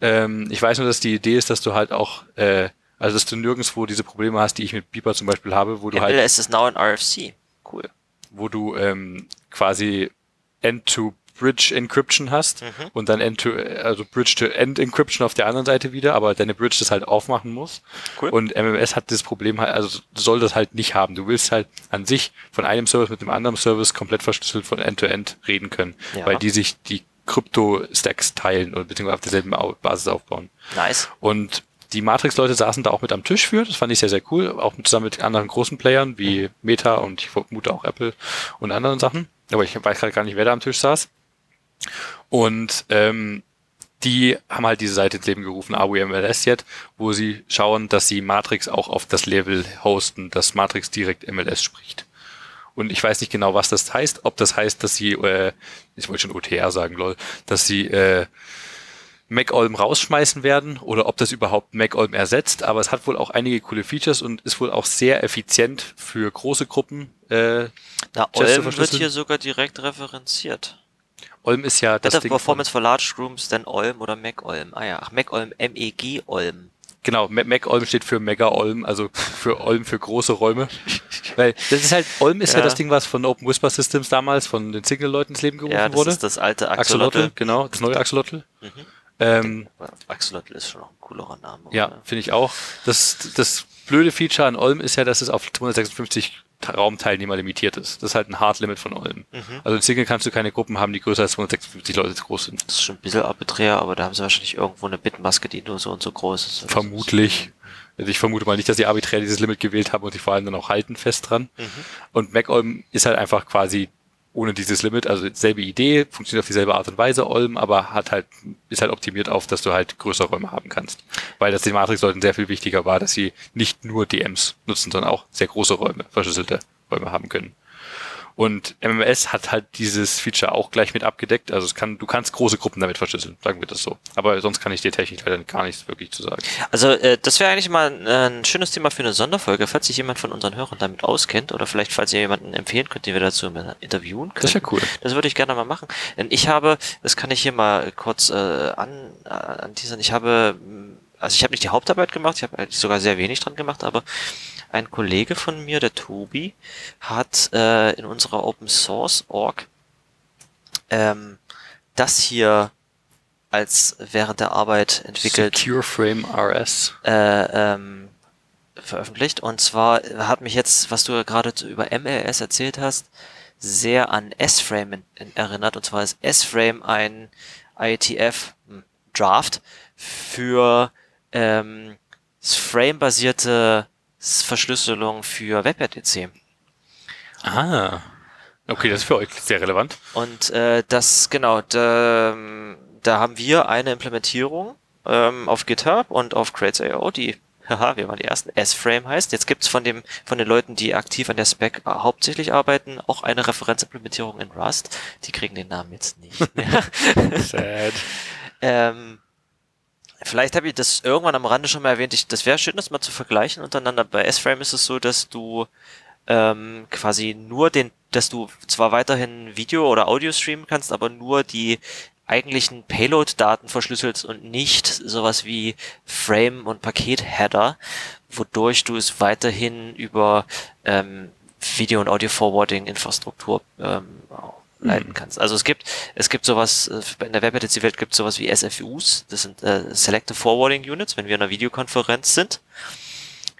Ähm, ich weiß nur, dass die Idee ist, dass du halt auch, äh, also dass du nirgendwo diese Probleme hast, die ich mit Beeper zum Beispiel habe, wo du halt MLS ist now in RFC. Cool. wo du ähm, quasi End-to-Bridge Encryption hast Mhm. und dann End-to, also Bridge-to-End Encryption auf der anderen Seite wieder, aber deine Bridge das halt aufmachen muss. Cool. Und MMS hat das Problem halt, also soll das halt nicht haben. Du willst halt an sich von einem Service mit dem anderen Service komplett verschlüsselt von End-to-End reden können, Ja. weil die sich die Krypto-Stacks teilen oder beziehungsweise auf derselben Basis aufbauen. Nice. Und die Matrix-Leute saßen da auch mit am Tisch für. Das fand ich sehr, sehr cool. Auch zusammen mit anderen großen Playern wie Meta und ich vermute auch Apple und anderen Sachen. Aber ich weiß gerade gar nicht, wer da am Tisch saß. Und ähm, die haben halt diese Seite ins Leben gerufen, AWMLS jetzt, wo sie schauen, dass sie Matrix auch auf das Level hosten, dass Matrix direkt MLS spricht. Und ich weiß nicht genau, was das heißt. Ob das heißt, dass sie, äh, ich wollte schon OTR sagen, lol, dass sie äh, MacOlm rausschmeißen werden oder ob das überhaupt MacOlm ersetzt. Aber es hat wohl auch einige coole Features und ist wohl auch sehr effizient für große Gruppen. Äh, Na, Olm wird hier sogar direkt referenziert. Olm ist ja das Better Ding. Performance for Large Rooms than Olm oder Mac Olm. Ah ja, ach, Mac Olm, MEG Olm. Genau, Ma- Mac Olm steht für Mega Olm, also für Olm für große Räume. Weil das ist halt, Olm ist ja. Ja. das Ding, was von Open Whisper Systems damals von den Signal-Leuten ins Leben gerufen Ja, das wurde. ist das alte Axolotl, Axolotl. genau, das neue Axolotl. Mhm. Ähm, Axolotl ist schon noch ein coolerer Name. ja, finde ich auch. Das, das blöde Feature an Olm ist ja, dass es auf 256 Raumteilnehmer limitiert ist. Das ist halt ein Hard Limit von Olm. Mhm. Also in Signal kannst du keine Gruppen haben, die größer als 256 Leute groß sind. Das ist schon ein bisschen arbiträr, aber da haben sie wahrscheinlich irgendwo eine Bitmaske, die nur so und so groß ist. Vermutlich. Also ich vermute mal nicht, dass sie arbiträr dieses Limit gewählt haben und sich vor allem dann auch halten fest dran. Mhm. Und MacOlm ist halt einfach quasi ohne dieses Limit, also selbe Idee, funktioniert auf dieselbe Art und Weise, Olm, aber hat halt, ist halt optimiert auf, dass du halt größere Räume haben kannst. Weil das den Matrix-Leuten sehr viel wichtiger war, dass sie nicht nur DMs nutzen, sondern auch sehr große Räume, verschlüsselte Räume haben können. Und MMS hat halt dieses Feature auch gleich mit abgedeckt. Also es kann, du kannst große Gruppen damit verschlüsseln, sagen wir das so. Aber sonst kann ich dir technisch leider gar nichts wirklich zu sagen. Also äh, das wäre eigentlich mal ein, äh, ein schönes Thema für eine Sonderfolge, falls sich jemand von unseren Hörern damit auskennt oder vielleicht falls ihr jemanden empfehlen könnt, den wir dazu interviewen können. Das wäre cool. Das würde ich gerne mal machen. Denn ich habe, das kann ich hier mal kurz äh, an, äh, an diesen, ich habe, also ich habe nicht die Hauptarbeit gemacht, ich habe eigentlich sogar sehr wenig dran gemacht, aber ein Kollege von mir, der Tobi, hat äh, in unserer Open Source Org ähm, das hier als während der Arbeit entwickelt Secure Frame RS. äh, ähm, veröffentlicht. Und zwar hat mich jetzt, was du gerade über MLS erzählt hast, sehr an S-Frame in- in- erinnert. Und zwar ist S-Frame ein IETF hm, Draft für ähm, Frame-basierte Verschlüsselung für WebRTC. Ah. Okay, das ist für euch sehr relevant. Und äh, das, genau, da, ähm, da haben wir eine Implementierung ähm, auf GitHub und auf Crates.io, die, haha, wir waren die ersten, S-Frame heißt. Jetzt gibt's von dem, von den Leuten, die aktiv an der Spec hauptsächlich arbeiten, auch eine Referenzimplementierung in Rust. Die kriegen den Namen jetzt nicht mehr. Sad. ähm, vielleicht habe ich das irgendwann am Rande schon mal erwähnt. Ich, das wäre schön, das mal zu vergleichen untereinander. Bei S-Frame ist es so, dass du ähm, quasi nur den, dass du zwar weiterhin Video oder Audio streamen kannst, aber nur die eigentlichen Payload-Daten verschlüsselst und nicht sowas wie Frame- und Paket-Header, wodurch du es weiterhin über ähm, Video- und Audio-Forwarding-Infrastruktur ähm, leiten kannst. Also es gibt es gibt sowas äh, in der WebRTC-Welt gibt es sowas wie SFUs, das sind äh, Selective Forwarding Units, wenn wir in einer Videokonferenz sind.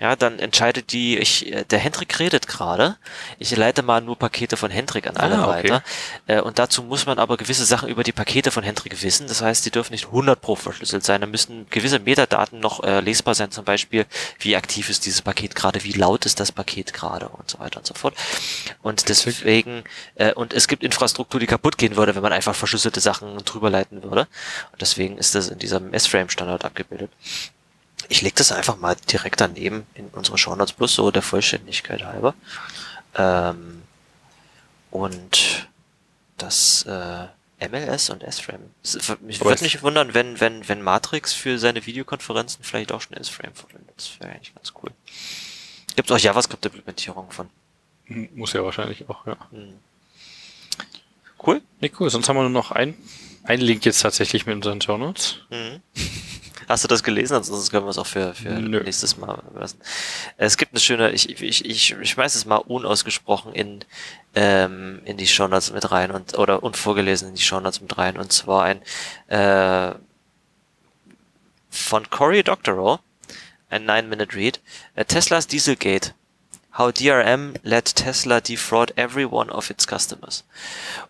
Ja, dann entscheidet die, ich, äh, der Hendrik redet gerade. Ich leite mal nur Pakete von Hendrik an alle Ah, okay. weiter. Äh, und dazu muss man aber gewisse Sachen über die Pakete von Hendrik wissen. Das heißt, die dürfen nicht 100 pro verschlüsselt sein. Da müssen gewisse Metadaten noch äh, lesbar sein. Zum Beispiel, wie aktiv ist dieses Paket gerade, wie laut ist das Paket gerade und so weiter und so fort. Und deswegen, äh, und es gibt Infrastruktur, die kaputt gehen würde, wenn man einfach verschlüsselte Sachen drüber leiten würde. Und deswegen ist das in diesem S-Frame-Standard abgebildet. Ich lege das einfach mal direkt daneben in unsere Shownotes, bloß so der Vollständigkeit halber. Ähm, und das äh, MLS und S-Frame. Es- Mich würde es- nicht wundern, wenn, wenn, wenn Matrix für seine Videokonferenzen vielleicht auch schon S-Frame verwendet. Das wäre eigentlich ganz cool. Gibt auch JavaScript-Implementierung von. Hm, Muss ja wahrscheinlich auch, ja. Hm. Cool. Nee, cool. Sonst haben wir nur noch ein, ein Link jetzt tatsächlich mit unseren Shownotes. Mhm. Hast du das gelesen? Ansonsten können wir es auch für, für Nö. nächstes Mal lassen. Es gibt eine schöne, ich, ich, ich, ich schmeiß es mal unausgesprochen in, ähm, in die Shownotes mit rein und oder unvorgelesen in die Shownotes mit rein. Und zwar ein äh, von Cory Doctorow, ein 9-Minute-Read, äh, Teslas Dieselgate. How DRM let Tesla defraud every one of its customers.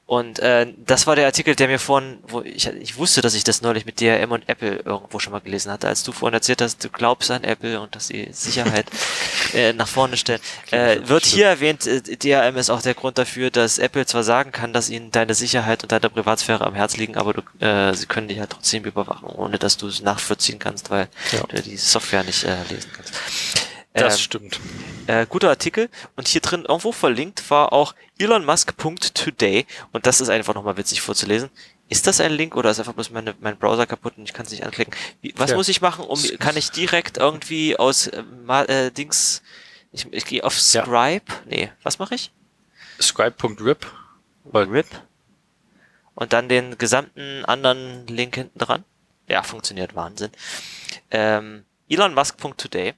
Und äh, das war der Artikel, der mir vorhin, wo ich, ich wusste, dass ich das neulich mit DRM und Apple irgendwo schon mal gelesen hatte, als du vorhin erzählt hast, du glaubst an Apple und dass sie Sicherheit äh, nach vorne stellen. Äh, wird hier erwähnt, äh, DRM ist auch der Grund dafür, dass Apple zwar sagen kann, dass ihnen deine Sicherheit und deine Privatsphäre am Herz liegen, aber du, äh, sie können dich halt trotzdem überwachen, ohne dass du es nachvollziehen kannst, weil Ja. du die Software nicht äh, lesen kannst. Das Ähm, stimmt. äh, guter Artikel und hier drin irgendwo verlinkt war auch elonmusk.today und das ist einfach nochmal witzig vorzulesen. Ist das ein Link oder ist einfach bloß meine, mein Browser kaputt und ich kann es nicht anklicken? Wie, was Ja. muss ich machen, um kann ich direkt irgendwie aus äh, äh, Dings ich, ich gehe auf Ja. Scribe? Nee, was mache ich? Scribe.rip. RIP und dann den gesamten anderen Link hinten dran. Ja, funktioniert Wahnsinn. Ähm, elonmusk.today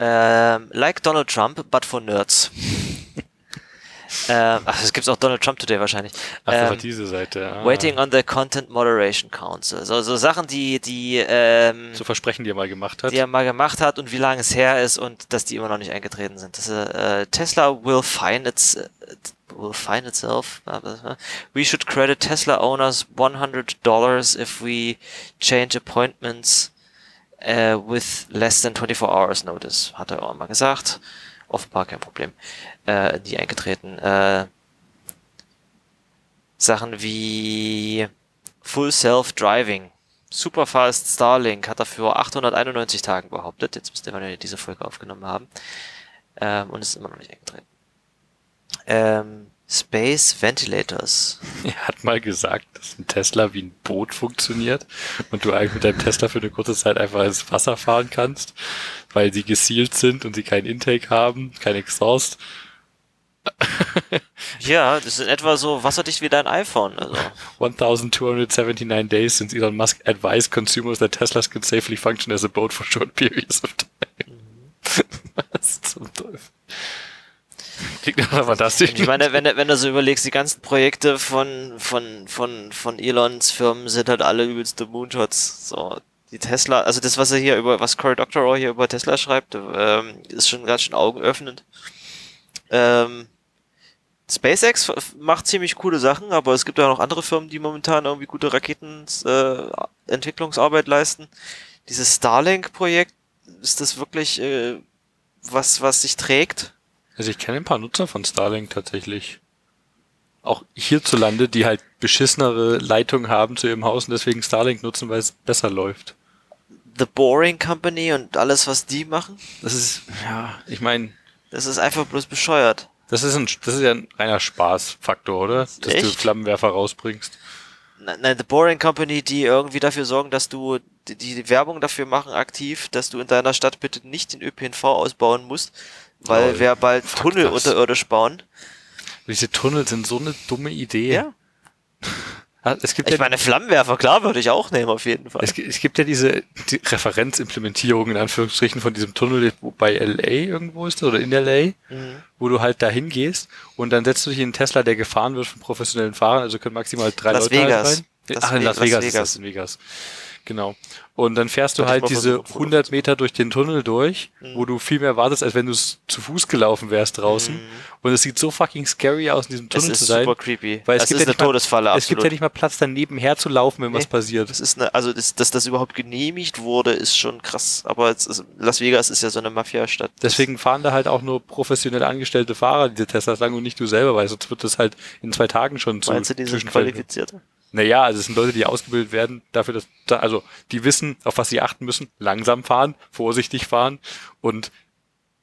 ähm, like Donald Trump, but for nerds. ähm, ach, es gibt's auch Donald Trump Today wahrscheinlich. Ach, Ähm, diese Seite. Ah. Waiting on the Content Moderation Council. So, so Sachen, die, die, ähm, So Versprechen, die er mal gemacht hat. die er mal gemacht hat und wie lange es her ist und dass die immer noch nicht eingetreten sind. Das, äh, Tesla will find its will find itself. We should credit Tesla owners 100 dollars if we change appointments äh, with less than 24 hours notice. Hat er auch mal gesagt. Offenbar kein Problem. Äh, die eingetreten. Äh, Sachen wie Full Self Driving. Superfast Starlink hat er für 891 Tagen behauptet. Jetzt müsste man ja diese Folge aufgenommen haben. Ähm, und ist immer noch nicht eingetreten. Ähm, Space Ventilators. Er hat mal gesagt, dass ein Tesla wie ein Boot funktioniert und du eigentlich mit deinem Tesla für eine kurze Zeit einfach ins Wasser fahren kannst, weil sie gesealt sind und sie kein Intake haben, kein Exhaust. Ja, das ist etwa so wasserdicht wie dein iPhone. Also. 1279 days since Elon Musk advised consumers that Teslas can safely function as a boat for short periods of time. Was zum Teufel? Klingt aber fantastisch. Ich meine, wenn, du- wenn du so überlegst, die ganzen Projekte von, von, von, von Elons Firmen sind halt alle übelste Moonshots. So, die Tesla, also das, was er hier über, was Cory Doctorow hier über Tesla schreibt, ähm, ist schon ganz schön augenöffnend. Ähm, SpaceX macht ziemlich coole Sachen, aber es gibt ja noch andere Firmen, die momentan irgendwie gute Raketenentwicklungsarbeit äh, leisten. Dieses Starlink-Projekt, ist das wirklich äh, was, was sich trägt? Also ich kenne ein paar Nutzer von Starlink tatsächlich. Auch hierzulande, die halt beschissenere Leitungen haben zu ihrem Haus und deswegen Starlink nutzen, weil es besser läuft. The Boring Company und alles, was die machen, Das ist, ja, ich meine, das ist einfach bloß bescheuert. das ist ein, das ist ja ein reiner Spaßfaktor, oder? Dass du Echt? Flammenwerfer rausbringst. Nein, nein, The Boring Company, die irgendwie dafür sorgen, dass du die, die Werbung dafür machen aktiv, dass du in deiner Stadt bitte nicht den ÖPNV ausbauen musst, weil Lol. wir bald Tunnel das. unterirdisch bauen. Diese Tunnel sind so eine dumme Idee. Ja. Ah, Es gibt Ich ja, meine, Flammenwerfer, klar, würde ich auch nehmen, auf jeden Fall. es, gi- es gibt ja diese die Referenzimplementierung in Anführungsstrichen von diesem Tunnel bei LA irgendwo ist das, oder in LA, Mhm. wo du halt dahin gehst und dann setzt du dich in einen Tesla, der gefahren wird von professionellen Fahrern, also können maximal drei Las Leute Vegas. rein. Las Ach, in Las Las Vegas, ist Vegas. das in Vegas. Genau. Und dann fährst du halt diese versuchen, Foto 100 Meter durch den Tunnel durch, Mhm. wo du viel mehr wartest, als wenn du zu Fuß gelaufen wärst draußen. Und es sieht so fucking scary aus, in diesem Mhm. Es Tunnel ist zu sein. super creepy. Weil es das gibt ist ja eine nicht mal- Todesfalle, Es gibt absolut. ja nicht mal Platz, dann nebenher zu laufen, wenn was Nee. passiert. Das ist eine, also das, dass das überhaupt genehmigt wurde, ist schon krass. Aber ist, Las Vegas ist ja so eine Mafia-Stadt. Deswegen fahren da halt auch nur professionell angestellte Fahrer diese Teslas lang und nicht du selber, weil sonst wird das halt in zwei Tagen schon zu Meinst du, die sind qualifiziert? Naja, also es sind Leute, die ausgebildet werden dafür, dass, da, also die wissen, auf was sie achten müssen, langsam fahren, vorsichtig fahren und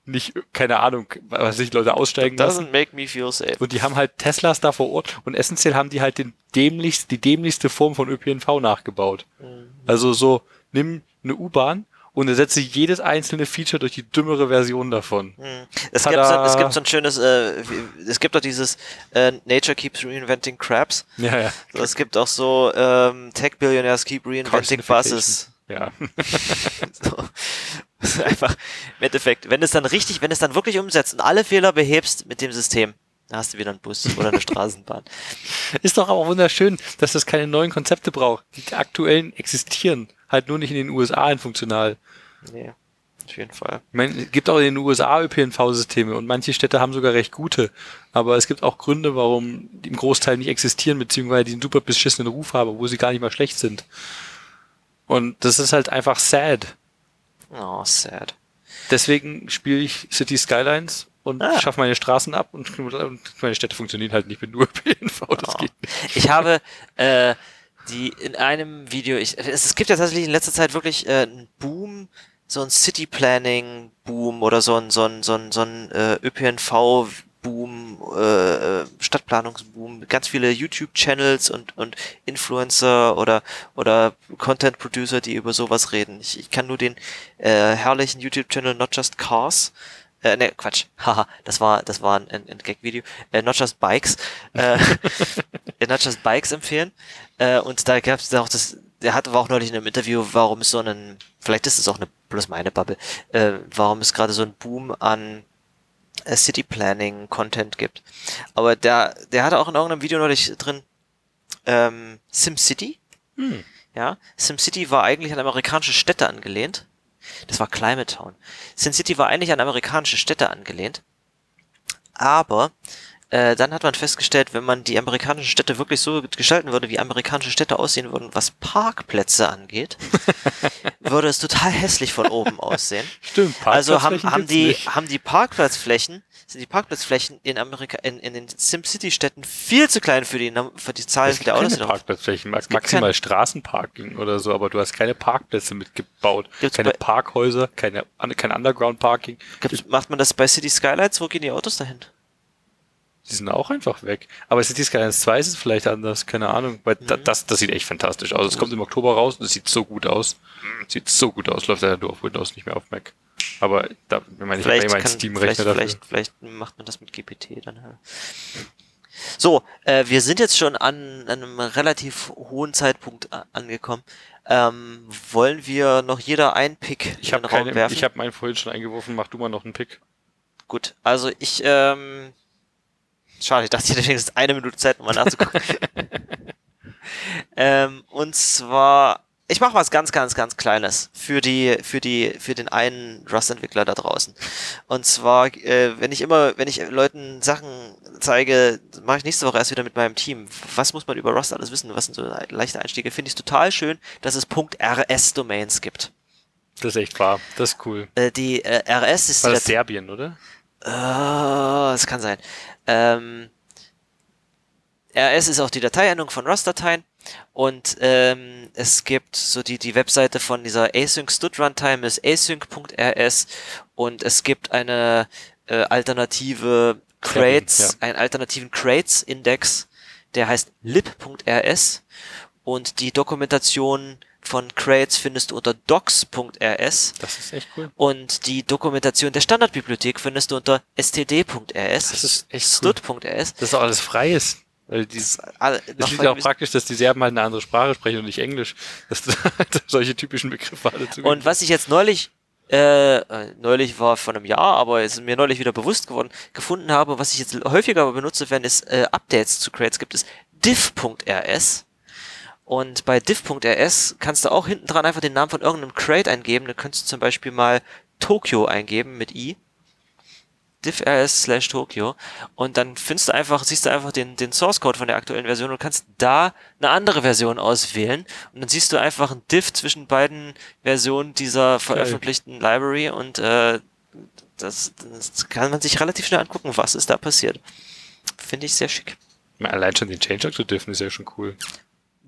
nicht, keine Ahnung, was sich Leute aussteigen lassen. Doesn't make me feel safe. Und die haben halt Teslas da vor Ort und essentiell haben die halt den dämlichst, die dämlichste Form von ÖPNV nachgebaut. Mhm. Also so, nimm eine U-Bahn und ersetze jedes einzelne Feature durch die dümmere Version davon. Hm. Es gibt, so, es gibt so ein schönes, äh, es gibt doch dieses äh, Nature keeps reinventing crabs. Ja, ja. So, es gibt auch so ähm, Tech Billionaires keep reinventing buses. Ja. So. Einfach im Endeffekt, wenn es dann richtig, wenn es dann wirklich umsetzt und alle Fehler behebst mit dem System, dann hast du wieder einen Bus oder eine Straßenbahn. Ist doch aber wunderschön, dass das keine neuen Konzepte braucht. Die aktuellen existieren. Halt nur nicht in den USA in funktional. Nee, auf jeden Fall. Ich meine, es gibt auch in den USA ÖPNV-Systeme und manche Städte haben sogar recht gute. Aber es gibt auch Gründe, warum die im Großteil nicht existieren, beziehungsweise die einen super beschissenen Ruf haben, wo sie gar nicht mal schlecht sind. Und das ist halt einfach sad. Oh, sad. Deswegen spiele ich City Skylines und Ah. schaffe meine Straßen ab und, und meine Städte funktionieren halt nicht mit nur ÖPNV. Das Oh. geht nicht. Ich habe äh, die in einem Video, ich, es, es gibt ja tatsächlich in letzter Zeit wirklich äh, einen Boom, so ein City Planning Boom oder so ein so ein so ein, so ein äh, ÖPNV Boom, äh, Stadtplanungsboom, ganz viele YouTube Channels und und Influencer oder oder Content Producer, die über sowas reden. Ich, ich kann nur den äh, herrlichen YouTube Channel Not Just Cars äh, ne, Quatsch. Haha, das war, das war ein, ein, Gag-Video. Äh, Not Just Bikes. Äh, Not Just Bikes empfehlen. Äh, und da gab es auch das, der hatte auch neulich in einem Interview, warum es so einen, vielleicht ist es auch eine, bloß meine Bubble, äh, warum es gerade so einen Boom an äh, City Planning Content gibt. Aber der, der hatte auch in irgendeinem Video neulich drin, ähm, SimCity. Hm. Ja, SimCity war eigentlich an amerikanische Städte angelehnt. Das war Climate Town. SimCity war eigentlich an amerikanische Städte angelehnt. Aber äh, dann hat man festgestellt, wenn man die amerikanischen Städte wirklich so gestalten würde, wie amerikanische Städte aussehen würden, was Parkplätze angeht, würde es total hässlich von oben aussehen. Stimmt, Also haben, haben, die, nicht. haben die Parkplatzflächen sind die Parkplatzflächen in Amerika, in, in den SimCity-Städten viel zu klein für die, für die Zahl Es der Autos. keine Parkplatzflächen, gibt maximal Straßenparking oder so, aber du hast keine Parkplätze mitgebaut. Gibt's keine bei- Parkhäuser, keine, kein Underground-Parking. Macht man das bei City Skylights? Wo gehen die Autos dahin? Die sind auch einfach weg. Aber City Skylines 2 ist es vielleicht anders, keine Ahnung. Weil da, das, das sieht echt fantastisch aus. Es kommt im Oktober raus und es sieht so gut aus. Sieht so gut aus, läuft ja nur auf Windows, nicht mehr auf Mac. Aber da, ich meine, ich habe Vielleicht, kann, Steam-Rechner vielleicht, dafür. vielleicht, vielleicht macht man das mit GPT dann. ja. So, äh, wir sind jetzt schon an einem relativ hohen Zeitpunkt angekommen. Ähm, wollen wir noch jeder einen Pick Ich in habe den Raum keine, werfen? ich habe meinen vorhin schon eingeworfen, mach du mal noch einen Pick. Gut, also ich, ähm, schade, ich dachte, ich hätte wenigstens eine Minute Zeit, um mal nachzugucken. ähm, und zwar, ich mache was ganz, ganz, ganz Kleines für die, für die, für den einen Rust-Entwickler da draußen. Und zwar, äh, wenn ich immer, wenn ich Leuten Sachen zeige, mache ich nächste Woche erst wieder mit meinem Team. Was muss man über Rust alles wissen? Was sind so leichte Einstiege? Finde ich total schön, dass es .rs-Domains gibt. Das ist echt wahr. Das ist cool. Äh, die äh, RS ist War das Serbien, oder? Ah, es kann sein. Ähm, RS ist auch die Dateiendung von Rust-Dateien und ähm, es gibt so die, die Webseite von dieser Async Stud Runtime ist async.rs und es gibt eine äh, alternative Crates, ja. einen alternativen Crates-Index, der heißt lib.rs und die Dokumentation von Crates findest du unter docs.rs Das ist echt cool. und die Dokumentation der Standardbibliothek findest du unter std.rs. Das ist echt cool. stud.rs. Das ist auch alles Freies. Weil dieses, das noch liegt ja auch praktisch, dass die Serben halt eine andere Sprache sprechen und nicht Englisch. Dass du solche typischen Begriffe alle zu Und was ich jetzt neulich, äh, äh, neulich war vor einem Jahr, aber es ist mir neulich wieder bewusst geworden, gefunden habe, was ich jetzt häufiger benutze, wenn es äh, Updates zu Crates gibt, ist div.rs. Und bei div.rs kannst du auch hinten dran einfach den Namen von irgendeinem Crate eingeben. Du könntest zum Beispiel mal Tokyo eingeben mit i. div.rs slash Tokyo. Und dann findest du einfach, siehst du einfach den, den Source Code von der aktuellen Version und kannst da eine andere Version auswählen. Und dann siehst du einfach ein Diff zwischen beiden Versionen dieser veröffentlichten Library und äh, das, das kann man sich relativ schnell angucken, was ist da passiert. Finde ich sehr schick. Allein schon den Changelog zu dürfen ist ja schon cool.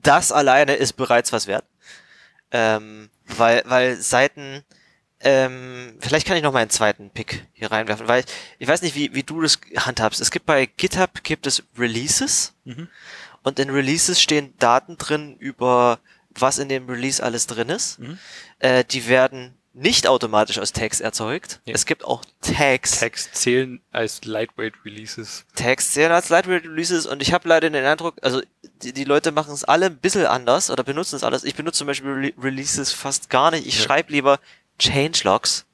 das alleine ist bereits was wert. Ähm, weil, weil Seiten, ähm, vielleicht kann ich noch mal einen zweiten Pick hier reinwerfen, weil ich, weiß nicht, wie, wie du das handhabst. Es gibt bei GitHub gibt es Releases Mhm. und in Releases stehen Daten drin über was in dem Release alles drin ist. Mhm. Äh, die werden nicht automatisch aus Tags erzeugt. Ja. Es gibt auch Tags. Tags zählen als Lightweight Releases. Tags zählen als Lightweight Releases und ich habe leider den Eindruck, also die, die Leute machen es alle ein bisschen anders oder benutzen es alles. Ich benutze zum Beispiel Re Releases fast gar nicht. Ich Ja. schreibe lieber Changelogs.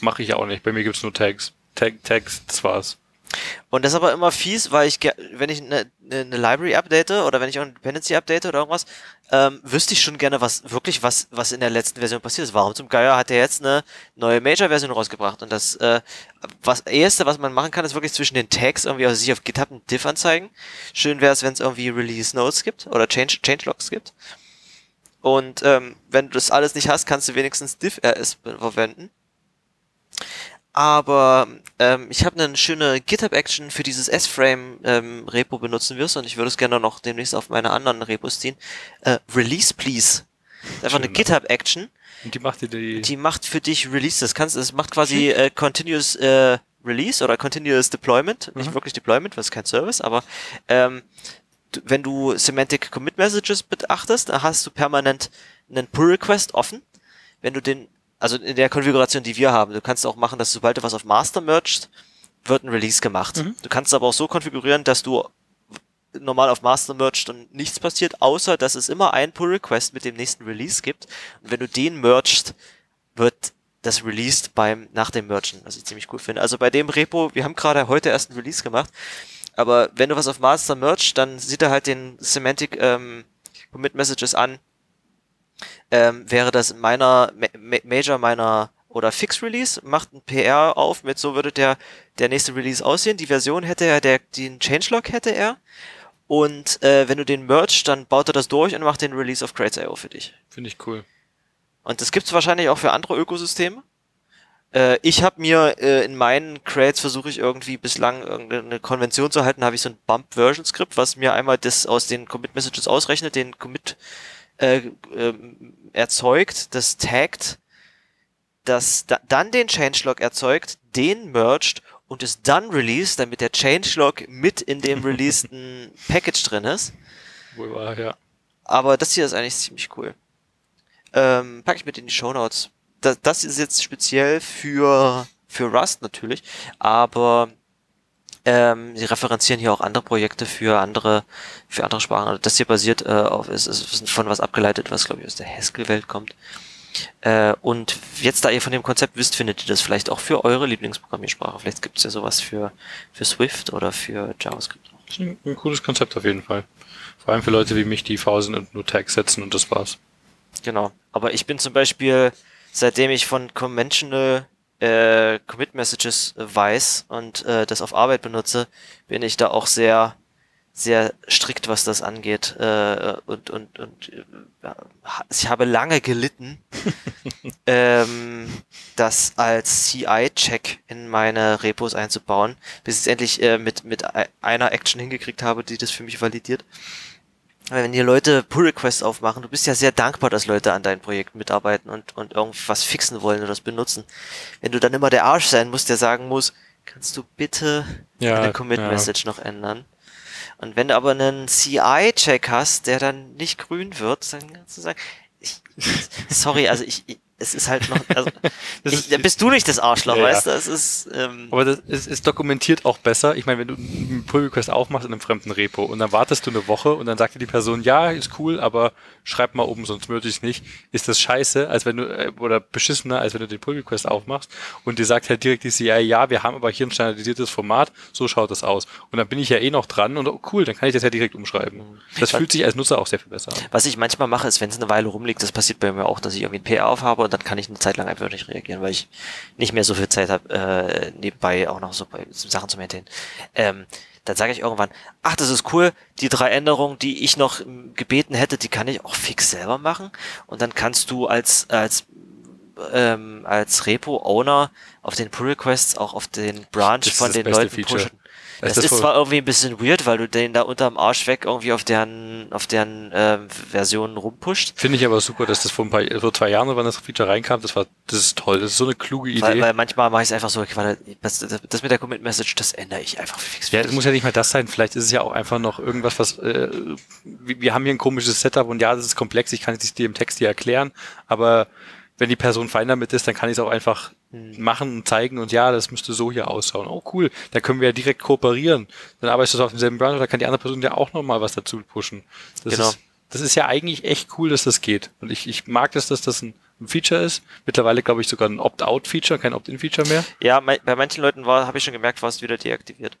Mache ich auch nicht. Bei mir gibt's nur Tags. Tag, Tags, das war's. Und das ist aber immer fies, weil ich, wenn ich eine, eine, eine Library update oder wenn ich auch eine Dependency update oder irgendwas, ähm, wüsste ich schon gerne, was wirklich was, was in der letzten Version passiert ist. Warum zum Geier hat er jetzt eine neue Major-Version rausgebracht? Und das, äh, was erste, was man machen kann, ist wirklich zwischen den Tags irgendwie also sich auf GitHub einen Diff anzeigen. Schön wäre es, wenn es irgendwie Release Notes gibt oder Change, Changelogs gibt. Und ähm, wenn du das alles nicht hast, kannst du wenigstens diff-rs verwenden. Aber ähm, ich habe eine schöne GitHub-Action für dieses S-Frame-Repo ähm, benutzen wirst und ich würde es gerne noch demnächst auf meine anderen Repos ziehen. Äh, Release Please. Das ist einfach eine Schön. GitHub-Action, Und die macht dir die. die macht für dich Release. Das kannst, es macht quasi äh, Continuous äh, Release oder Continuous Deployment. Nicht Mhm. wirklich Deployment, weil es kein Service, aber ähm, wenn du Semantic Commit Messages beachtest, dann hast du permanent einen Pull Request offen. Wenn du den, also in der Konfiguration, die wir haben, du kannst auch machen, dass sobald du was auf Master merged, wird ein Release gemacht. Mhm. Du kannst es aber auch so konfigurieren, dass du normal auf Master merged und nichts passiert, außer dass es immer einen Pull Request mit dem nächsten Release gibt. Und wenn du den merged, wird das released beim, nach dem Mergen, was ich ziemlich cool finde. Also bei dem Repo, wir haben gerade heute erst einen Release gemacht, aber wenn du was auf Master merged, dann sieht er halt den Semantic ähm, Commit Messages an, ähm, wäre das meiner Ma Ma Major meiner oder Fix Release, macht ein PR auf mit so würde der der nächste Release aussehen. Die Version hätte er, der den Changelog hätte er. Und äh, wenn du den merged, dann baut er das durch und macht den Release of Crates.io für dich. Finde ich cool. Und das gibt's wahrscheinlich auch für andere Ökosysteme. Äh, ich habe mir äh, in meinen Crates versuche ich irgendwie bislang irgendeine Konvention zu halten, habe ich so ein Bump Version Script, was mir einmal das aus den Commit Messages ausrechnet, den Commit äh, äh, erzeugt, das taggt, das da, dann den Changelog erzeugt, den merged und es dann released, damit der Changelog mit in dem releaseden Package drin ist. Wohl wahr, ja. Aber das hier ist eigentlich ziemlich cool. Ähm, pack ich mit in die Show Notes. Das, das ist jetzt speziell für, für Rust natürlich, aber ähm, sie referenzieren hier auch andere Projekte für andere, für andere Sprachen. Also das hier basiert äh, auf, ist, ist von was abgeleitet, was glaube ich aus der Haskell-Welt kommt. Äh, und jetzt, da ihr von dem Konzept wisst, findet ihr das vielleicht auch für eure Lieblingsprogrammiersprache. Vielleicht gibt es ja sowas für, für Swift oder für JavaScript. Das ist ein, ein cooles Konzept auf jeden Fall. Vor allem für Leute wie mich, die faul sind und nur Tags setzen und das war's. Genau. Aber ich bin zum Beispiel, seitdem ich von Conventional äh, Commit Messages weiß und äh, das auf Arbeit benutze, bin ich da auch sehr sehr strikt, was das angeht. Äh, und und, und äh, ich habe lange gelitten, ähm, das als CI-Check in meine Repos einzubauen, bis ich es endlich äh, mit, mit einer Action hingekriegt habe, die das für mich validiert. Wenn die Leute Pull-Requests aufmachen, du bist ja sehr dankbar, dass Leute an deinem Projekt mitarbeiten und, und irgendwas fixen wollen oder das benutzen. Wenn du dann immer der Arsch sein musst, der sagen muss, kannst du bitte Ja, eine Commit-Message noch ändern? Und wenn du aber einen CI-Check hast, der dann nicht grün wird, dann kannst du sagen, ich, sorry, also ich, ich es ist halt noch, also, Das ich, da bist du nicht das Arschloch, Ja, weißt du? Es ist, ähm, Aber das ist, ist dokumentiert auch besser. Ich meine, wenn du einen Pull-Request aufmachst in einem fremden Repo und dann wartest du eine Woche und dann sagt dir die Person, ja, ist cool, aber schreib mal oben, sonst möchte ich nicht. Ist das scheiße, als wenn du, äh, oder beschissener, als wenn du den Pull-Request aufmachst und dir sagt halt direkt die CI, ja, wir haben aber hier ein standardisiertes Format, so schaut das aus. Und dann bin ich ja eh noch dran und oh, cool, dann kann ich das ja direkt umschreiben. Das fühlt sich als Nutzer auch sehr viel besser an. was ich manchmal mache, ist, wenn es eine Weile rumliegt, das passiert bei mir auch, dass ich irgendwie ein PR aufhabe und dann kann ich eine Zeit lang einfach nicht reagieren, weil ich nicht mehr so viel Zeit habe, äh, nebenbei auch noch so bei Sachen zu maintainen. Ähm, dann sage ich irgendwann, ach, das ist cool, die drei Änderungen, die ich noch gebeten hätte, die kann ich auch fix selber machen. Und dann kannst du als, als ähm, als Repo-Owner auf den Pull-Requests auch auf den Branch Das von den Leuten pushen. Das Das, ist zwar irgendwie ein bisschen weird, weil du den da unterm Arsch weg irgendwie auf deren, auf deren ähm, Versionen rumpusht. Finde ich aber super, dass das vor ein paar, vor zwei Jahren, wann das Feature reinkam, das war, das ist toll, das ist so eine kluge Idee. Weil, weil manchmal mache ich es einfach so, das, das, mit der Commit-Message, das ändere ich einfach fix. Ja, das muss ja nicht mal das sein. Vielleicht ist es ja auch einfach noch irgendwas, was äh, wir wir haben hier ein komisches Setup und ja, das ist komplex. Ich kann es dir im Text hier erklären, aber wenn die Person fein damit ist, dann kann ich es auch einfach machen und zeigen und ja, das müsste so hier ausschauen. Oh cool, da können wir ja direkt kooperieren. Dann arbeitest du auf demselben Browser, da kann die andere Person ja auch noch mal was dazu pushen. Das Genau. ist das ist ja eigentlich echt cool, dass das geht. Und ich, ich mag das, dass das ein, ein Feature ist. Mittlerweile glaube ich sogar ein Opt-out-Feature, kein Opt-in-Feature mehr. Ja, bei manchen Leuten war, habe ich schon gemerkt, war es wieder deaktiviert.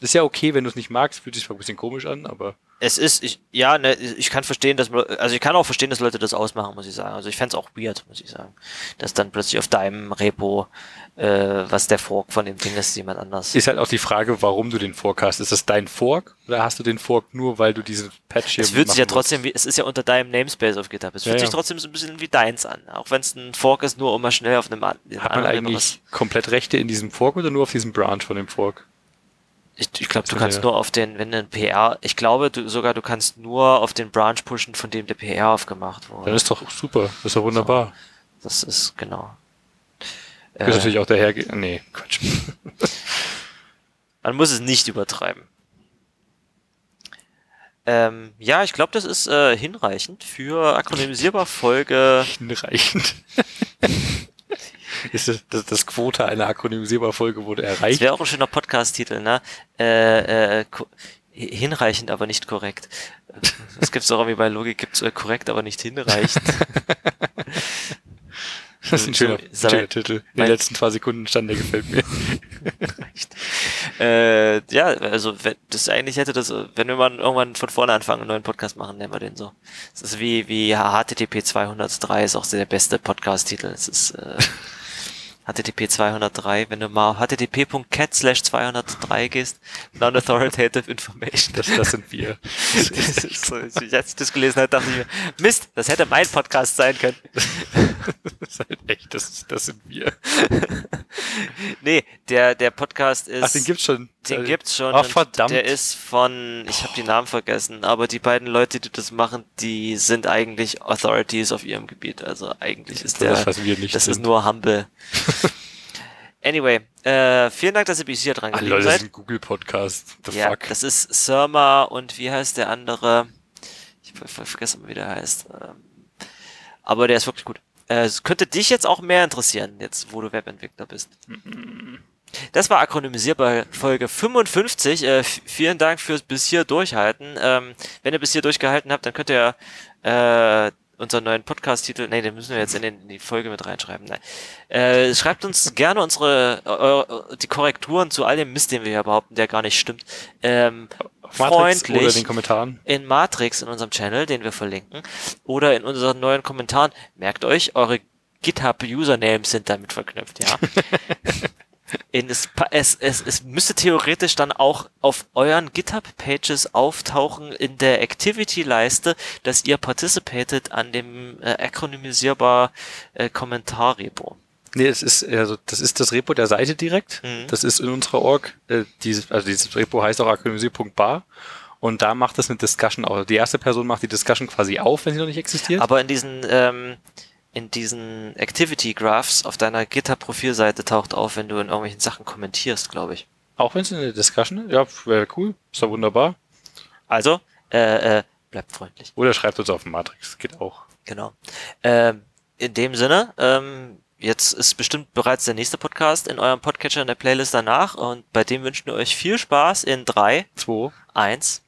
Ist ja okay, wenn du es nicht magst, fühlt sich zwar ein bisschen komisch an, aber Es ist, ich, ja, ne, ich kann verstehen, dass man, also ich kann auch verstehen, dass Leute das ausmachen, muss ich sagen. Also ich fänd's auch weird, muss ich sagen. Dass dann plötzlich auf deinem Repo, äh, was der Fork von dem Ding ist, jemand anders. ist halt auch die Frage, warum du den Fork hast. Ist das dein Fork oder hast du den Fork nur, weil du diesen Patch hier es fühlt sich ja trotzdem wie, es ist ja unter deinem Namespace auf GitHub. Es Ja, fühlt ja. sich trotzdem so ein bisschen wie deins an. Auch wenn es ein Fork ist, nur um mal schnell auf einem willst? Hat man eigentlich komplett Rechte in diesem Fork oder nur auf diesem Branch von dem Fork? Ich, ich glaube, du Ja. kannst nur auf den, wenn ein PR, ich glaube du, sogar, du kannst nur auf den Branch pushen, von dem der PR aufgemacht wurde. Dann ist doch super, das ist doch wunderbar. Das ist, genau. Du kannst Äh, natürlich auch daher. Nee, Quatsch. man muss es nicht übertreiben. Ähm, ja, ich glaube, das ist äh, hinreichend für akronymisierbar Folge. Hinreichend. ist das, das, das Quota einer akronymisierbar Folge wurde Das erreicht? wäre auch ein schöner Podcast-Titel, ne? Äh, äh, hinreichend, aber nicht korrekt. Das gibt's auch irgendwie bei Logik, gibt's äh, korrekt, aber nicht hinreichend. Das ist ein schöner, so- schöner Titel. In den letzten zwei Sekunden stand, der gefällt mir. Äh, ja, also wenn, das eigentlich hätte das, wenn wir mal irgendwann von vorne anfangen, einen neuen Podcast machen, nennen wir den so. Das ist wie, wie HTTP 203 ist auch der beste Podcast-Titel. Es ist äh, HTTP 203, wenn du mal http.cat slash 203 gehst, Non-Authoritative Information. Das, das sind wir. Das ist so, als ich das gelesen habe, dachte ich mir, Mist, das hätte mein Podcast sein können. ist halt echt, das, das sind wir. nee, der, der Podcast ist. Ach, den gibt's schon. Den gibt's schon. Ach, verdammt. Der ist von, ich habe die Namen vergessen, aber die beiden Leute, die das machen, die sind eigentlich Authorities auf ihrem Gebiet. Also eigentlich ist der, das, was wir nicht das ist nur Humble. anyway, äh, vielen Dank, dass ihr bis hier dran Ah, geblieben Leute, das seid. ist ein Google-Podcast. The Ja, fuck? das ist Surma und wie heißt der andere? Ich ver ver vergesse mal, wie der heißt. Ähm, aber der ist wirklich gut. Äh, Es könnte dich jetzt auch mehr interessieren, jetzt wo du Webentwickler bist. Das war akronymisierbar Folge 55. Äh, vielen Dank fürs bis hier durchhalten. Ähm, wenn ihr bis hier durchgehalten habt, dann könnt ihr äh, unseren neuen Podcast-Titel, nee, den müssen wir jetzt in, den, in die Folge mit reinschreiben. Nein. Äh, schreibt uns gerne unsere eu- die Korrekturen zu all dem Mist, den wir hier behaupten, der gar nicht stimmt. Ähm, Matrix freundlich Oder den Kommentaren. in Matrix in unserem Channel, den wir verlinken, oder in unseren neuen Kommentaren. Merkt euch, eure GitHub-Usernames sind damit verknüpft, ja. in es, es, es, es müsste theoretisch dann auch auf euren GitHub-Pages auftauchen in der Activity-Leiste, dass ihr participated an dem äh, akronymisierbar äh, Kommentarrepo. Nee, es ist, also, das ist das Repo der Seite direkt. Mhm. Das ist in unserer Org. Äh, dieses, also dieses Repo heißt auch akronymisierbar. Und da macht das eine Discussion auch. Die erste Person macht die Discussion quasi auf, wenn sie noch nicht existiert. Aber in diesen, ähm, in diesen Activity Graphs auf deiner GitHub-Profilseite taucht auf, wenn du in irgendwelchen Sachen kommentierst, glaube ich. auch wenn es eine Discussion ist. Ja, wäre cool. Ist doch wunderbar. Also, äh, äh, bleibt freundlich. Oder schreibt uns auf Matrix. Geht auch. Genau. Ähm, in dem Sinne, ähm, jetzt ist bestimmt bereits der nächste Podcast in eurem Podcatcher in der Playlist danach und bei dem wünschen wir euch viel Spaß in drei, Zwei. eins.